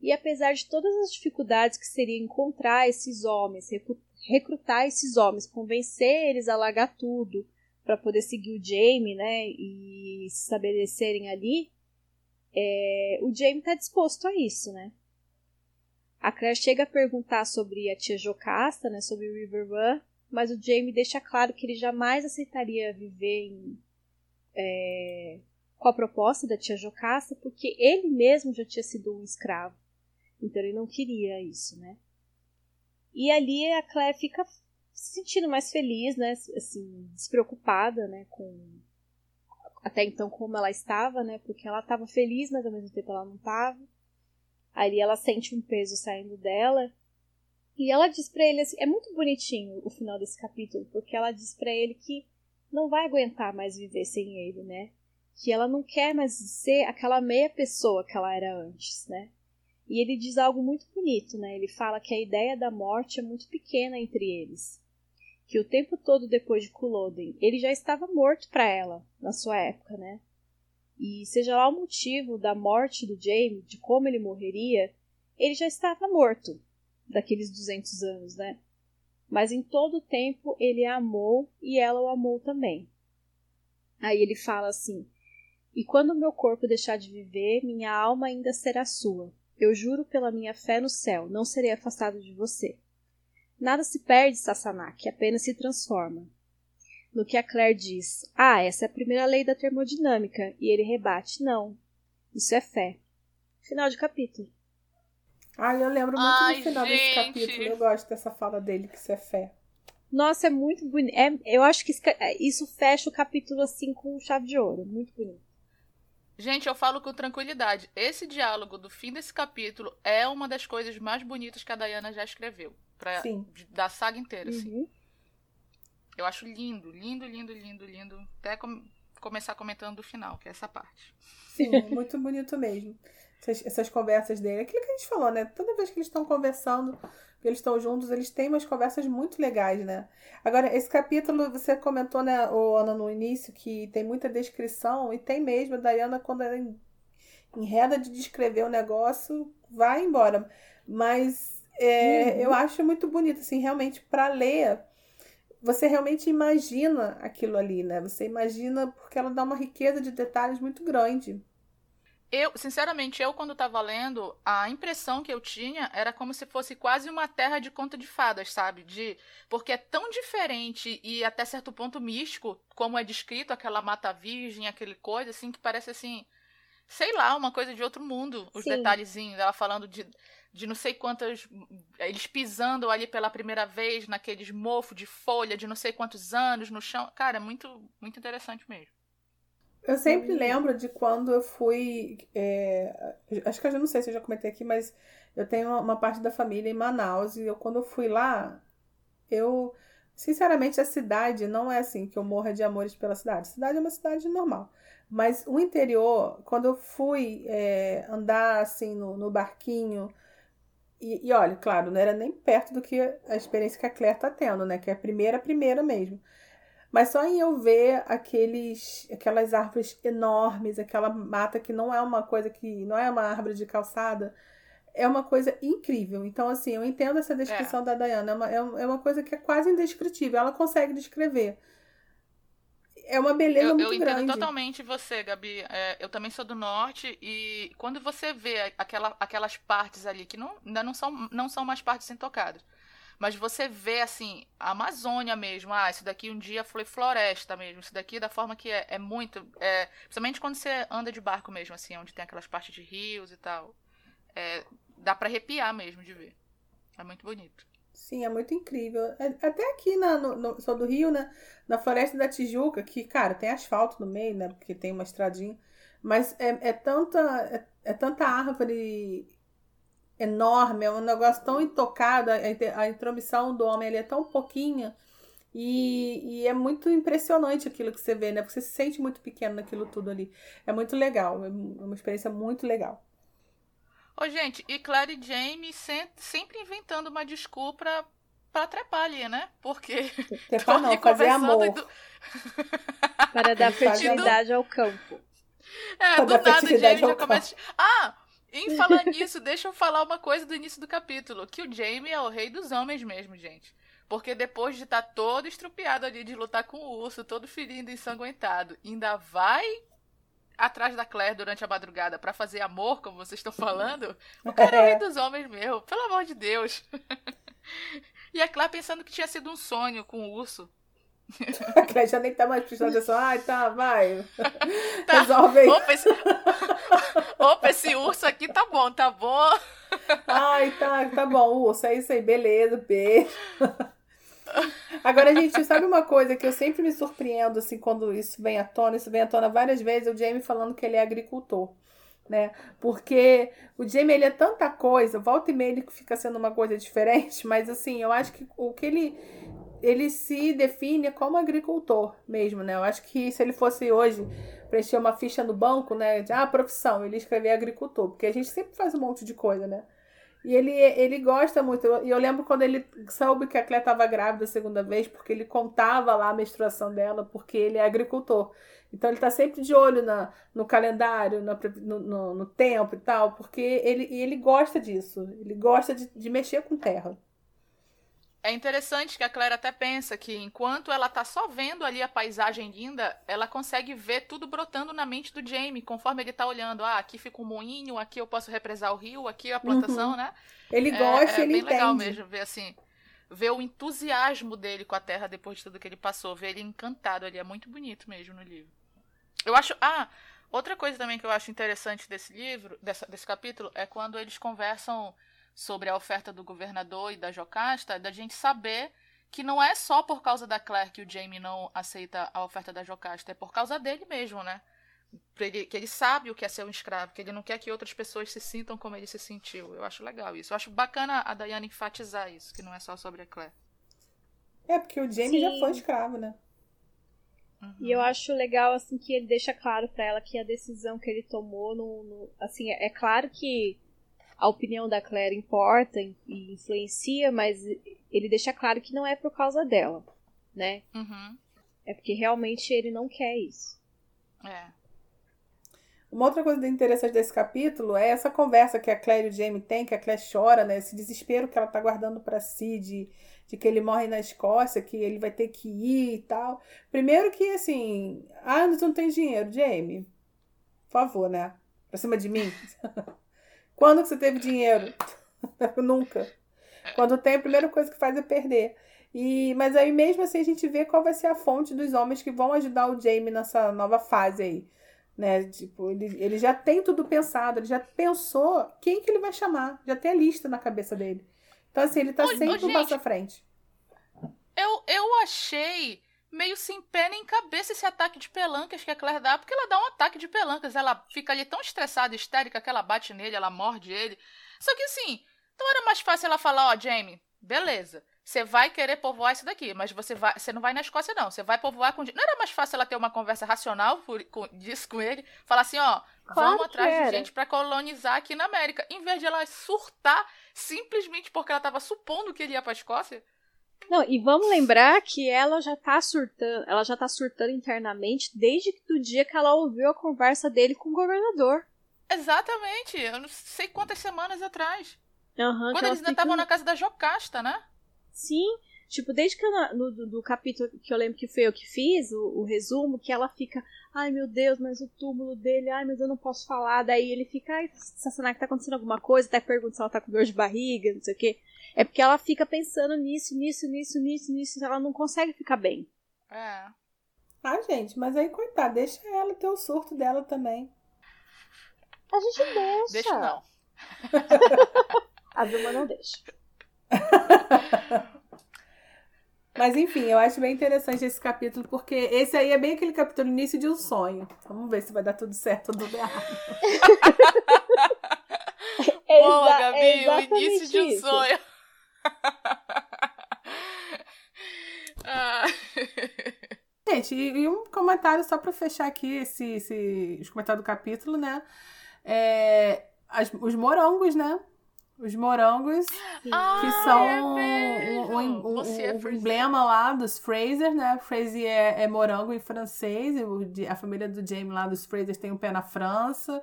E apesar de todas as dificuldades que seria encontrar esses homens, recrutar esses homens, convencer eles a largar tudo para poder seguir o Jamie, né, e se estabelecerem ali, é, o Jamie está disposto a isso, né. A Claire chega a perguntar sobre a tia Jocasta, né, sobre River Run, mas o Jamie deixa claro que ele jamais aceitaria viver em é, com a proposta da tia Jocasta, porque ele mesmo já tinha sido um escravo. Então ele não queria isso, né? E ali a Claire fica se sentindo mais feliz, né? Assim, despreocupada, né? Com até então como ela estava, né? Porque ela estava feliz, mas ao mesmo tempo ela não estava. Ali ela sente um peso saindo dela. E ela diz para ele assim, é muito bonitinho o final desse capítulo, porque ela diz para ele que não vai aguentar mais viver sem ele, né? Que ela não quer mais ser aquela meia pessoa que ela era antes, né? E ele diz algo muito bonito, né? Ele fala que a ideia da morte é muito pequena entre eles. Que o tempo todo depois de Culloden, ele já estava morto para ela, na sua época, né? E seja lá o motivo da morte do Jaime, de como ele morreria, ele já estava morto daqueles 200 anos, né? Mas em todo o tempo ele a amou e ela o amou também. Aí ele fala assim: E quando meu corpo deixar de viver, minha alma ainda será sua. Eu juro pela minha fé no céu, não serei afastado de você. Nada se perde, Sassanak, apenas se transforma. No que a Claire diz: Ah, essa é a primeira lei da termodinâmica, e ele rebate: Não, isso é fé. Final de capítulo. Ah, eu lembro muito Ai, do final gente. desse capítulo. Eu gosto dessa fala dele, que isso é fé. Nossa, é muito bonito. É, eu acho que é, isso fecha o capítulo assim com chave de ouro. Muito bonito. Gente, eu falo com tranquilidade. Esse diálogo do fim desse capítulo é uma das coisas mais bonitas que a Dayana já escreveu. Pra, Sim. Da saga inteira, assim. uhum. assim. Eu acho lindo, lindo, lindo, lindo, lindo. Até com, começar comentando do final, que é essa parte. Sim, muito bonito mesmo essas, essas conversas dele. Aquilo que a gente falou, né? Toda vez que eles estão conversando, que eles estão juntos, eles têm umas conversas muito legais, né? Agora, esse capítulo, você comentou, né, o Ana, no início, que tem muita descrição, e tem mesmo. A Diana, quando ela enreda de descrever o negócio, vai embora. Mas é, uhum. eu acho muito bonito, assim, realmente, para ler você realmente imagina aquilo ali, né? Você imagina porque ela dá uma riqueza de detalhes muito grande. Eu, sinceramente, eu quando tava lendo, a impressão que eu tinha era como se fosse quase uma terra de conta de fadas, sabe? De porque é tão diferente e até certo ponto místico, como é descrito aquela mata virgem, aquele coisa assim que parece assim, sei lá, uma coisa de outro mundo, os Sim. detalhezinhos dela falando de de não sei quantas eles pisando ali pela primeira vez naqueles mofos de folha de não sei quantos anos no chão. Cara, é muito muito interessante mesmo. Eu sempre lembro de quando eu fui. É, acho que eu já não sei se eu já comentei aqui, mas eu tenho uma parte da família em Manaus e eu, quando eu fui lá, eu. Sinceramente, a cidade não é assim que eu morra de amores pela cidade. A cidade é uma cidade normal. Mas o interior, quando eu fui é, andar assim no, no barquinho, e, e, olha, claro, não era nem perto do que a experiência que a Claire tá tendo, né? Que é a primeira, primeira mesmo. Mas só em eu ver aqueles, aquelas árvores enormes, aquela mata que não é uma coisa que não é uma árvore de calçada, é uma coisa incrível. Então, assim, eu entendo essa descrição é. da Dayana. É uma, é uma coisa que é quase indescritível. Ela consegue descrever. É uma beleza eu, muito grande. Eu entendo totalmente você, Gabi. É, eu também sou do norte e quando você vê aquela, aquelas partes ali que não, ainda não são, não são mais partes intocadas, mas você vê, assim, a Amazônia mesmo. Ah, isso daqui um dia foi floresta mesmo. Isso daqui, da forma que é, é muito. É, principalmente quando você anda de barco mesmo, assim, onde tem aquelas partes de rios e tal. É, dá para arrepiar mesmo de ver. É muito bonito. Sim, é muito incrível. É, até aqui na, no, no, do Rio, né? Na Floresta da Tijuca, que, cara, tem asfalto no meio, né? Porque tem uma estradinha. Mas é, é tanta, é, é tanta árvore enorme, é um negócio tão intocado, a, intromissão do homem ali é tão pouquinha. E, e, é muito impressionante aquilo que você vê, né? Porque você se sente muito pequeno naquilo tudo ali. É muito legal, é uma experiência muito legal. Ô, gente, e Claire e Jamie sempre inventando uma desculpa pra, pra trepar ali, né? Porque. Trepar não, fazer amor. Do... Para dar fertilidade ao campo. É, para do nada o Jamie já começa. Ah! Em falar nisso, deixa eu falar uma coisa do início do capítulo: que o Jamie é o rei dos homens mesmo, gente. Porque depois de estar tá todo estrupiado ali de lutar com o urso, todo ferido, ensanguentado, ainda vai atrás da Claire durante a madrugada para fazer amor, como vocês estão falando, o cara é o rei dos homens meu, pelo amor de Deus. e a Claire pensando que tinha sido um sonho com o urso. A já nem tá mais prestando atenção. Ai, tá, vai. Tá. Resolve aí. Opa esse... Opa, esse urso aqui tá bom, tá bom. Ai, tá, tá bom, urso, é isso aí, beleza, beijo. Agora, gente, sabe uma coisa que eu sempre me surpreendo, assim, quando isso vem à tona? Isso vem à tona várias vezes, o Jamie falando que ele é agricultor, né? Porque o Jamie, ele é tanta coisa, volta e meia ele fica sendo uma coisa diferente, mas, assim, eu acho que o que ele... Ele se define como agricultor mesmo, né? Eu acho que se ele fosse hoje preencher uma ficha no banco, né? De, ah, profissão, ele escrever agricultor, porque a gente sempre faz um monte de coisa, né? E ele, ele gosta muito. E eu lembro quando ele soube que a Clé estava grávida a segunda vez, porque ele contava lá a menstruação dela, porque ele é agricultor. Então ele está sempre de olho na, no calendário, na, no, no, no, tempo e tal, porque ele, ele gosta disso. Ele gosta de, de mexer com terra. É interessante que a Claire até pensa que enquanto ela tá só vendo ali a paisagem linda, ela consegue ver tudo brotando na mente do Jamie, conforme ele tá olhando. Ah, aqui fica um moinho, aqui eu posso represar o rio, aqui a plantação, uhum. né? Ele gosta, é, é ele bem entende. legal mesmo ver assim, ver o entusiasmo dele com a terra depois de tudo que ele passou, ver ele encantado ali, é muito bonito mesmo no livro. Eu acho, ah, outra coisa também que eu acho interessante desse livro, dessa, desse capítulo, é quando eles conversam sobre a oferta do governador e da Jocasta, da gente saber que não é só por causa da Claire que o Jamie não aceita a oferta da Jocasta, é por causa dele mesmo, né? Ele, que ele sabe o que é ser um escravo, que ele não quer que outras pessoas se sintam como ele se sentiu. Eu acho legal isso. Eu acho bacana a Diana enfatizar isso, que não é só sobre a Claire. É, porque o Jamie Sim. já foi escravo, né? Uhum. E eu acho legal, assim, que ele deixa claro para ela que a decisão que ele tomou, no, no assim, é, é claro que a opinião da Claire importa e influencia, mas ele deixa claro que não é por causa dela, né? Uhum. É porque realmente ele não quer isso. É. Uma outra coisa interessante desse capítulo é essa conversa que a Claire e o Jamie têm, que a Claire chora, né? Esse desespero que ela tá guardando para si de, de que ele morre na Escócia, que ele vai ter que ir e tal. Primeiro que, assim, ah, não tem dinheiro, Jamie. Por favor, né? Pra cima de mim. Quando que você teve dinheiro? Nunca. Quando tem, a primeira coisa que faz é perder. E, mas aí mesmo assim a gente vê qual vai ser a fonte dos homens que vão ajudar o Jamie nessa nova fase aí. Né? Tipo, ele, ele já tem tudo pensado, ele já pensou quem que ele vai chamar, já tem a lista na cabeça dele. Então, assim, ele tá ô, sempre ô, um passo à frente. Eu, eu achei meio sem pé nem cabeça esse ataque de pelancas que a Claire dá, porque ela dá um ataque de pelancas, ela fica ali tão estressada, histérica, que ela bate nele, ela morde ele. Só que assim, então era mais fácil ela falar, ó, oh, Jamie, beleza, você vai querer povoar isso daqui, mas você, vai, você não vai na Escócia, não. Você vai povoar com. Não era mais fácil ela ter uma conversa racional por, com, disso com ele? Falar assim, ó, claro vamos atrás era. de gente para colonizar aqui na América. Em vez de ela surtar simplesmente porque ela tava supondo que ele ia pra Escócia. Não, e vamos lembrar que ela já tá surtando, ela já tá surtando internamente desde o dia que ela ouviu a conversa dele com o governador. Exatamente, eu não sei quantas semanas atrás. Uhum, Quando eles ainda estavam na casa da Jocasta, né? Sim, tipo, desde que eu, no, do, do, capítulo que eu lembro que foi eu que fiz, o, o, resumo, que ela fica, ai meu Deus, mas o túmulo dele, ai, mas eu não posso falar. Daí ele fica, ai, Sassanaki, que tá acontecendo alguma coisa, até pergunta se ela tá com dor de barriga, não sei o quê. É porque ela fica pensando nisso, nisso, nisso, nisso, nisso, ela não consegue ficar bem. É. Ah, gente, mas aí, coitada, deixa ela ter o surto dela também. A gente deixa. Deixa não. A Vilma não deixa. Mas enfim, eu acho bem interessante esse capítulo, porque esse aí é bem aquele capítulo início de um sonho. Vamos ver se vai dar tudo certo ou tudo errado. Boa, Gabi, é o início de um isso. sonho. Gente, e, um comentário só para fechar aqui esse, esse, os comentários do capítulo, né? É, as, os morangos, né? Os morangos, ah, que são é um, um, um, um emblema lá dos Fraser, né? Fraser é, é morango em francês, a família do Jamie lá dos Fraser tem um pé na França,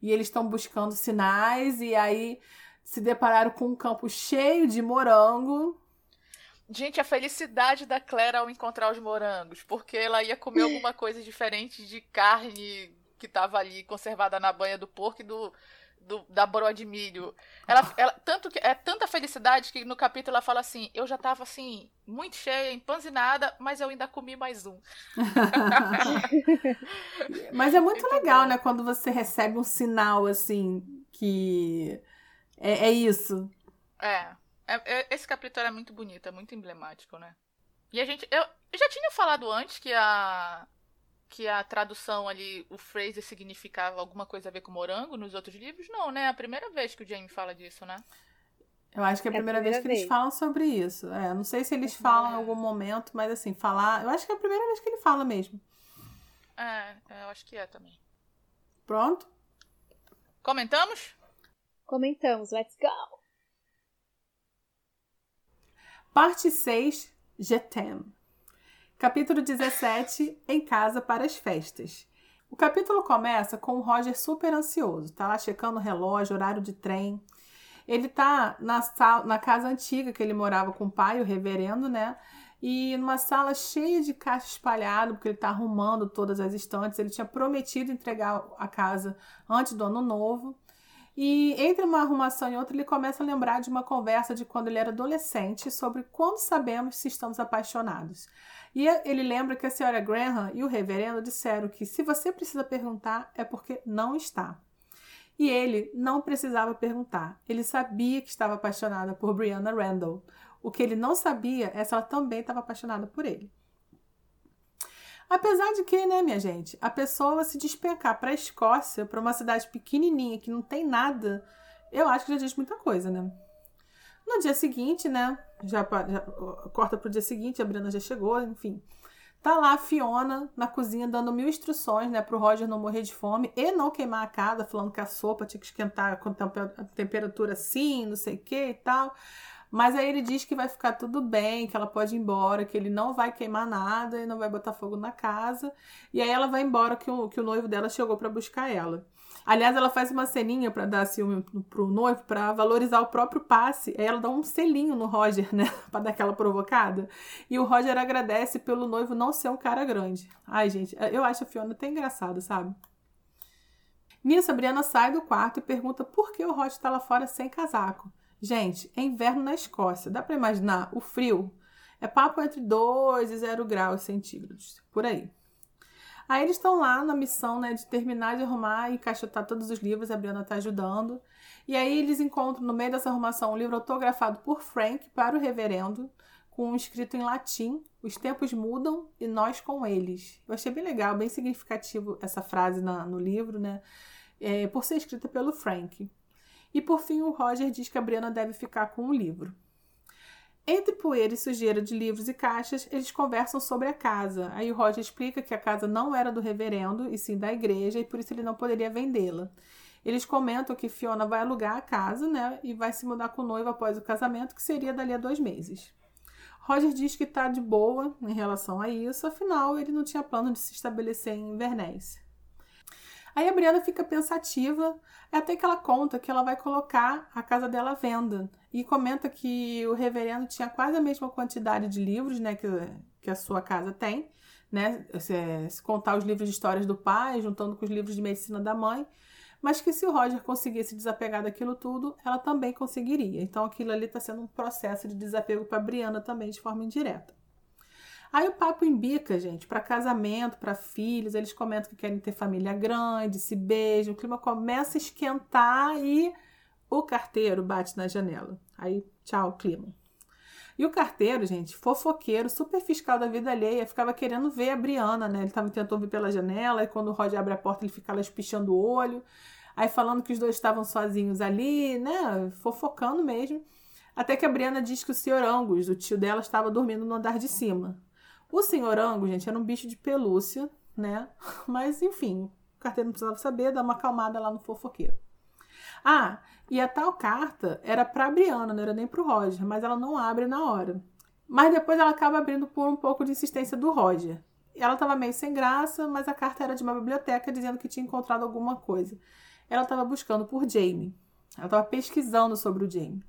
e eles estão buscando sinais, e aí se depararam com um campo cheio de morango. Gente, a felicidade da Claire ao encontrar os morangos, porque ela ia comer alguma coisa diferente de carne que estava ali conservada na banha do porco e do, do, da broa de milho. Ela, ela, tanto que, é tanta felicidade que no capítulo ela fala assim: eu já estava assim, muito cheia, empanzinada, mas eu ainda comi mais um. mas é muito legal, né, quando você recebe um sinal assim que é, é isso. É. É, é. Esse capítulo é muito bonito, é muito emblemático, né? E a gente. Eu, eu já tinha falado antes que a. Que a tradução ali, o Fraser significava alguma coisa a ver com morango nos outros livros? Não, né? É a primeira vez que o Jamie fala disso, né? Eu acho que é a primeira, é a primeira vez que vez. eles falam sobre isso. É, não sei se eles é. falam em algum momento, mas assim, falar. Eu acho que é a primeira vez que ele fala mesmo. É, eu acho que é também. Pronto? Comentamos? Comentamos, let's go! Parte 6, Jetem. Capítulo 17, Em Casa para as Festas. O capítulo começa com o Roger super ansioso, tá lá checando o relógio, horário de trem. Ele tá na, sala, na casa antiga que ele morava com o pai, o reverendo, né? E numa sala cheia de caixa espalhado, porque ele tá arrumando todas as estantes. Ele tinha prometido entregar a casa antes do ano novo. E entre uma arrumação e outra, ele começa a lembrar de uma conversa de quando ele era adolescente sobre quando sabemos se estamos apaixonados. E ele lembra que a senhora Graham e o reverendo disseram que se você precisa perguntar é porque não está. E ele não precisava perguntar. Ele sabia que estava apaixonada por Brianna Randall. O que ele não sabia é se ela também estava apaixonada por ele. Apesar de que, né, minha gente, a pessoa se despencar para a Escócia, para uma cidade pequenininha que não tem nada, eu acho que já diz muita coisa, né? No dia seguinte, né, já, já corta pro dia seguinte, a Bruna já chegou, enfim. Tá lá a Fiona na cozinha dando mil instruções, né, pro Roger não morrer de fome e não queimar a casa, falando que a sopa tinha que esquentar com a temperatura assim, não sei o que e tal. Mas aí ele diz que vai ficar tudo bem, que ela pode ir embora, que ele não vai queimar nada e não vai botar fogo na casa. E aí ela vai embora que o, que o noivo dela chegou para buscar ela. Aliás, ela faz uma ceninha para dar ciúme pro noivo, para valorizar o próprio passe. Aí ela dá um selinho no Roger, né? para dar aquela provocada. E o Roger agradece pelo noivo não ser um cara grande. Ai, gente, eu acho a Fiona até engraçada, sabe? Nisso, a Briana sai do quarto e pergunta por que o Roger está lá fora sem casaco. Gente, é inverno na Escócia. Dá para imaginar o frio? É papo entre 2 e 0 graus centígrados, por aí. Aí eles estão lá na missão né, de terminar de arrumar e encaixotar todos os livros, a Brianna está ajudando. E aí eles encontram no meio dessa arrumação um livro autografado por Frank para o reverendo, com um escrito em latim: Os tempos mudam e nós com eles. Eu achei bem legal, bem significativo essa frase na, no livro, né? É, por ser escrita pelo Frank. E por fim, o Roger diz que a Brianna deve ficar com o livro. Entre poeira e sujeira de livros e caixas, eles conversam sobre a casa. Aí o Roger explica que a casa não era do reverendo, e sim da igreja, e por isso ele não poderia vendê-la. Eles comentam que Fiona vai alugar a casa, né, e vai se mudar com o noivo após o casamento, que seria dali a dois meses. Roger diz que está de boa em relação a isso, afinal ele não tinha plano de se estabelecer em Inverness. Aí a Briana fica pensativa, até que ela conta que ela vai colocar a casa dela à venda. E comenta que o reverendo tinha quase a mesma quantidade de livros né, que, que a sua casa tem, né? Se, se contar os livros de histórias do pai, juntando com os livros de medicina da mãe, mas que se o Roger conseguisse desapegar daquilo tudo, ela também conseguiria. Então aquilo ali está sendo um processo de desapego para Briana também de forma indireta. Aí o papo embica, gente, para casamento, para filhos, eles comentam que querem ter família grande, se beijam, o clima começa a esquentar e o carteiro bate na janela. Aí, tchau, clima. E o carteiro, gente, fofoqueiro, super fiscal da vida alheia, ficava querendo ver a Briana, né? Ele tava tentando ver pela janela, e quando o Roger abre a porta, ele fica lá espichando o olho. Aí falando que os dois estavam sozinhos ali, né? Fofocando mesmo. Até que a Briana diz que o senhor Angus, o tio dela, estava dormindo no andar de cima. O senhor Angus, gente, era um bicho de pelúcia, né? Mas, enfim, o carteiro não precisava saber, dá uma acalmada lá no fofoqueiro. Ah, e a tal carta era para Briana, não era nem para o Roger, mas ela não abre na hora. Mas depois ela acaba abrindo por um pouco de insistência do Roger. Ela estava meio sem graça, mas a carta era de uma biblioteca dizendo que tinha encontrado alguma coisa. Ela estava buscando por Jamie. Ela estava pesquisando sobre o Jamie.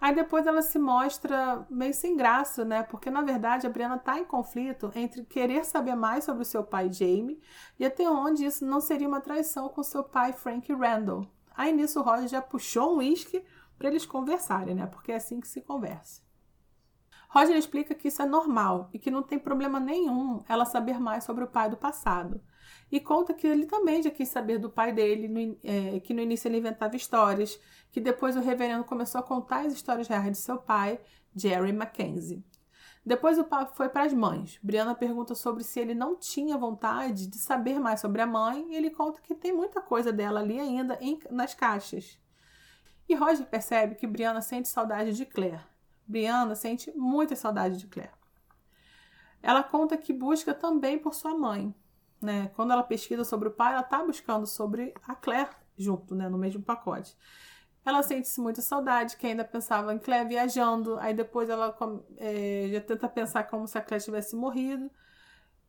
Aí depois ela se mostra meio sem graça, né? Porque na verdade a Brianna está em conflito entre querer saber mais sobre o seu pai Jamie e até onde isso não seria uma traição com seu pai Frank Randall. Aí nisso o Roger já puxou um uísque para eles conversarem, né? Porque é assim que se conversa. Roger explica que isso é normal e que não tem problema nenhum ela saber mais sobre o pai do passado. E conta que ele também já quis saber do pai dele, no, é, que no início ele inventava histórias, que depois o reverendo começou a contar as histórias reais de seu pai, Jerry Mackenzie. Depois o papo foi para as mães. Brianna pergunta sobre se ele não tinha vontade de saber mais sobre a mãe e ele conta que tem muita coisa dela ali ainda em, nas caixas. E Roger percebe que Brianna sente saudade de Claire. Brianna sente muita saudade de Claire. Ela conta que busca também por sua mãe, né? Quando ela pesquisa sobre o pai, ela está buscando sobre a Claire junto, né, no mesmo pacote. Ela sente-se muita saudade, que ainda pensava em Claire viajando, aí depois ela é, já tenta pensar como se a Claire tivesse morrido,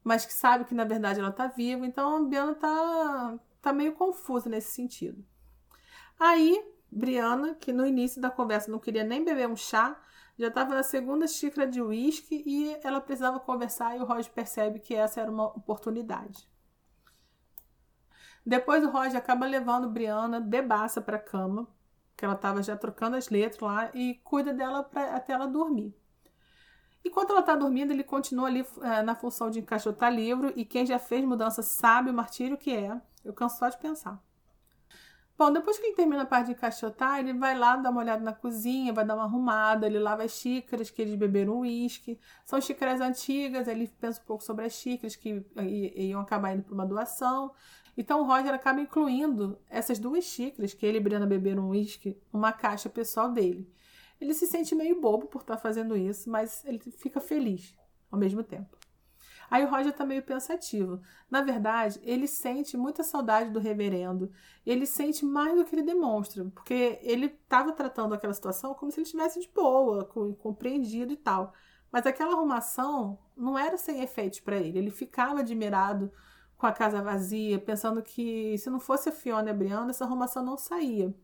mas que sabe que na verdade ela está viva, então a Biana tá, tá meio confusa nesse sentido. Aí, Briana, que no início da conversa não queria nem beber um chá, já estava na segunda xícara de uísque e ela precisava conversar e o Roger percebe que essa era uma oportunidade. Depois o Roger acaba levando Brianna bebaça para a cama, que ela estava já trocando as letras lá, e cuida dela pra, até ela dormir. Enquanto ela está dormindo, ele continua ali é, na função de encaixotar livro, e quem já fez mudança sabe o martírio que é. Eu canso só de pensar. Bom, depois que ele termina a parte de encaixotar, ele vai lá dar uma olhada na cozinha, vai dar uma arrumada, ele lava as xícaras que eles beberam uísque. São xícaras antigas, ele pensa um pouco sobre as xícaras que iam acabar indo para uma doação. Então o Roger acaba incluindo essas duas xícaras que ele e Brianna beberam uísque numa caixa pessoal dele. Ele se sente meio bobo por estar fazendo isso, mas ele fica feliz ao mesmo tempo. Aí o Roger tá meio pensativo. Na verdade, ele sente muita saudade do reverendo. Ele sente mais do que ele demonstra, porque ele estava tratando aquela situação como se ele estivesse de boa, compreendido e tal. Mas aquela arrumação não era sem efeitos para ele. Ele ficava admirado com a casa vazia, pensando que se não fosse a Fiona e a Brianna, essa arrumação não saía.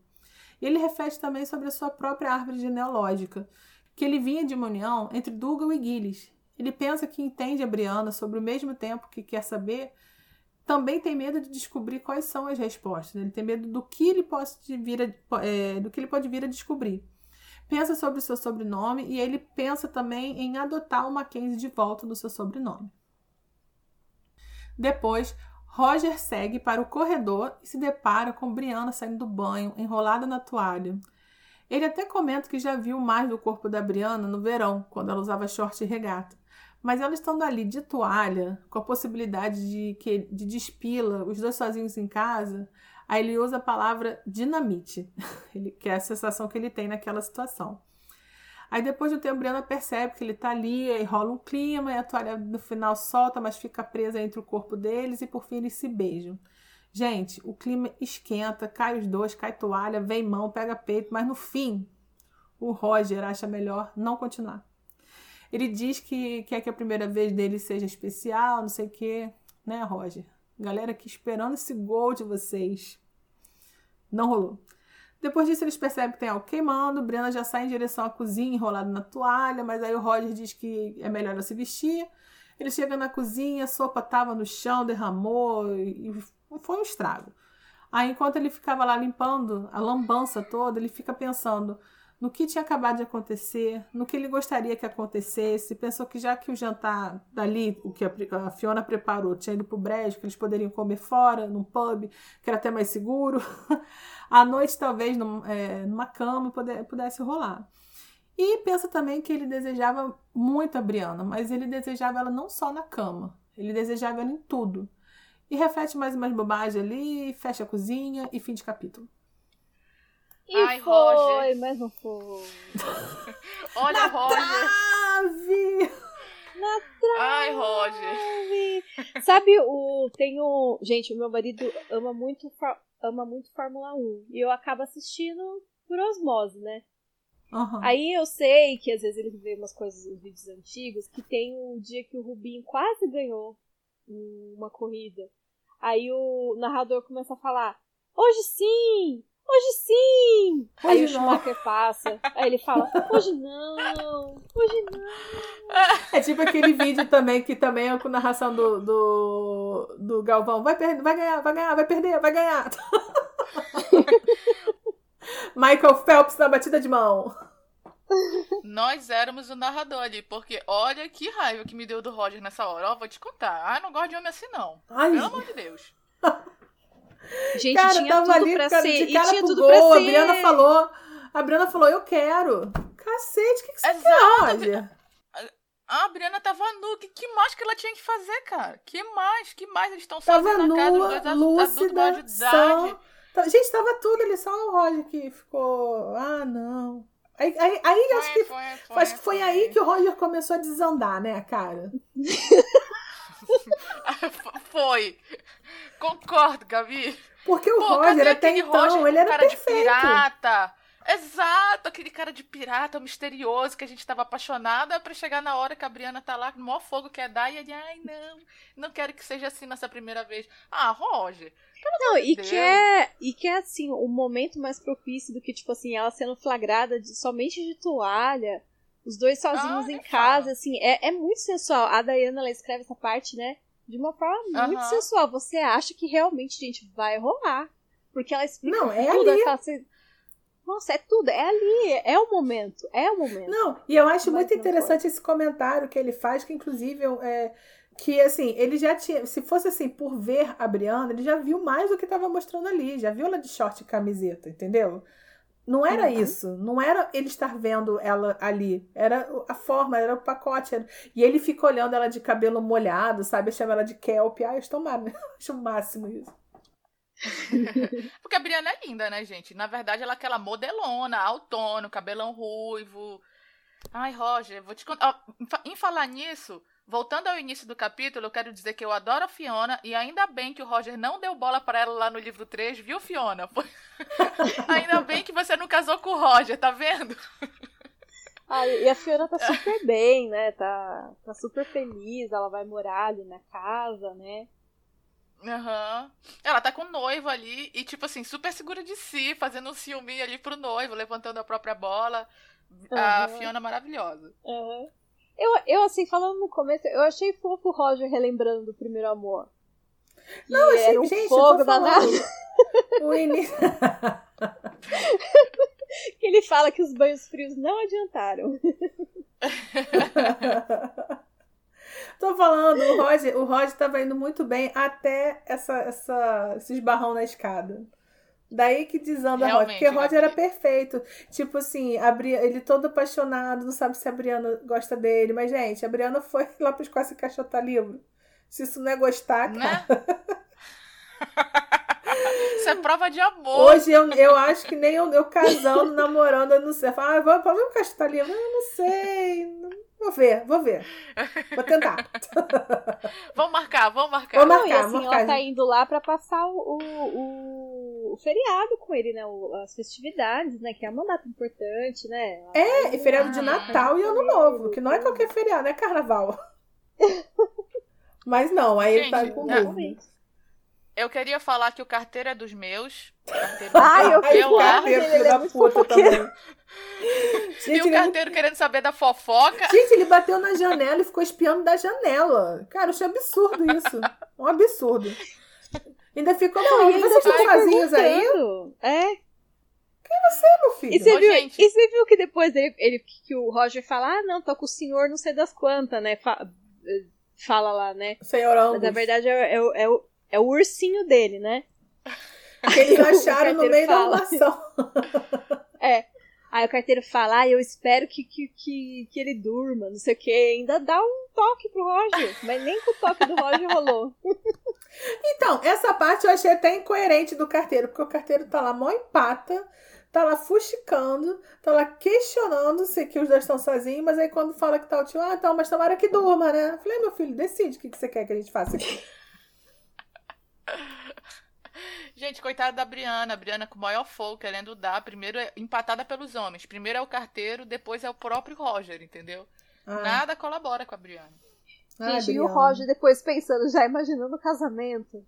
Ele reflete também sobre a sua própria árvore genealógica, que ele vinha de uma união entre Dougal e Gillis, ele pensa que entende a Brianna sobre o mesmo tempo que quer saber, também tem medo de descobrir quais são as respostas. Ele tem medo do que ele pode vir a, é, do que ele pode vir a descobrir. Pensa sobre o seu sobrenome e ele pensa também em adotar o Mackenzie de volta no seu sobrenome. Depois, Roger segue para o corredor e se depara com Brianna saindo do banho, enrolada na toalha. Ele até comenta que já viu mais do corpo da Brianna no verão, quando ela usava short e regata. Mas ela estando ali de toalha, com a possibilidade de, que, de despila, os dois sozinhos em casa, aí ele usa a palavra dinamite, que é a sensação que ele tem naquela situação. Aí depois do tempo, Brianna percebe que ele está ali, aí rola um clima, e a toalha no final solta, mas fica presa entre o corpo deles, e por fim eles se beijam. Gente, o clima esquenta, cai os dois, cai toalha, vem mão, pega peito, mas no fim, o Roger acha melhor não continuar. Ele diz que quer que a primeira vez dele seja especial, não sei o quê, né, Roger? Galera aqui esperando esse gol de vocês. Não rolou. Depois disso, eles percebem que tem algo queimando. Brianna já sai em direção à cozinha, enrolado na toalha, mas aí o Roger diz que é melhor ela se vestir. Ele chega na cozinha, a sopa estava no chão, derramou e foi um estrago. Aí, enquanto ele ficava lá limpando a lambança toda, ele fica pensando no que tinha acabado de acontecer, no que ele gostaria que acontecesse. Pensou que já que o jantar dali, o que a Fiona preparou, tinha ido pro brejo, que eles poderiam comer fora, num pub, que era até mais seguro. à noite, talvez, num, é, numa cama, pudesse rolar. E pensa também que ele desejava muito a Brianna, mas ele desejava ela não só na cama, ele desejava ela em tudo. E reflete mais umas bobagens ali, fecha a cozinha e fim de capítulo. E Ai, foi, Roger. mas não foi. Olha, Na Roger. Trave! Na trave! Ai, Roger. Sabe o. Tem o. Gente, o meu marido ama muito, ama muito Fórmula 1. E eu acabo assistindo por osmose, né? Uhum. Aí eu sei que às vezes ele vê umas coisas, uns vídeos antigos, que tem um dia que o Rubinho quase ganhou uma corrida. Aí o narrador começa a falar: Hoje sim! Hoje sim! Hoje aí o Schumacher passa. Aí ele fala: Hoje não! Hoje não! É tipo aquele vídeo também que também é com narração do, do, do Galvão: vai, vai ganhar, vai ganhar, vai perder, vai ganhar. Michael Phelps na batida de mão. Nós éramos o narrador ali, porque olha que raiva que me deu do Roger nessa hora. Ó, vou te contar. Ah, não gosto de homem assim, não. Ai. Pelo amor de Deus. Gente, cara, tinha tava tudo ali, pra cara, ser. De cara e tinha pro tudo gol, pra a. Briana falou. A Briana falou, eu quero. Cacete, o que, que você Exato. quer, Roger? A Briana tava nua. Que, que mais que ela tinha que fazer, cara? Que mais? Que mais eles estão sozinhos na casa? Os dois lúcida, adultos de idade. São... Gente, tava tudo ali, só o Roger que ficou. Ah, não. Aí, aí, aí Foi, acho que foi, foi, acho que foi aí que o Roger começou a desandar, né, cara? Foi. Concordo, Gabi. Porque o Pô, Roger até então, Roger ele era cara de perfeito. pirata. Exato, aquele cara de pirata misterioso que a gente tava apaixonada pra chegar na hora que a Briana tá lá com o maior fogo quer dar e ele, ai não, não quero que seja assim nessa primeira vez. Ah, Roger. Não, e Deus. que, é, e que é assim, o momento mais propício do que, tipo assim, ela sendo flagrada de, somente de toalha, os dois sozinhos Ah, em casa, fala. assim, é, é muito sensual. A Diana, ela escreve essa parte, né, de uma forma muito Aham. sensual. Você acha que realmente, gente, vai rolar. Porque ela explica Não, é tudo, ali. ela fala assim, nossa, é tudo, é ali, é o momento, é o momento. Não, e eu acho Mas muito interessante esse comentário que ele faz, que inclusive é, que assim, ele já tinha, se fosse assim, por ver a Brianna, ele já viu mais do que estava mostrando ali, já viu ela de short e camiseta, entendeu? Não era Uhum. isso, não era ele estar vendo ela ali, era a forma, era o pacote. era- E ele fica olhando ela de cabelo molhado, sabe? Chama ela de kelp. Ai, eu estou mar... acho o máximo isso. Porque a Briana é linda, né, gente? Na verdade, ela é aquela modelona, autônoma, cabelão ruivo. Ai, Roger, vou te contar. Em fa- Em falar nisso, voltando ao início do capítulo, eu quero dizer que eu adoro a Fiona e ainda bem que o Roger não deu bola pra ela lá no livro 3, viu, Fiona? Ainda bem que você não casou com o Roger, tá vendo? Ah, e a Fiona tá super bem, né? Tá, tá super feliz, ela vai morar ali na casa, né? Aham. Ela tá com o noivo ali e, tipo assim, super segura de si, fazendo um ciúminho ali pro noivo, levantando a própria bola. A Aham. Fiona maravilhosa. Aham. Eu, eu, assim, falando no começo, eu achei fofo o Roger relembrando do primeiro amor. Não, achei- era um gente, fogo danado. O início. Que ele fala que os banhos frios não adiantaram. Tô falando, o Roger, o Roger tava indo muito bem até essa, essa, esse esbarrão na escada. Daí que desanda a Roger, porque Roger era perfeito. Tipo assim, a Bri- ele todo apaixonado, não sabe se a Briana gosta dele. Mas, gente, a Briana foi lá pros quase caixotar livro. Se isso não é gostar, cara. Né? Isso é prova de amor. Hoje eu, eu acho que nem eu, eu casando, namorando, eu não sei. Eu falo, ah, vamos, vamos caixotar livro. Eu não sei. não- Vou ver, vou ver. Vou tentar. Vamos marcar, vamos marcar. Vamos Não, e marcar, assim, marcar, ela tá indo lá pra passar o, o, o feriado com ele, né? O, as festividades, né? Que é uma data importante, né? É, e feriado de Natal e Ano Novo, que não é qualquer feriado, é carnaval. Mas não, aí Gente, ele tá com dúvida. Eu queria falar que o carteiro é dos meus. Ai, eu fiquei o carteiro, filho da puta também. Gente, e o carteiro ele... querendo saber da fofoca. Gente, ele bateu na janela e ficou espiando da janela. Cara, eu achei absurdo isso. Um absurdo. Ainda ficou falando, vocês estão sozinhos aí? É. Quem é você, meu filho? E você, Ô, viu, e você viu que depois ele, ele, que o Roger fala, ah, não, tô com o senhor não sei das quantas, né? Fala lá, né? Senhor Angus. Mas na verdade é, é, é, o, é o ursinho dele, né? Que eles acharam no meio fala. da armação. é. Aí o carteiro fala, ah, eu espero que, que, que, que ele durma, não sei o que. Ainda dá um toque pro Roger. Mas nem com o toque do Roger rolou. Então, essa parte eu achei até incoerente do carteiro, porque o carteiro tá lá mó empata, tá lá fuxicando, tá lá questionando se que os dois estão sozinhos, mas aí quando fala que tá o tio, ah, então, mas tomara que durma, né? Eu falei, meu filho, decide o que, que você quer que a gente faça aqui. Gente, coitada da Briana. A Briana com o maior fogo, querendo dar. Primeiro é empatada pelos homens. Primeiro é o carteiro, depois é o próprio Roger, entendeu? Ah. Nada colabora com a Briana. Ah, Gente, e o Roger depois pensando, já imaginando o casamento.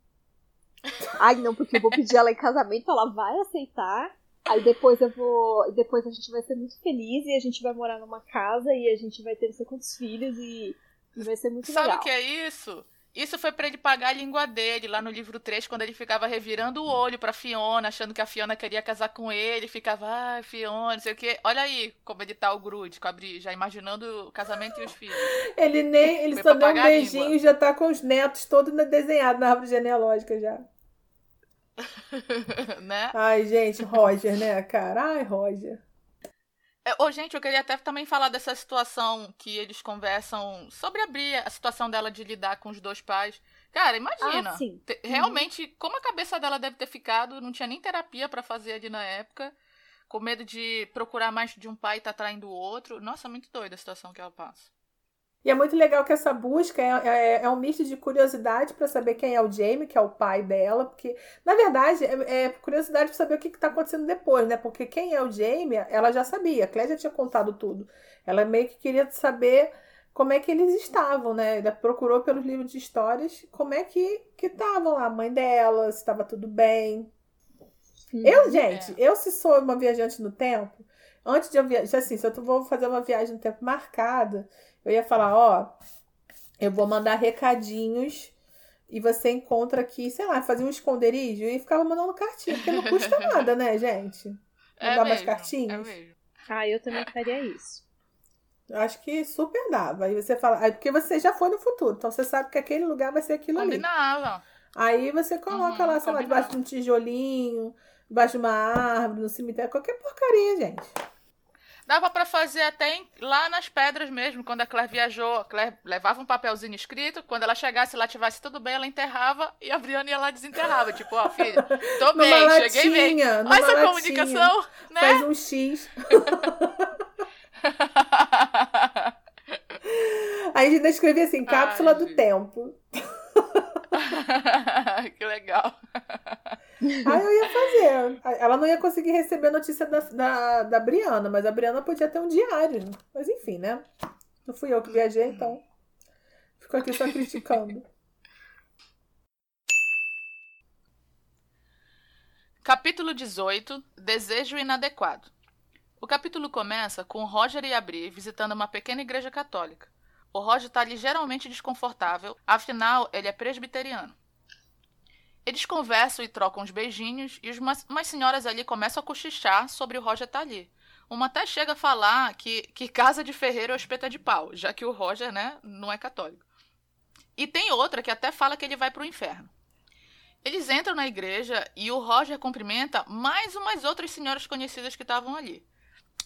Ai, não, porque eu vou pedir ela em casamento, ela vai aceitar. Aí depois eu vou. Depois a gente vai ser muito feliz e a gente vai morar numa casa e a gente vai ter não sei quantos filhos e, e vai ser muito Sabe legal. Sabe o que é isso? Isso foi para ele pagar a língua dele, lá no livro 3, quando ele ficava revirando o olho pra Fiona, achando que a Fiona queria casar com ele, ficava, ai, ah, Fiona, não sei o quê. Olha aí como ele tá o Grude, já imaginando o casamento e os filhos. Ele nem, ele foi só deu um beijinho e já tá com os netos todos desenhados na árvore genealógica já. né? Ai, gente, Roger, né, cara? Ai, Roger. Ô, gente, eu queria até também falar dessa situação que eles conversam sobre a Bria, a situação dela de lidar com os dois pais. Cara, imagina. Ah, sim. Uhum. Realmente, uhum. como a cabeça dela deve ter ficado, não tinha nem terapia para fazer ali na época, com medo de procurar mais de um pai e tá traindo o outro. Nossa, muito doida a situação que ela passa. E é muito legal que essa busca é, é, é um misto de curiosidade para saber quem é o Jamie, que é o pai dela, porque, na verdade, é, é curiosidade para saber o que está acontecendo depois, né? Porque quem é o Jamie, ela já sabia, a Claire já tinha contado tudo. Ela meio que queria saber como é que eles estavam, né? Ela procurou pelos livros de histórias como é que estavam lá, a mãe dela, se estava tudo bem. Hum, eu, gente, é. eu se sou uma viajante no tempo, antes de eu viajar, assim, se eu vou fazer uma viagem no tempo marcada, eu ia falar, ó, eu vou mandar recadinhos e você encontra aqui, sei lá, fazer um esconderijo e ficava mandando cartinha, porque não custa nada, né, gente? É Mandar é umas cartinhas. É ah, eu também faria isso. Eu acho que super dava. Aí você fala, aí porque você já foi no futuro, então você sabe que aquele lugar vai ser aquilo Combinava. ali. Aí você coloca uhum, lá, sei lá, debaixo de um tijolinho, debaixo de uma árvore, no cemitério, qualquer porcaria, gente. Dava para fazer até em, lá nas pedras mesmo, quando a Claire viajou. A Claire levava um papelzinho escrito, quando ela chegasse lá, tivesse tudo bem, ela enterrava e a Briana ia lá desenterrava. Tipo, ó, filha, tô bem, latinha, cheguei bem. Olha essa latinha, comunicação, né? Faz um X. Aí a gente escrevia assim, cápsula Ai, do gente. tempo. que legal. Aí eu ia fazer. Ela não ia conseguir receber a notícia da, da, da Briana, mas a Briana podia ter um diário. Mas enfim, né? Não fui eu que viajei, então. Fico aqui só criticando. Capítulo 18 Desejo inadequado. O capítulo começa com Roger e a Bri visitando uma pequena igreja católica. O Roger está ligeiramente desconfortável, afinal, ele é presbiteriano. Eles conversam e trocam uns beijinhos, e umas, umas senhoras ali começam a cochichar sobre o Roger tá ali. Uma até chega a falar que, que casa de ferreiro é espeta de pau, já que o Roger, né, não é católico. E tem outra que até fala que ele vai para o inferno. Eles entram na igreja e o Roger cumprimenta mais umas outras senhoras conhecidas que estavam ali.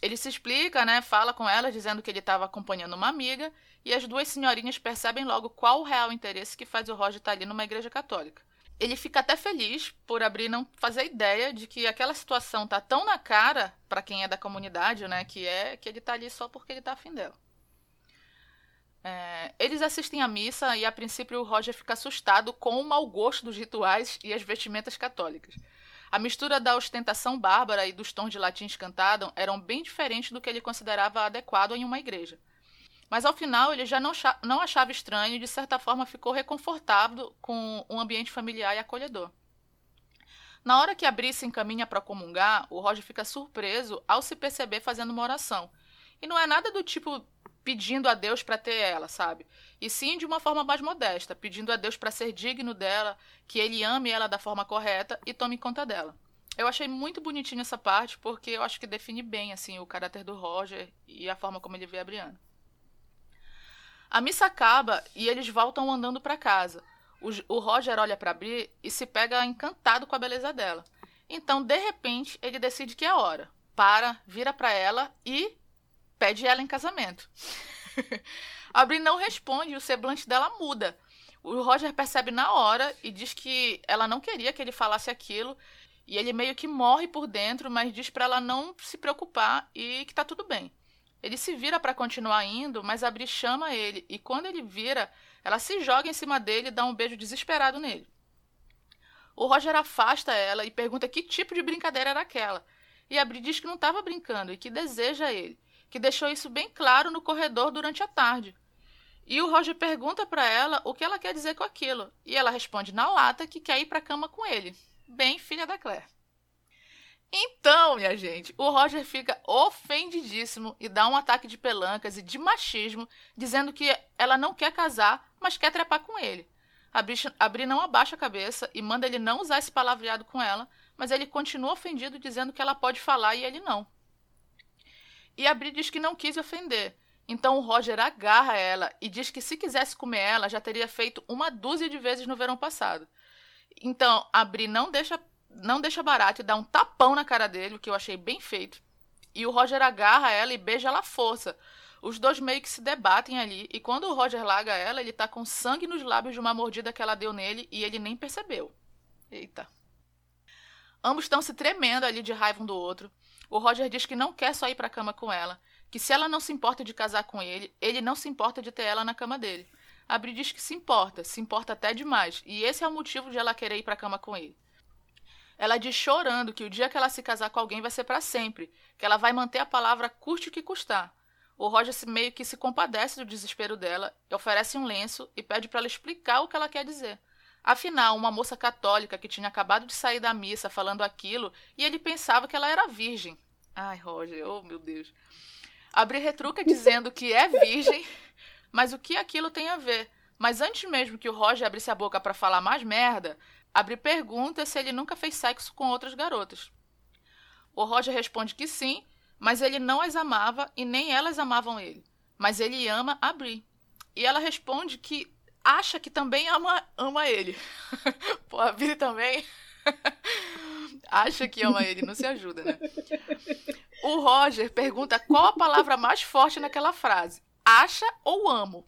Ele se explica, né, fala com elas dizendo que ele estava acompanhando uma amiga, e as duas senhorinhas percebem logo qual o real interesse que faz o Roger estar tá ali numa igreja católica ele fica até feliz por abrir não fazer ideia de que aquela situação tá tão na cara para quem é da comunidade, né, que é que ele tá ali só porque ele tá afim dela. É, eles assistem à missa e a princípio o Roger fica assustado com o mau gosto dos rituais e as vestimentas católicas. A mistura da ostentação bárbara e dos tons de latins cantados eram bem diferentes do que ele considerava adequado em uma igreja. Mas ao final ele já não, não achava estranho e de certa forma ficou reconfortado com um ambiente familiar e acolhedor. Na hora que a se encaminha para comungar, o Roger fica surpreso ao se perceber fazendo uma oração. E não é nada do tipo pedindo a Deus para ter ela, sabe? E sim de uma forma mais modesta, pedindo a Deus para ser digno dela, que ele ame ela da forma correta e tome conta dela. Eu achei muito bonitinho essa parte porque eu acho que define bem assim o caráter do Roger e a forma como ele vê a Brianna. A missa acaba e eles voltam andando para casa. O, o, Roger olha para Bri e se pega encantado com a beleza dela. Então, de repente, ele decide que é hora. Para, vira para ela e pede ela em casamento. a Bri não responde e o semblante dela muda. O Roger percebe na hora e diz que ela não queria que ele falasse aquilo. E ele meio que morre por dentro, mas diz para ela não se preocupar e que tá tudo bem. Ele se vira para continuar indo, mas a Bri chama ele e quando ele vira, ela se joga em cima dele e dá um beijo desesperado nele. O Roger afasta ela e pergunta que tipo de brincadeira era aquela. E a Bri diz que não estava brincando e que deseja ele que deixou isso bem claro no corredor durante a tarde. E o Roger pergunta para ela o que ela quer dizer com aquilo, e ela responde na lata que quer ir para a cama com ele. Bem filha da Claire. Então, minha gente, o Roger fica ofendidíssimo e dá um ataque de pelancas e de machismo, dizendo que ela não quer casar, mas quer trepar com ele. A Bri, a Bri não abaixa a cabeça e manda ele não usar esse palavreado com ela, mas ele continua ofendido, dizendo que ela pode falar e ele não. E a Bri diz que não quis ofender. Então o Roger agarra ela e diz que se quisesse comer ela, já teria feito uma dúzia de vezes no verão passado. Então a Bri não deixa, não deixa barato e dá um tapão na cara dele, o que eu achei bem feito. E o Roger agarra ela e beija ela à força. Os dois meio que se debatem ali, e quando o Roger larga ela, ele tá com sangue nos lábios de uma mordida que ela deu nele e ele nem percebeu. Eita. Ambos estão se tremendo ali de raiva um do outro. O Roger diz que não quer só ir para a cama com ela, que se ela não se importa de casar com ele, ele não se importa de ter ela na cama dele. A Bri diz que se importa, se importa até demais, e esse é o motivo de ela querer ir para a cama com ele. Ela diz chorando que o dia que ela se casar com alguém vai ser para sempre, que ela vai manter a palavra custe o que custar. O Roger meio que se compadece do desespero dela, oferece um lenço e pede para ela explicar o que ela quer dizer. Afinal, uma moça católica que tinha acabado de sair da missa falando aquilo e ele pensava que ela era virgem. Ai, Roger, oh meu Deus. Abre retruca dizendo que é virgem, mas o que aquilo tem a ver? Mas antes mesmo que o Roger abrisse a boca para falar mais merda, Abre pergunta se ele nunca fez sexo com outras garotas. O Roger responde que sim, mas ele não as amava e nem elas amavam ele. Mas ele ama a Bri. E ela responde que acha que também ama, ama ele. Pô, a Billy também acha que ama ele, não se ajuda, né? O Roger pergunta qual a palavra mais forte naquela frase: acha ou amo?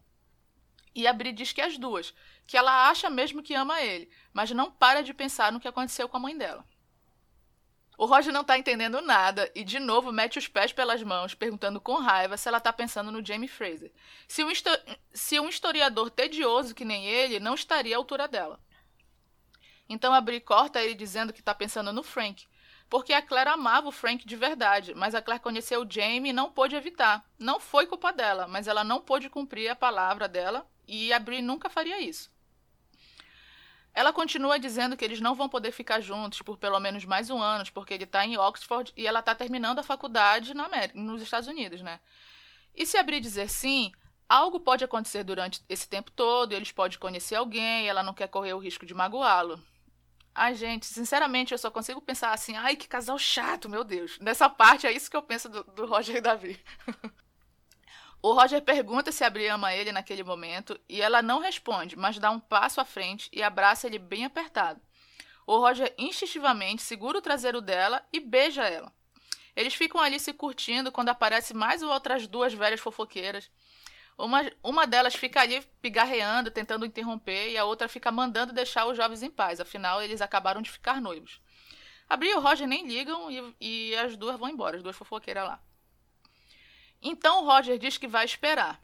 E a Bri diz que as duas, que ela acha mesmo que ama ele, mas não para de pensar no que aconteceu com a mãe dela. O Roger não tá entendendo nada e de novo mete os pés pelas mãos, perguntando com raiva se ela tá pensando no Jamie Fraser. Se um, se um historiador tedioso que nem ele não estaria à altura dela. Então a corta ele dizendo que tá pensando no Frank, porque a Claire amava o Frank de verdade, mas a Claire conheceu o Jamie e não pôde evitar. Não foi culpa dela, mas ela não pôde cumprir a palavra dela e a nunca faria isso. Ela continua dizendo que eles não vão poder ficar juntos por pelo menos mais um ano, porque ele está em Oxford e ela está terminando a faculdade na América, nos Estados Unidos, né? E se abrir dizer sim, algo pode acontecer durante esse tempo todo, eles podem conhecer alguém e ela não quer correr o risco de magoá-lo. Ai, gente, sinceramente, eu só consigo pensar assim, ai, que casal chato, meu Deus. Nessa parte é isso que eu penso do, do Roger e Davi. O Roger pergunta se a Bri ama ele naquele momento e ela não responde, mas dá um passo à frente e abraça ele bem apertado. O Roger instintivamente segura o traseiro dela e beija ela. Eles ficam ali se curtindo quando aparecem mais outras duas velhas fofoqueiras. Uma, uma delas fica ali pigarreando, tentando interromper, e a outra fica mandando deixar os jovens em paz, afinal eles acabaram de ficar noivos. A Bri e o Roger nem ligam e, e as duas vão embora, as duas fofoqueiras lá. Então o Roger diz que vai esperar.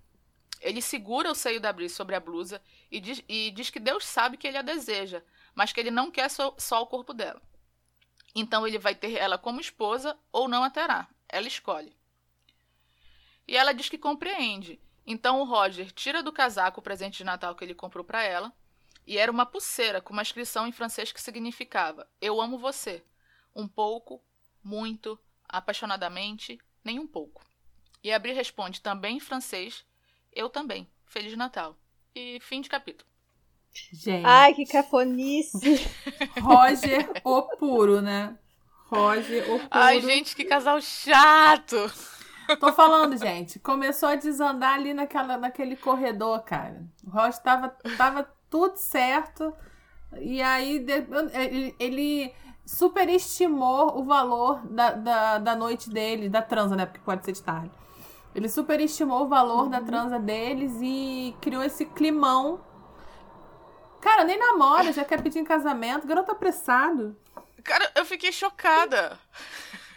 Ele segura o seio da Bri sobre a blusa e diz, e diz, que Deus sabe que ele a deseja, mas que ele não quer só, só o corpo dela. Então ele vai ter ela como esposa ou não a terá. Ela escolhe. E ela diz que compreende. Então o Roger tira do casaco o presente de Natal que ele comprou para ela, e era uma pulseira com uma inscrição em francês que significava: Eu amo você. Um pouco, muito, apaixonadamente, nem um pouco. E Abri responde também em francês: Eu também. Feliz Natal. E fim de capítulo. Gente. Ai, que cafonice. Roger, o puro, né? Roger, o puro. Ai, gente, que casal chato. Tô falando, gente. Começou a desandar ali naquela, naquele corredor, cara. O Roger tava, tava tudo certo. E aí ele, ele superestimou o valor da, da, da noite dele, da transa, né? Porque pode ser de tarde. Ele superestimou o valor uhum. da transa deles e criou esse climão Cara, nem namora, já quer pedir em casamento. Garoto apressado. Cara, eu fiquei chocada.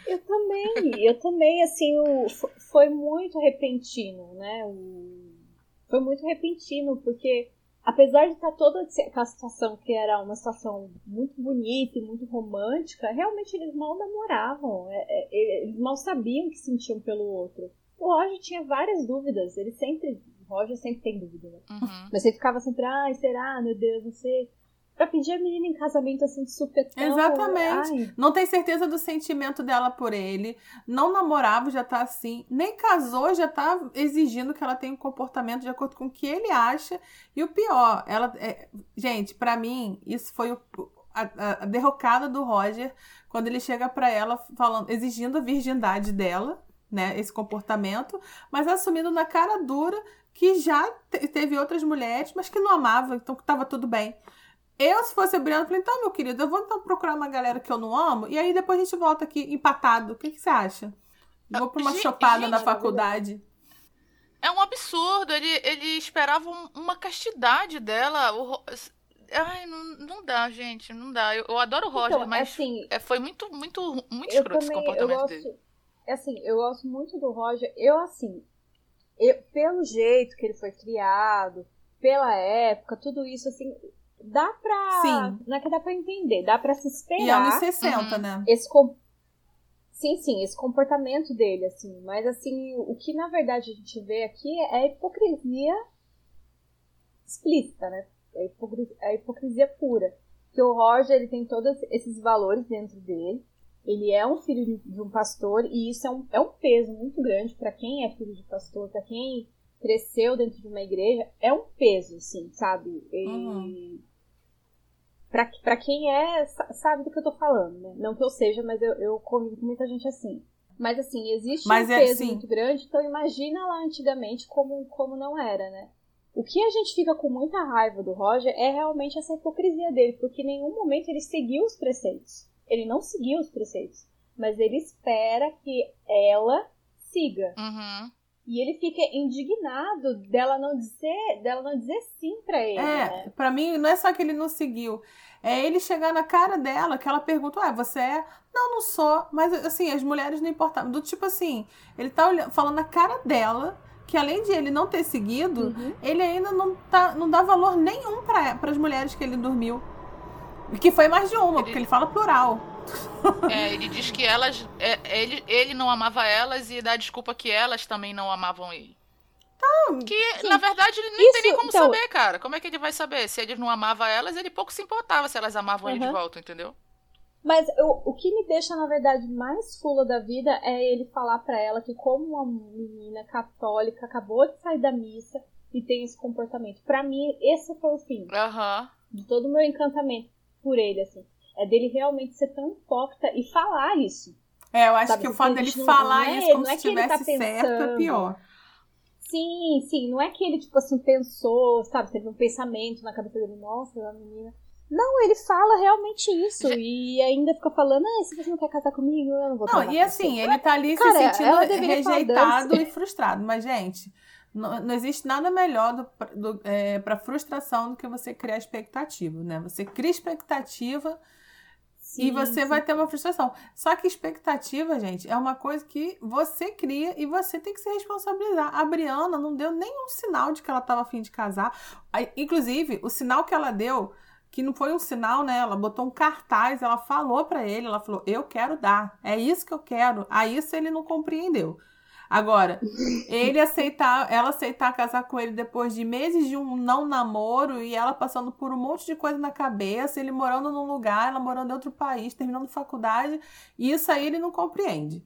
Eu também, eu também, assim, o, foi muito repentino, né? O, foi muito repentino, porque apesar de estar toda a situação que era uma situação muito bonita e muito romântica, realmente eles mal namoravam, é, é, eles mal sabiam que sentiam pelo outro. O Roger tinha várias dúvidas, ele sempre Roger sempre tem dúvida, né? Uhum. Mas ele ficava sempre, ai, será, meu Deus, não sei. Pra pedir a menina em casamento assim de supetão. Exatamente. Ai. Não tem certeza do sentimento dela por ele. Não namorava, já tá assim. Nem casou, já tá exigindo que ela tenha um comportamento de acordo com o que ele acha. E o pior, ela. É... Gente, para mim, isso foi o, a, a, derrocada do Roger quando ele chega para ela falando, exigindo a virgindade dela, né? Esse comportamento, mas assumindo na cara dura que já teve outras mulheres, mas que não amava, então que tava tudo bem. Eu, se fosse a Briana, falei, então, meu querido, eu vou então procurar uma galera que eu não amo, e aí depois a gente volta aqui empatado. O que, que você acha? vou pra uma gente, chopada gente, na faculdade. É um absurdo. Ele, ele esperava uma castidade dela. O, ai, não, não dá, gente. Não dá. Eu, eu adoro o Roger, então, mas assim, é, foi muito, muito, muito escroto também, esse comportamento gosto, dele. Assim, eu gosto muito do Roger. Eu, assim, eu, pelo jeito que ele foi criado, pela época, tudo isso, assim, dá pra. Sim. Não é que dá pra entender, dá pra se esperar. E anos 60, uhum. né? Esse com... Sim, sim, esse comportamento dele, assim. Mas, assim, o que na verdade a gente vê aqui é a hipocrisia explícita, né? É a hipocrisia, a hipocrisia pura. Que o Roger, ele tem todos esses valores dentro dele. Ele é um filho de um pastor e isso é um, é um peso muito grande para quem é filho de pastor, para quem cresceu dentro de uma igreja, é um peso, assim, sabe? E uhum. pra, pra quem é, sabe do que eu tô falando, né? Não que eu seja, mas eu, eu convivo com muita gente assim. Mas assim, existe mas um é, peso sim. muito grande, então imagina lá antigamente como, como não era, né? O que a gente fica com muita raiva do Roger é realmente essa hipocrisia dele, porque em nenhum momento ele seguiu os preceitos. Ele não seguiu os preceitos, mas ele espera que ela siga. Uhum. E ele fica indignado dela não dizer, dela não dizer sim para ele. É, né? para mim não é só que ele não seguiu, é ele chegar na cara dela, que ela pergunta: "Ah, você é?" "Não, não sou". Mas assim, as mulheres não importavam. Do tipo assim, ele tá olhando, falando na cara dela que além de ele não ter seguido, uhum. ele ainda não tá não dá valor nenhum para as mulheres que ele dormiu. Que foi mais de uma, ele... porque ele fala plural. É, ele diz que elas. É, ele, ele não amava elas e dá desculpa que elas também não amavam ele. Então, que, na verdade, ele Isso, tem nem como então... saber, cara. Como é que ele vai saber? Se ele não amava elas, ele pouco se importava se elas amavam uhum. ele de volta, entendeu? Mas eu, o que me deixa, na verdade, mais fula da vida é ele falar para ela que, como uma menina católica, acabou de sair da missa e tem esse comportamento. para mim, esse foi o fim. Uhum. De todo o meu encantamento por ele, assim. É dele realmente ser tão hipócrita e falar isso. É, eu acho sabe? que o fato dele falar é, isso como se estivesse tá certo é pior. Sim, sim. Não é que ele, tipo assim, pensou, sabe? Teve um pensamento na cabeça dele, nossa, a menina. Não, ele fala realmente isso. E ainda fica falando, ah, se você não quer casar comigo, eu não vou Não, e assim, ele tá ali Cara, se sentindo rejeitado e frustrado. Mas, gente, não, não existe nada melhor é, para frustração do que você criar expectativa, né? Você cria expectativa sim, e você sim. vai ter uma frustração. Só que expectativa, gente, é uma coisa que você cria e você tem que se responsabilizar. A Briana não deu nenhum sinal de que ela estava afim de casar. Inclusive, o sinal que ela deu que não foi um sinal, né? Ela botou um cartaz, ela falou para ele, ela falou: "Eu quero dar. É isso que eu quero". Aí isso ele não compreendeu. Agora, ele aceitar, ela aceitar casar com ele depois de meses de um não namoro e ela passando por um monte de coisa na cabeça, ele morando num lugar, ela morando em outro país, terminando faculdade, isso aí ele não compreende.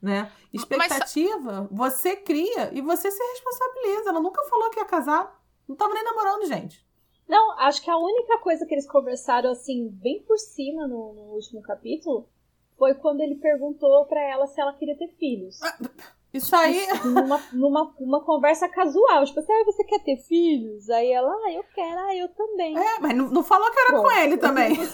Né? Expectativa, Mas... você cria e você se responsabiliza. Ela nunca falou que ia casar. Não tava nem namorando, gente. Não, acho que a única coisa que eles conversaram assim, bem por cima no, no último capítulo, foi quando ele perguntou para ela se ela queria ter filhos. Isso aí. Numa, numa uma conversa casual. Tipo assim, ah, você quer ter filhos? Aí ela, ah, eu quero, ah, eu também. É, mas não, não falou que era Pronto. com ele também.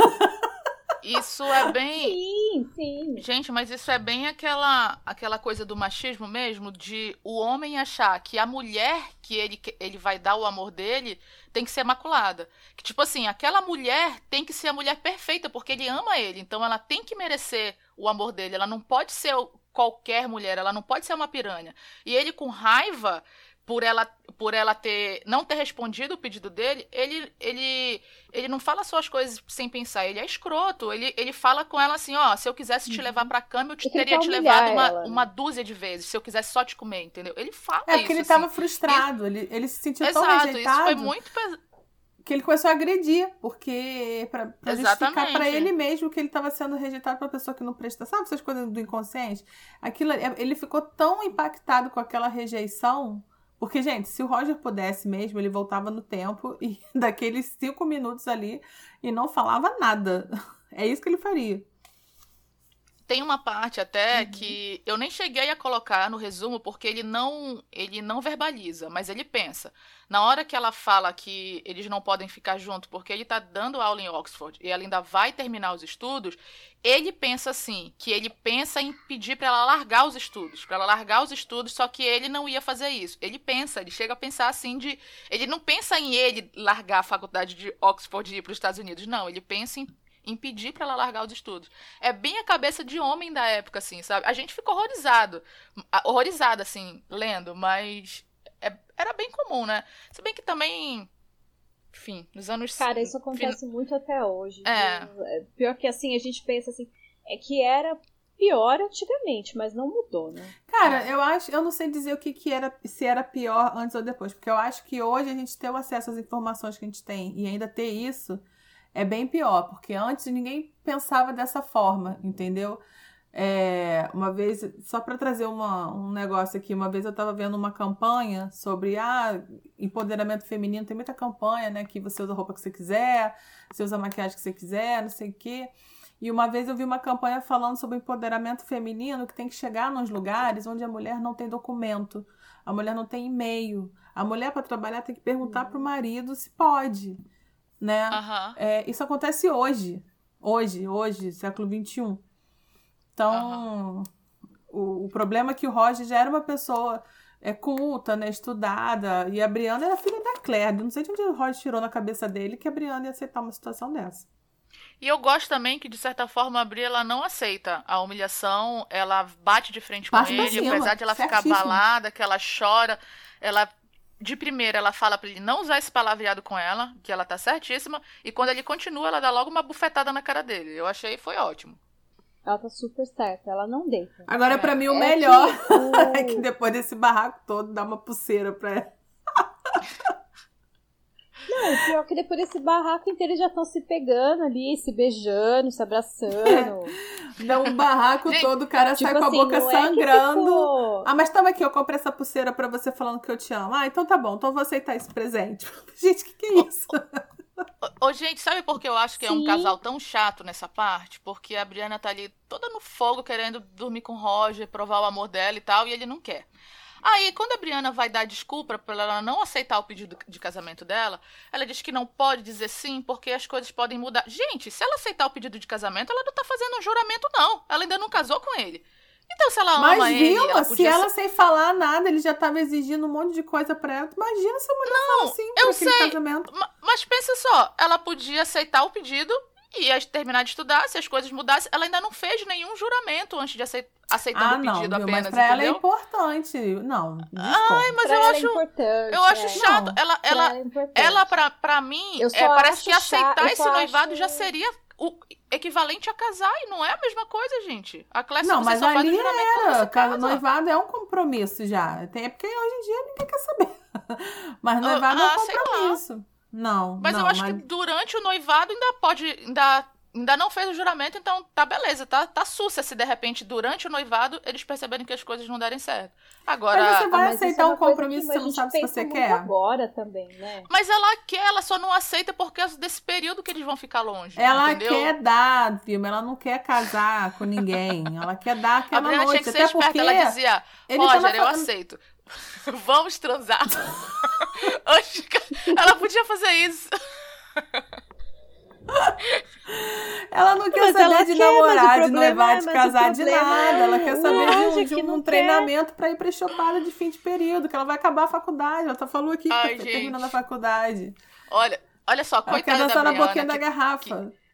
Isso é bem. Sim, sim. Gente, mas isso é bem aquela, aquela coisa do machismo mesmo, de o homem achar que a mulher que ele, ele vai dar o amor dele tem que ser imaculada. Que, tipo assim, aquela mulher tem que ser a mulher perfeita, porque ele ama ele. Então ela tem que merecer o amor dele. Ela não pode ser qualquer mulher, ela não pode ser uma piranha. E ele, com raiva, por ela por ela ter não ter respondido o pedido dele, ele ele ele não fala só as coisas sem pensar, ele é escroto. Ele, ele fala com ela assim, ó, se eu quisesse te levar pra cama, eu te, teria te levado uma, ela, né? uma dúzia de vezes, se eu quisesse só te comer, entendeu? Ele fala é, isso. É porque ele assim. tava frustrado, ele, ele se sentiu Exato, tão rejeitado. isso foi muito que ele começou a agredir, porque para justificar para ele mesmo que ele estava sendo rejeitado por uma pessoa que não presta, sabe essas coisas do inconsciente? Aquilo, é, ele ficou tão impactado com aquela rejeição porque, gente, se o Roger pudesse mesmo, ele voltava no tempo e daqueles cinco minutos ali e não falava nada. É isso que ele faria. Tem uma parte até uhum. que eu nem cheguei a colocar no resumo porque ele não ele não verbaliza, mas ele pensa. Na hora que ela fala que eles não podem ficar juntos porque ele está dando aula em Oxford e ela ainda vai terminar os estudos, ele pensa assim, que ele pensa em pedir para ela largar os estudos, para ela largar os estudos, só que ele não ia fazer isso. Ele pensa, ele chega a pensar assim de, ele não pensa em ele largar a faculdade de Oxford e ir para os Estados Unidos, não, ele pensa em impedir para ela largar os estudos. É bem a cabeça de homem da época, assim, sabe? A gente ficou horrorizado, horrorizado, assim, lendo, mas é, era bem comum, né? Se bem que também, enfim, nos anos... Cara, isso acontece fin... muito até hoje. É. é. Pior que, assim, a gente pensa, assim, é que era pior antigamente, mas não mudou, né? Cara, eu acho, eu não sei dizer o que, que era, se era pior antes ou depois, porque eu acho que hoje a gente ter o acesso às informações que a gente tem e ainda ter isso é bem pior, porque antes ninguém pensava dessa forma, entendeu? É, uma vez, só para trazer uma, um negócio aqui, uma vez eu estava vendo uma campanha sobre ah, empoderamento feminino, tem muita campanha, né? Que você usa a roupa que você quiser, você usa a maquiagem que você quiser, não sei o quê. E uma vez eu vi uma campanha falando sobre empoderamento feminino que tem que chegar nos lugares onde a mulher não tem documento, a mulher não tem e-mail. A mulher, para trabalhar, tem que perguntar para o marido se pode né? Uhum. É, isso acontece hoje. Hoje, hoje, século XXI. Então, uhum. o, o, problema é que o Roger já era uma pessoa é, culta, né, estudada, e a Brianna era filha da Claire. Não sei de onde o Roger tirou na cabeça dele que a Brianna ia aceitar uma situação dessa. E eu gosto também que, de certa forma, a Bri ela não aceita a humilhação, ela bate de frente com ele, apesar de ela ficar balada, que ela chora, ela de primeira ela fala para ele não usar esse palavreado com ela, que ela tá certíssima, e quando ele continua, ela dá logo uma bufetada na cara dele. Eu achei foi ótimo. Ela tá super certa, ela não deita. Agora, é. para mim, o é melhor que é que depois desse barraco todo, dá uma pulseira pra ela. Não, pior que depois desse barraco inteiro eles já estão se pegando ali, se beijando, se abraçando. É. Dá um barraco todo, o cara tipo sai com a assim, boca é sangrando. É Ah, mas toma aqui, eu comprei essa pulseira pra você falando que eu te amo. Ah, então tá bom, então vou aceitar esse presente. Gente, o que, que é isso? Ô, gente, sabe por que eu acho que Sim. é um casal tão chato nessa parte? Porque a Briana tá ali toda no fogo, querendo dormir com o Roger, provar o amor dela e tal, e ele não quer. Aí, quando a Briana vai dar desculpa para ela não aceitar o pedido de casamento dela, ela diz que não pode dizer sim porque as coisas podem mudar. Gente, se ela aceitar o pedido de casamento, ela não tá fazendo um juramento, não. Ela ainda não casou com ele. Então, se ela ama Mas, ele. Ela se ela sem falar nada, ele já tava exigindo um monte de coisa pra ela. Imagina se a mulher não, fala assim eu sei, casamento. Mas pensa só, ela podia aceitar o pedido ia terminar de estudar, se as coisas mudassem. Ela ainda não fez nenhum juramento antes de aceitar, ah, o pedido não, apenas, mas pra entendeu? ela é importante. Não, Ai, mas pra eu ela acho, é eu acho é. chato. Não, ela, ela, ela, é ela pra, pra mim, é, parece que aceitar esse noivado acho- já seria o equivalente a casar, e não é a mesma coisa, gente. A Clécia, Não, mas ali era. casa. noivado é um compromisso já. Tem, é porque hoje em dia ninguém quer saber. Mas noivado é ah, um sei lá. compromisso. Não. Mas não, eu acho mas... que durante o noivado ainda pode. Ainda, ainda não fez o juramento, então tá beleza, tá, tá sussa se de repente durante o noivado eles perceberem que as coisas não derem certo. Agora. Mas você vai Ah, mas isso aceitar é um compromisso que a você não sabe se você quer? agora também, né? Mas ela quer, ela só não aceita por causa desse período que eles vão ficar longe. Ela entendeu? quer dar, Vilma, ela não quer casar com ninguém. Ela quer dar A aquela Briana noite. tinha que ser Até esperta, porque ela dizia, ele Roger, tava eu falando- aceito. Vamos transar. Ela podia fazer isso. ela não quer Mas saber de quer, namorar, de problema- noivar, de casar, de nada. é Ela quer o saber de um, de que um treinamento pra ir pra chopada de fim de período, que ela vai acabar a faculdade. Ela tá falou aqui que Ai, tá gente. terminando a faculdade. Olha, olha só, Ela quer coitada da dançar na boquinha da que-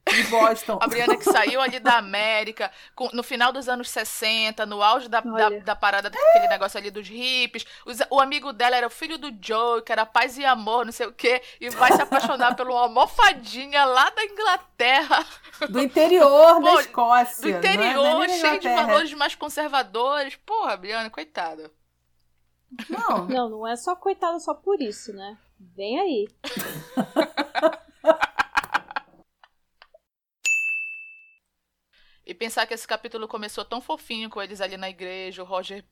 de Boston. A Briana que saiu ali da América, com- no final dos anos 60, no auge da, da, da parada daquele negócio ali dos hippies. Os- o amigo dela era o filho do Joe, que era paz e amor, não sei o quê, e vai se apaixonar por uma almofadinha lá da Inglaterra, Do interior Pô, da Escócia. do é- é interior, da cheio de valores mais conservadores. Porra, Briana, coitada. Não, Não, não é só coitada só por isso, né? Vem aí. E pensar que esse capítulo começou tão fofinho com eles ali na igreja, o Roger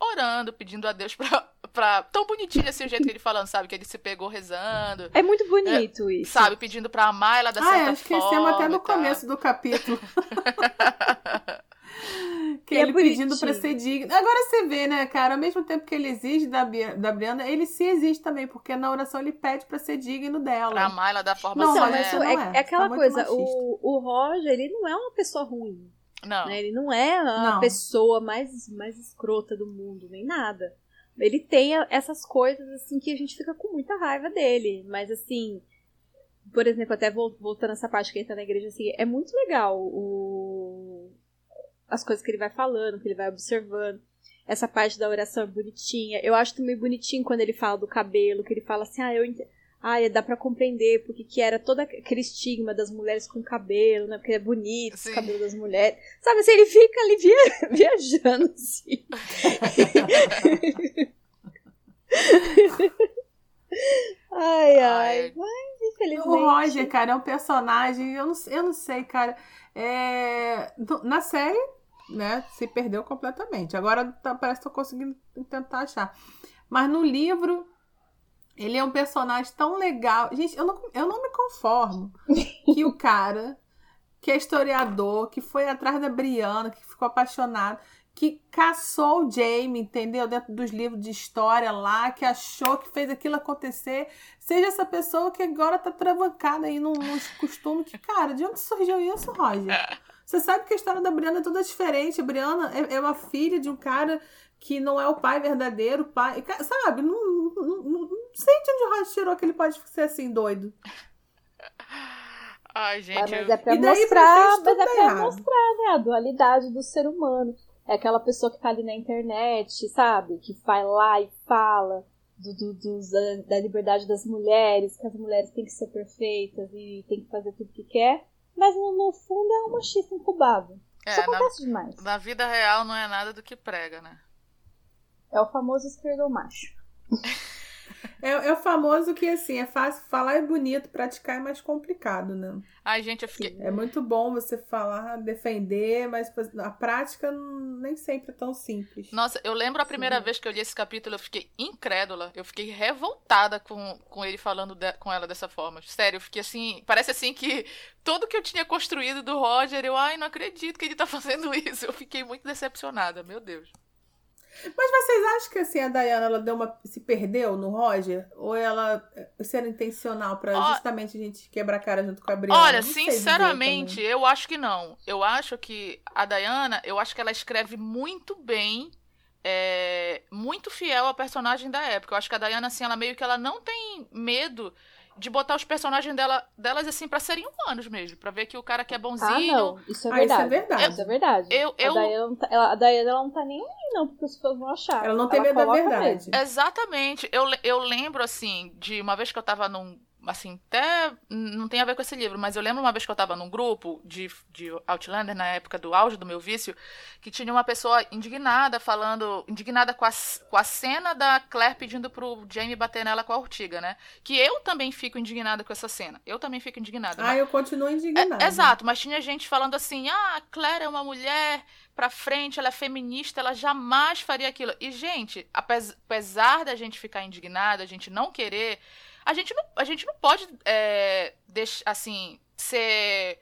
orando, pedindo a Deus pra. pra tão bonitinho assim o jeito que ele falando, sabe? Que ele se pegou rezando. É muito bonito isso. Sabe, pedindo pra amar ela da Ah, certa é, esquecemos forma. até no tal. começo do capítulo. que E é ele pedindo pra bonitinho. ser digno. Agora você vê, né, cara? Ao mesmo tempo que ele exige da, Bia- da Briana, ele se exige também, porque na oração ele pede pra ser digno dela. Pra amar ela da forma Não, mas é, não é. é aquela Tá coisa, o, o Roger, ele não é uma pessoa ruim, Não. né? Ele não é a Não. pessoa mais, mais escrota do mundo, nem nada. Ele tem essas coisas, assim, que a gente fica com muita raiva dele. Mas, assim, por exemplo, até vol- voltando essa parte que ele tá na igreja, assim, é muito legal o... as coisas que ele vai falando, que ele vai observando. Essa parte da oração é bonitinha. Eu acho também bonitinho quando ele fala do cabelo, que ele fala assim, ah, eu ent... ah, dá pra compreender porque que era todo aquele estigma das mulheres com cabelo, né? Porque é bonito Sim. o cabelo das mulheres. Sabe, assim, ele fica ali via... viajando, assim. ai, ai. Ai. Mas, infelizmente... O Roger, cara, é um personagem, eu não, eu não sei, cara. É, no- na série, né, se perdeu completamente. Agora tá- parece que tô conseguindo tentar achar. Mas no livro, ele é um personagem tão legal. Gente, eu não, eu não me conformo que o cara, que é historiador, que foi atrás da Briana, que ficou apaixonado, que caçou o Jamie, entendeu? Dentro dos livros de história lá, que achou que fez aquilo acontecer, seja essa pessoa que agora tá travancada aí num, nos costumes que, cara, de onde surgiu isso, Roger? Você sabe que a história da Briana é toda diferente. A Briana é, é uma filha de um cara que não é o pai verdadeiro, o pai. Sabe? Não, não, não, não sei de onde o Roger tirou que ele pode ser assim, doido. Ai, Ah, gente. mas eu- é pra E daí pra mostrar, mas é tá pra mostrar, né, a dualidade do ser humano. É aquela pessoa que tá ali na internet, sabe? Que vai lá e fala do, do- dos- da liberdade das mulheres, que as mulheres têm que ser perfeitas e tem que fazer tudo que quer. Mas no, no fundo é um machista incubado. Isso É, na, acontece demais. na vida real não é nada do que prega, né? É o famoso esquerdomacho. É, é o famoso que, assim, é fácil falar é bonito, praticar é mais complicado, né? Ai, gente, eu fiquei. É muito bom você falar, defender, mas a prática nem sempre é tão simples. Nossa, eu lembro a primeira vez que eu li esse capítulo, eu fiquei incrédula. Eu fiquei revoltada com, com ele falando de- com ela dessa forma. Sério, eu fiquei assim. Parece assim que tudo que eu tinha construído do Roger, eu, ai, não acredito que ele tá fazendo isso. Eu fiquei muito decepcionada, meu Deus. Mas vocês acham que assim a Diana ela deu uma se perdeu no Roger ou ela eh, isso era intencional pra Ó- justamente a gente quebrar a cara junto com a Briana? Olha, sinceramente, eu acho que não. Eu acho que a Diana, eu acho que ela escreve muito bem, é, muito fiel à personagem da época. Eu acho que a Diana, assim, ela meio que ela não tem medo de botar os personagens dela, delas assim para serem humanos mesmo, para ver que o cara que é bonzinho. Ah, não, isso é verdade. Ah, isso é verdade. Eu, isso é verdade. Eu, eu, a, Diana não tá, ela, a Diana ela não tá nem aí, não, porque as pessoas vão achar. Ela não tem medo da verdade. Mesmo. Exatamente. Eu, eu lembro, assim, de uma vez que eu tava num assim, até não tem a ver com esse livro, mas eu lembro uma vez que eu tava num grupo de, de Outlander, na época do auge do meu vício, que tinha uma pessoa indignada falando, indignada com a, com a cena da Claire pedindo pro Jamie bater nela com a urtiga, né? Que eu também fico indignada com essa cena. Eu também fico indignada. Ah, mas... eu continuo indignada. É, exato, mas tinha gente falando assim, ah, a Claire é uma mulher pra frente, ela é feminista, ela jamais faria aquilo. E, gente, apesar da gente ficar indignada, a gente não querer a gente não, a gente não pode é, assim, ser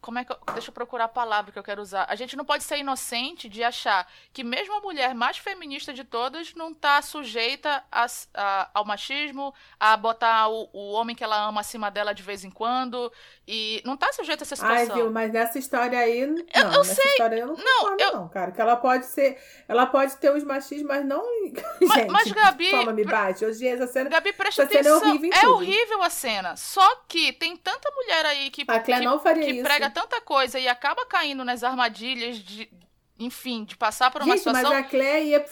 como é que eu, deixa eu procurar a palavra que eu quero usar. A gente não pode ser inocente de achar que mesmo a mulher mais feminista de todas não está sujeita a, a, ao machismo, a botar o, o, homem que ela ama acima dela de vez em quando e não está sujeita a essa situação. Ai, viu, mas nessa história aí, não, eu, eu nessa sei. história eu não não, eu... não, cara, que ela pode ser, ela pode ter os machismos, mas não, mas, gente, mas Gabi, toma me bate. Hoje essa cena, Gabi, presta essa atenção. Cena é horrível, é horrível a cena. Só que tem tanta mulher aí que a que, não faria que isso prega tanta coisa e acaba caindo nas armadilhas de, enfim, de passar por uma Gente, situação. Mas a Claire ia,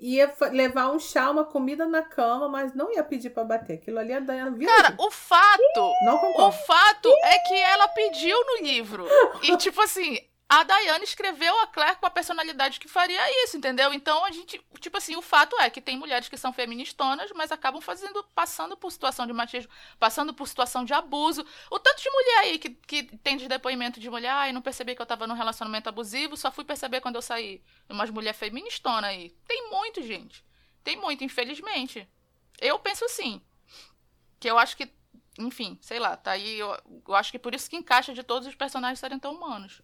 ia levar um chá, uma comida na cama, mas não ia pedir para bater. Aquilo ali a Dayana viu. Cara, o fato. Não concordo. O fato é que ela pediu no livro. E, tipo assim, a Diana escreveu a Claire com a personalidade que faria isso, entendeu? Então a gente, tipo assim, o fato é que tem mulheres que são feministonas, mas acabam fazendo, passando por situação de machismo, passando por situação de abuso. O tanto de mulher aí que, que tem de depoimento de mulher, ai, não percebi que eu tava num relacionamento abusivo, só fui perceber quando eu saí. Umas mulheres feministonas aí. Tem muito, gente. Tem muito, infelizmente. Eu penso assim. Que eu acho que, enfim, sei lá, tá aí. Eu, eu acho que por isso que encaixa de todos os personagens serem tão humanos.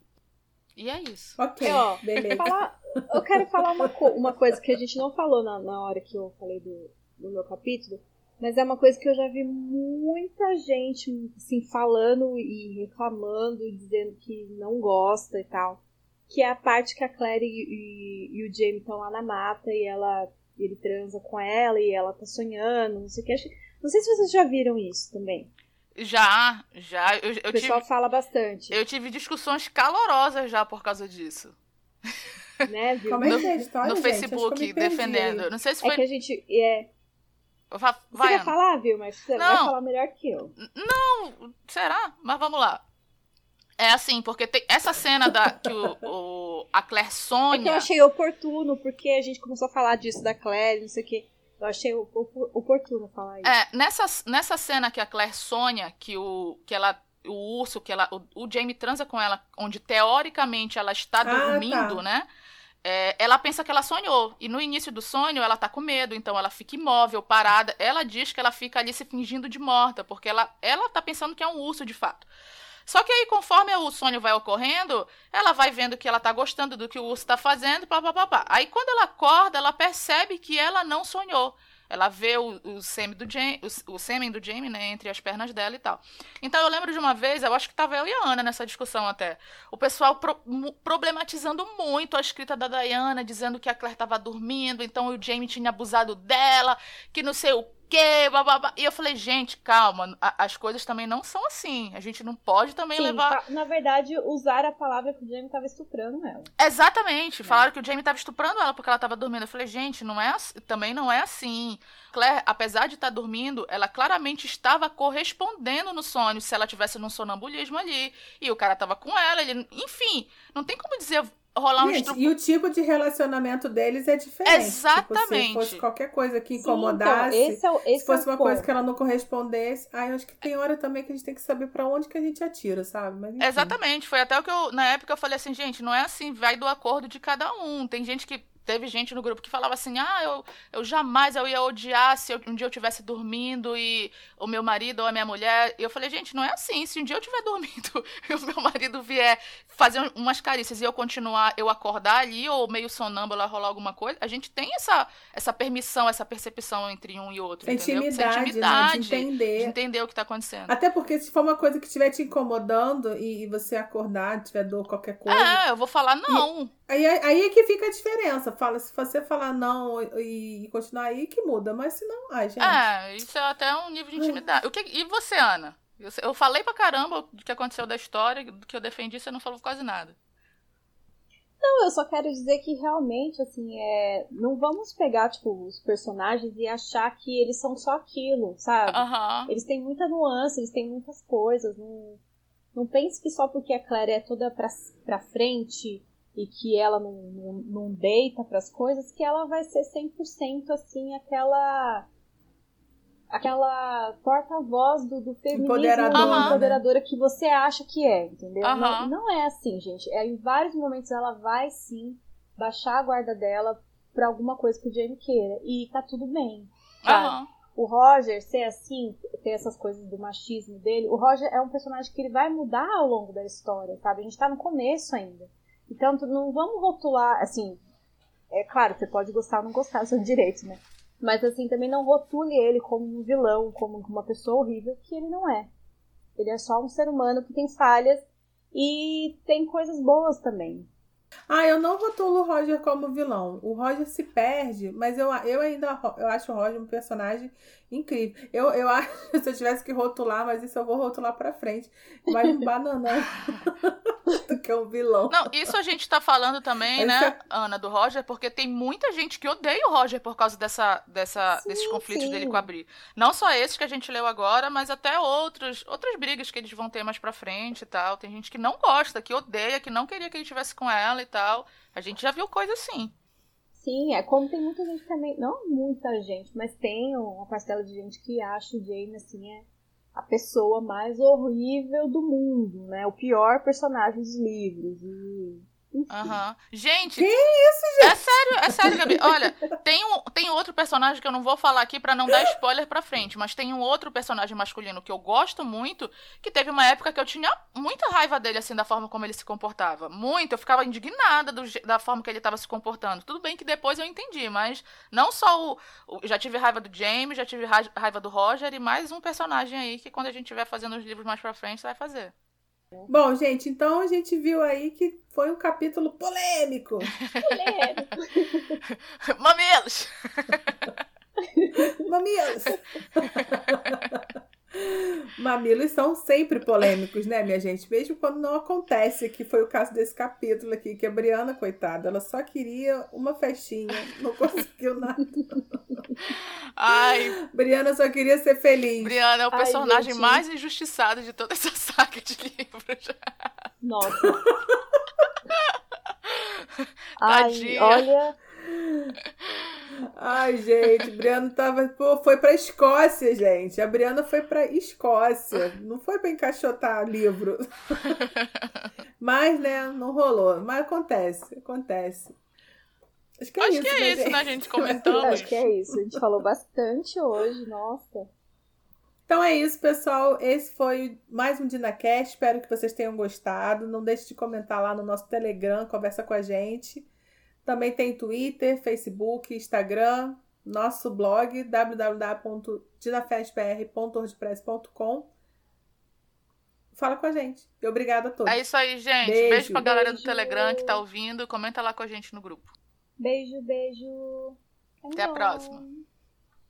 E é isso. Ok, é, ó, beleza. Falar, eu quero falar uma, uma coisa que a gente não falou na, na hora que eu falei do, do meu capítulo, mas é uma coisa que eu já vi muita gente assim, falando e reclamando, dizendo que não gosta e tal. Que é a parte que a Claire e, e, e o Jamie estão lá na mata e ela ele transa com ela e ela tá sonhando, não sei o que. Não sei se vocês já viram isso também. Já, já. Eu, eu o pessoal tive, fala bastante. Eu tive discussões calorosas já por causa disso. Né, viu? Como é que é a história, No gente? Facebook, defendendo. Não sei se foi... É que a gente... É... Vai, você vai falar, viu? Mas você não, vai falar melhor que eu. Não, será? Mas vamos lá. É assim, porque tem essa cena da que o, o, a Claire sonha. É que eu achei oportuno, porque a gente começou a falar disso da Claire, não sei o quê. Eu achei oportuno falar isso. É, nessa, nessa cena que a Claire sonha que o que ela o urso que ela o, o Jamie transa com ela, onde teoricamente ela está ah, dormindo, tá. né? É, ela pensa que ela sonhou. E no início do sonho ela tá com medo, então ela fica imóvel, parada. Ela diz que ela fica ali se fingindo de morta, porque ela, ela tá pensando que é um urso de fato. Só que aí, conforme o sonho vai ocorrendo, ela vai vendo que ela tá gostando do que o urso tá fazendo, papapá. Aí, quando ela acorda, ela percebe que ela não sonhou. Ela vê o, o, sêmen do Jamie, o, o sêmen do Jamie, né, entre as pernas dela e tal. Então eu lembro de uma vez, eu acho que tava eu e a Ana nessa discussão até. O pessoal pro, problematizando muito a escrita da Diana, dizendo que a Claire tava dormindo, então o Jamie tinha abusado dela, que não sei o quê, bababá. E eu falei, gente, calma, as coisas também não são assim. A gente não pode também Sim, levar. Na verdade, usar a palavra que o Jamie tava estuprando ela. Exatamente. É. Falaram que o Jamie tava estuprando ela porque ela tava dormindo. Eu falei, gente, não é também não é assim. Claire, apesar de estar tá dormindo, ela claramente estava correspondendo no sonho, se ela tivesse num sonambulismo ali. E o cara tava com ela, ele. Enfim, não tem como dizer rolar um Gente, E o tipo de relacionamento deles é diferente. Exatamente. Tipo, se fosse qualquer coisa que incomodasse, Sim, então, esse é o, esse se fosse é uma ponto. coisa que ela não correspondesse, aí eu acho que tem hora também que a gente tem que saber para onde que a gente atira, sabe? Mas, Exatamente. Foi até o que eu, na época eu falei assim, gente, não é assim, vai do acordo de cada um. Tem gente que teve gente no grupo que falava assim: ah, eu, eu jamais eu ia odiar se eu, um dia eu estivesse dormindo e o meu marido ou a minha mulher. E eu falei, gente, não é assim. Se um dia eu estiver dormindo e o meu marido vier fazer umas carícias e eu continuar, eu acordar ali, ou meio sonâmbula rolar alguma coisa, a gente tem essa, essa permissão, essa percepção entre um e outro. Intimidade, Essa intimidade né? de entender. De entender o que está acontecendo. Até porque se for uma coisa que estiver te incomodando e, e, você acordar, tiver dor, qualquer coisa. É, eu vou falar não. E, aí, aí é que fica a diferença fala, se você falar não e, e continuar aí, que muda. Mas se não, ai, gente. É, isso é até um nível de intimidade. O que, e você, Ana? Eu, eu falei pra caramba do que aconteceu da história, do que eu defendi, você não falou quase nada. Não, eu só quero dizer que realmente, assim, é, não vamos pegar, tipo, os personagens e achar que eles são só aquilo, sabe? Uhum. Eles têm muita nuance, eles têm muitas coisas. Não, não pense que só porque a Claire é toda pra, pra frente e que ela não, não, não deita pras coisas, que ela vai ser 100% assim, aquela aquela porta-voz do, do feminismo empoderadora, empoderadora que você acha que é, entendeu? Não, não é assim, gente. É, em vários momentos ela vai sim baixar a guarda dela pra alguma coisa que o Jamie queira. E tá tudo bem. Sabe? O Roger ser assim, ter essas coisas do machismo dele, o Roger é um personagem que ele vai mudar ao longo da história, sabe? A gente tá no começo ainda. Então não vamos rotular, assim. É claro, você pode gostar ou não gostar, seu direito, né? Mas assim, também não rotule ele como um vilão, como uma pessoa horrível, que ele não é. Ele é só um ser humano que tem falhas e tem coisas boas também. Ah, eu não rotulo o Roger como vilão. O Roger se perde, mas eu, eu ainda eu acho o Roger um personagem incrível. Eu, eu acho se eu tivesse que rotular, mas isso eu vou rotular pra frente. Mais um bananão do que um vilão. Não, isso a gente tá falando também, né, é... Ana, do Roger, porque tem muita gente que odeia o Roger por causa dessa, dessa, sim, desses conflitos sim. dele com a Bri. Não só esses que a gente leu agora, mas até outros, outras brigas que eles vão ter mais pra frente e tal. Tem gente que não gosta, que odeia, que não queria que ele estivesse com ela e tal. A gente já viu coisa assim. Sim, é como tem muita gente também, não muita gente, mas tem uma parcela de gente que acha o Jamie assim é a pessoa mais horrível do mundo, né? O pior personagem dos livros. E Aham. Uhum. Gente, que isso, gente? É sério, é sério, Gabi. Olha, tem, um, tem outro personagem que eu não vou falar aqui para não dar spoiler pra frente, mas tem um outro personagem masculino que eu gosto muito, que teve uma época que eu tinha muita raiva dele, assim, da forma como ele se comportava. Muito, eu ficava indignada do, da forma que ele tava se comportando. Tudo bem que depois eu entendi, mas não só o. o já tive raiva do James, já tive raiva do Roger e mais um personagem aí que quando a gente estiver fazendo os livros mais pra frente, vai fazer. Bom, gente, então a gente viu aí que foi um capítulo polêmico. Polêmico. Mamilos! Mamilos! Mamilos são sempre polêmicos, né, minha gente? Mesmo quando não acontece, que foi o caso desse capítulo aqui, que a Briana, coitada, ela só queria uma festinha, não conseguiu nada. Ai. Briana só queria ser feliz. Briana é o personagem Ai, mais injustiçado de toda essa saga de livros. Nossa. Ai, olha. Ai, gente, Briana tava. Pô, foi pra Escócia, gente. A Briana foi pra Escócia. Não foi pra encaixotar livro. Mas, né, não rolou. Mas acontece, acontece. Acho que é Acho isso, que é né, isso, gente? né, gente? Comentamos. Acho que é isso. A gente falou bastante hoje, nossa. Então é isso, pessoal. Esse foi mais um DinaCast. Espero que vocês tenham gostado. Não deixe de comentar lá no nosso Telegram, conversa com a gente. Também tem Twitter, Facebook, Instagram, nosso blog www.dinafestpr.wordpress.com. Fala com a gente. E obrigada a todos. É isso aí, gente. Beijo, beijo pra galera beijo. do Telegram que tá ouvindo. Comenta lá com a gente no grupo. Beijo, beijo. Até a próxima.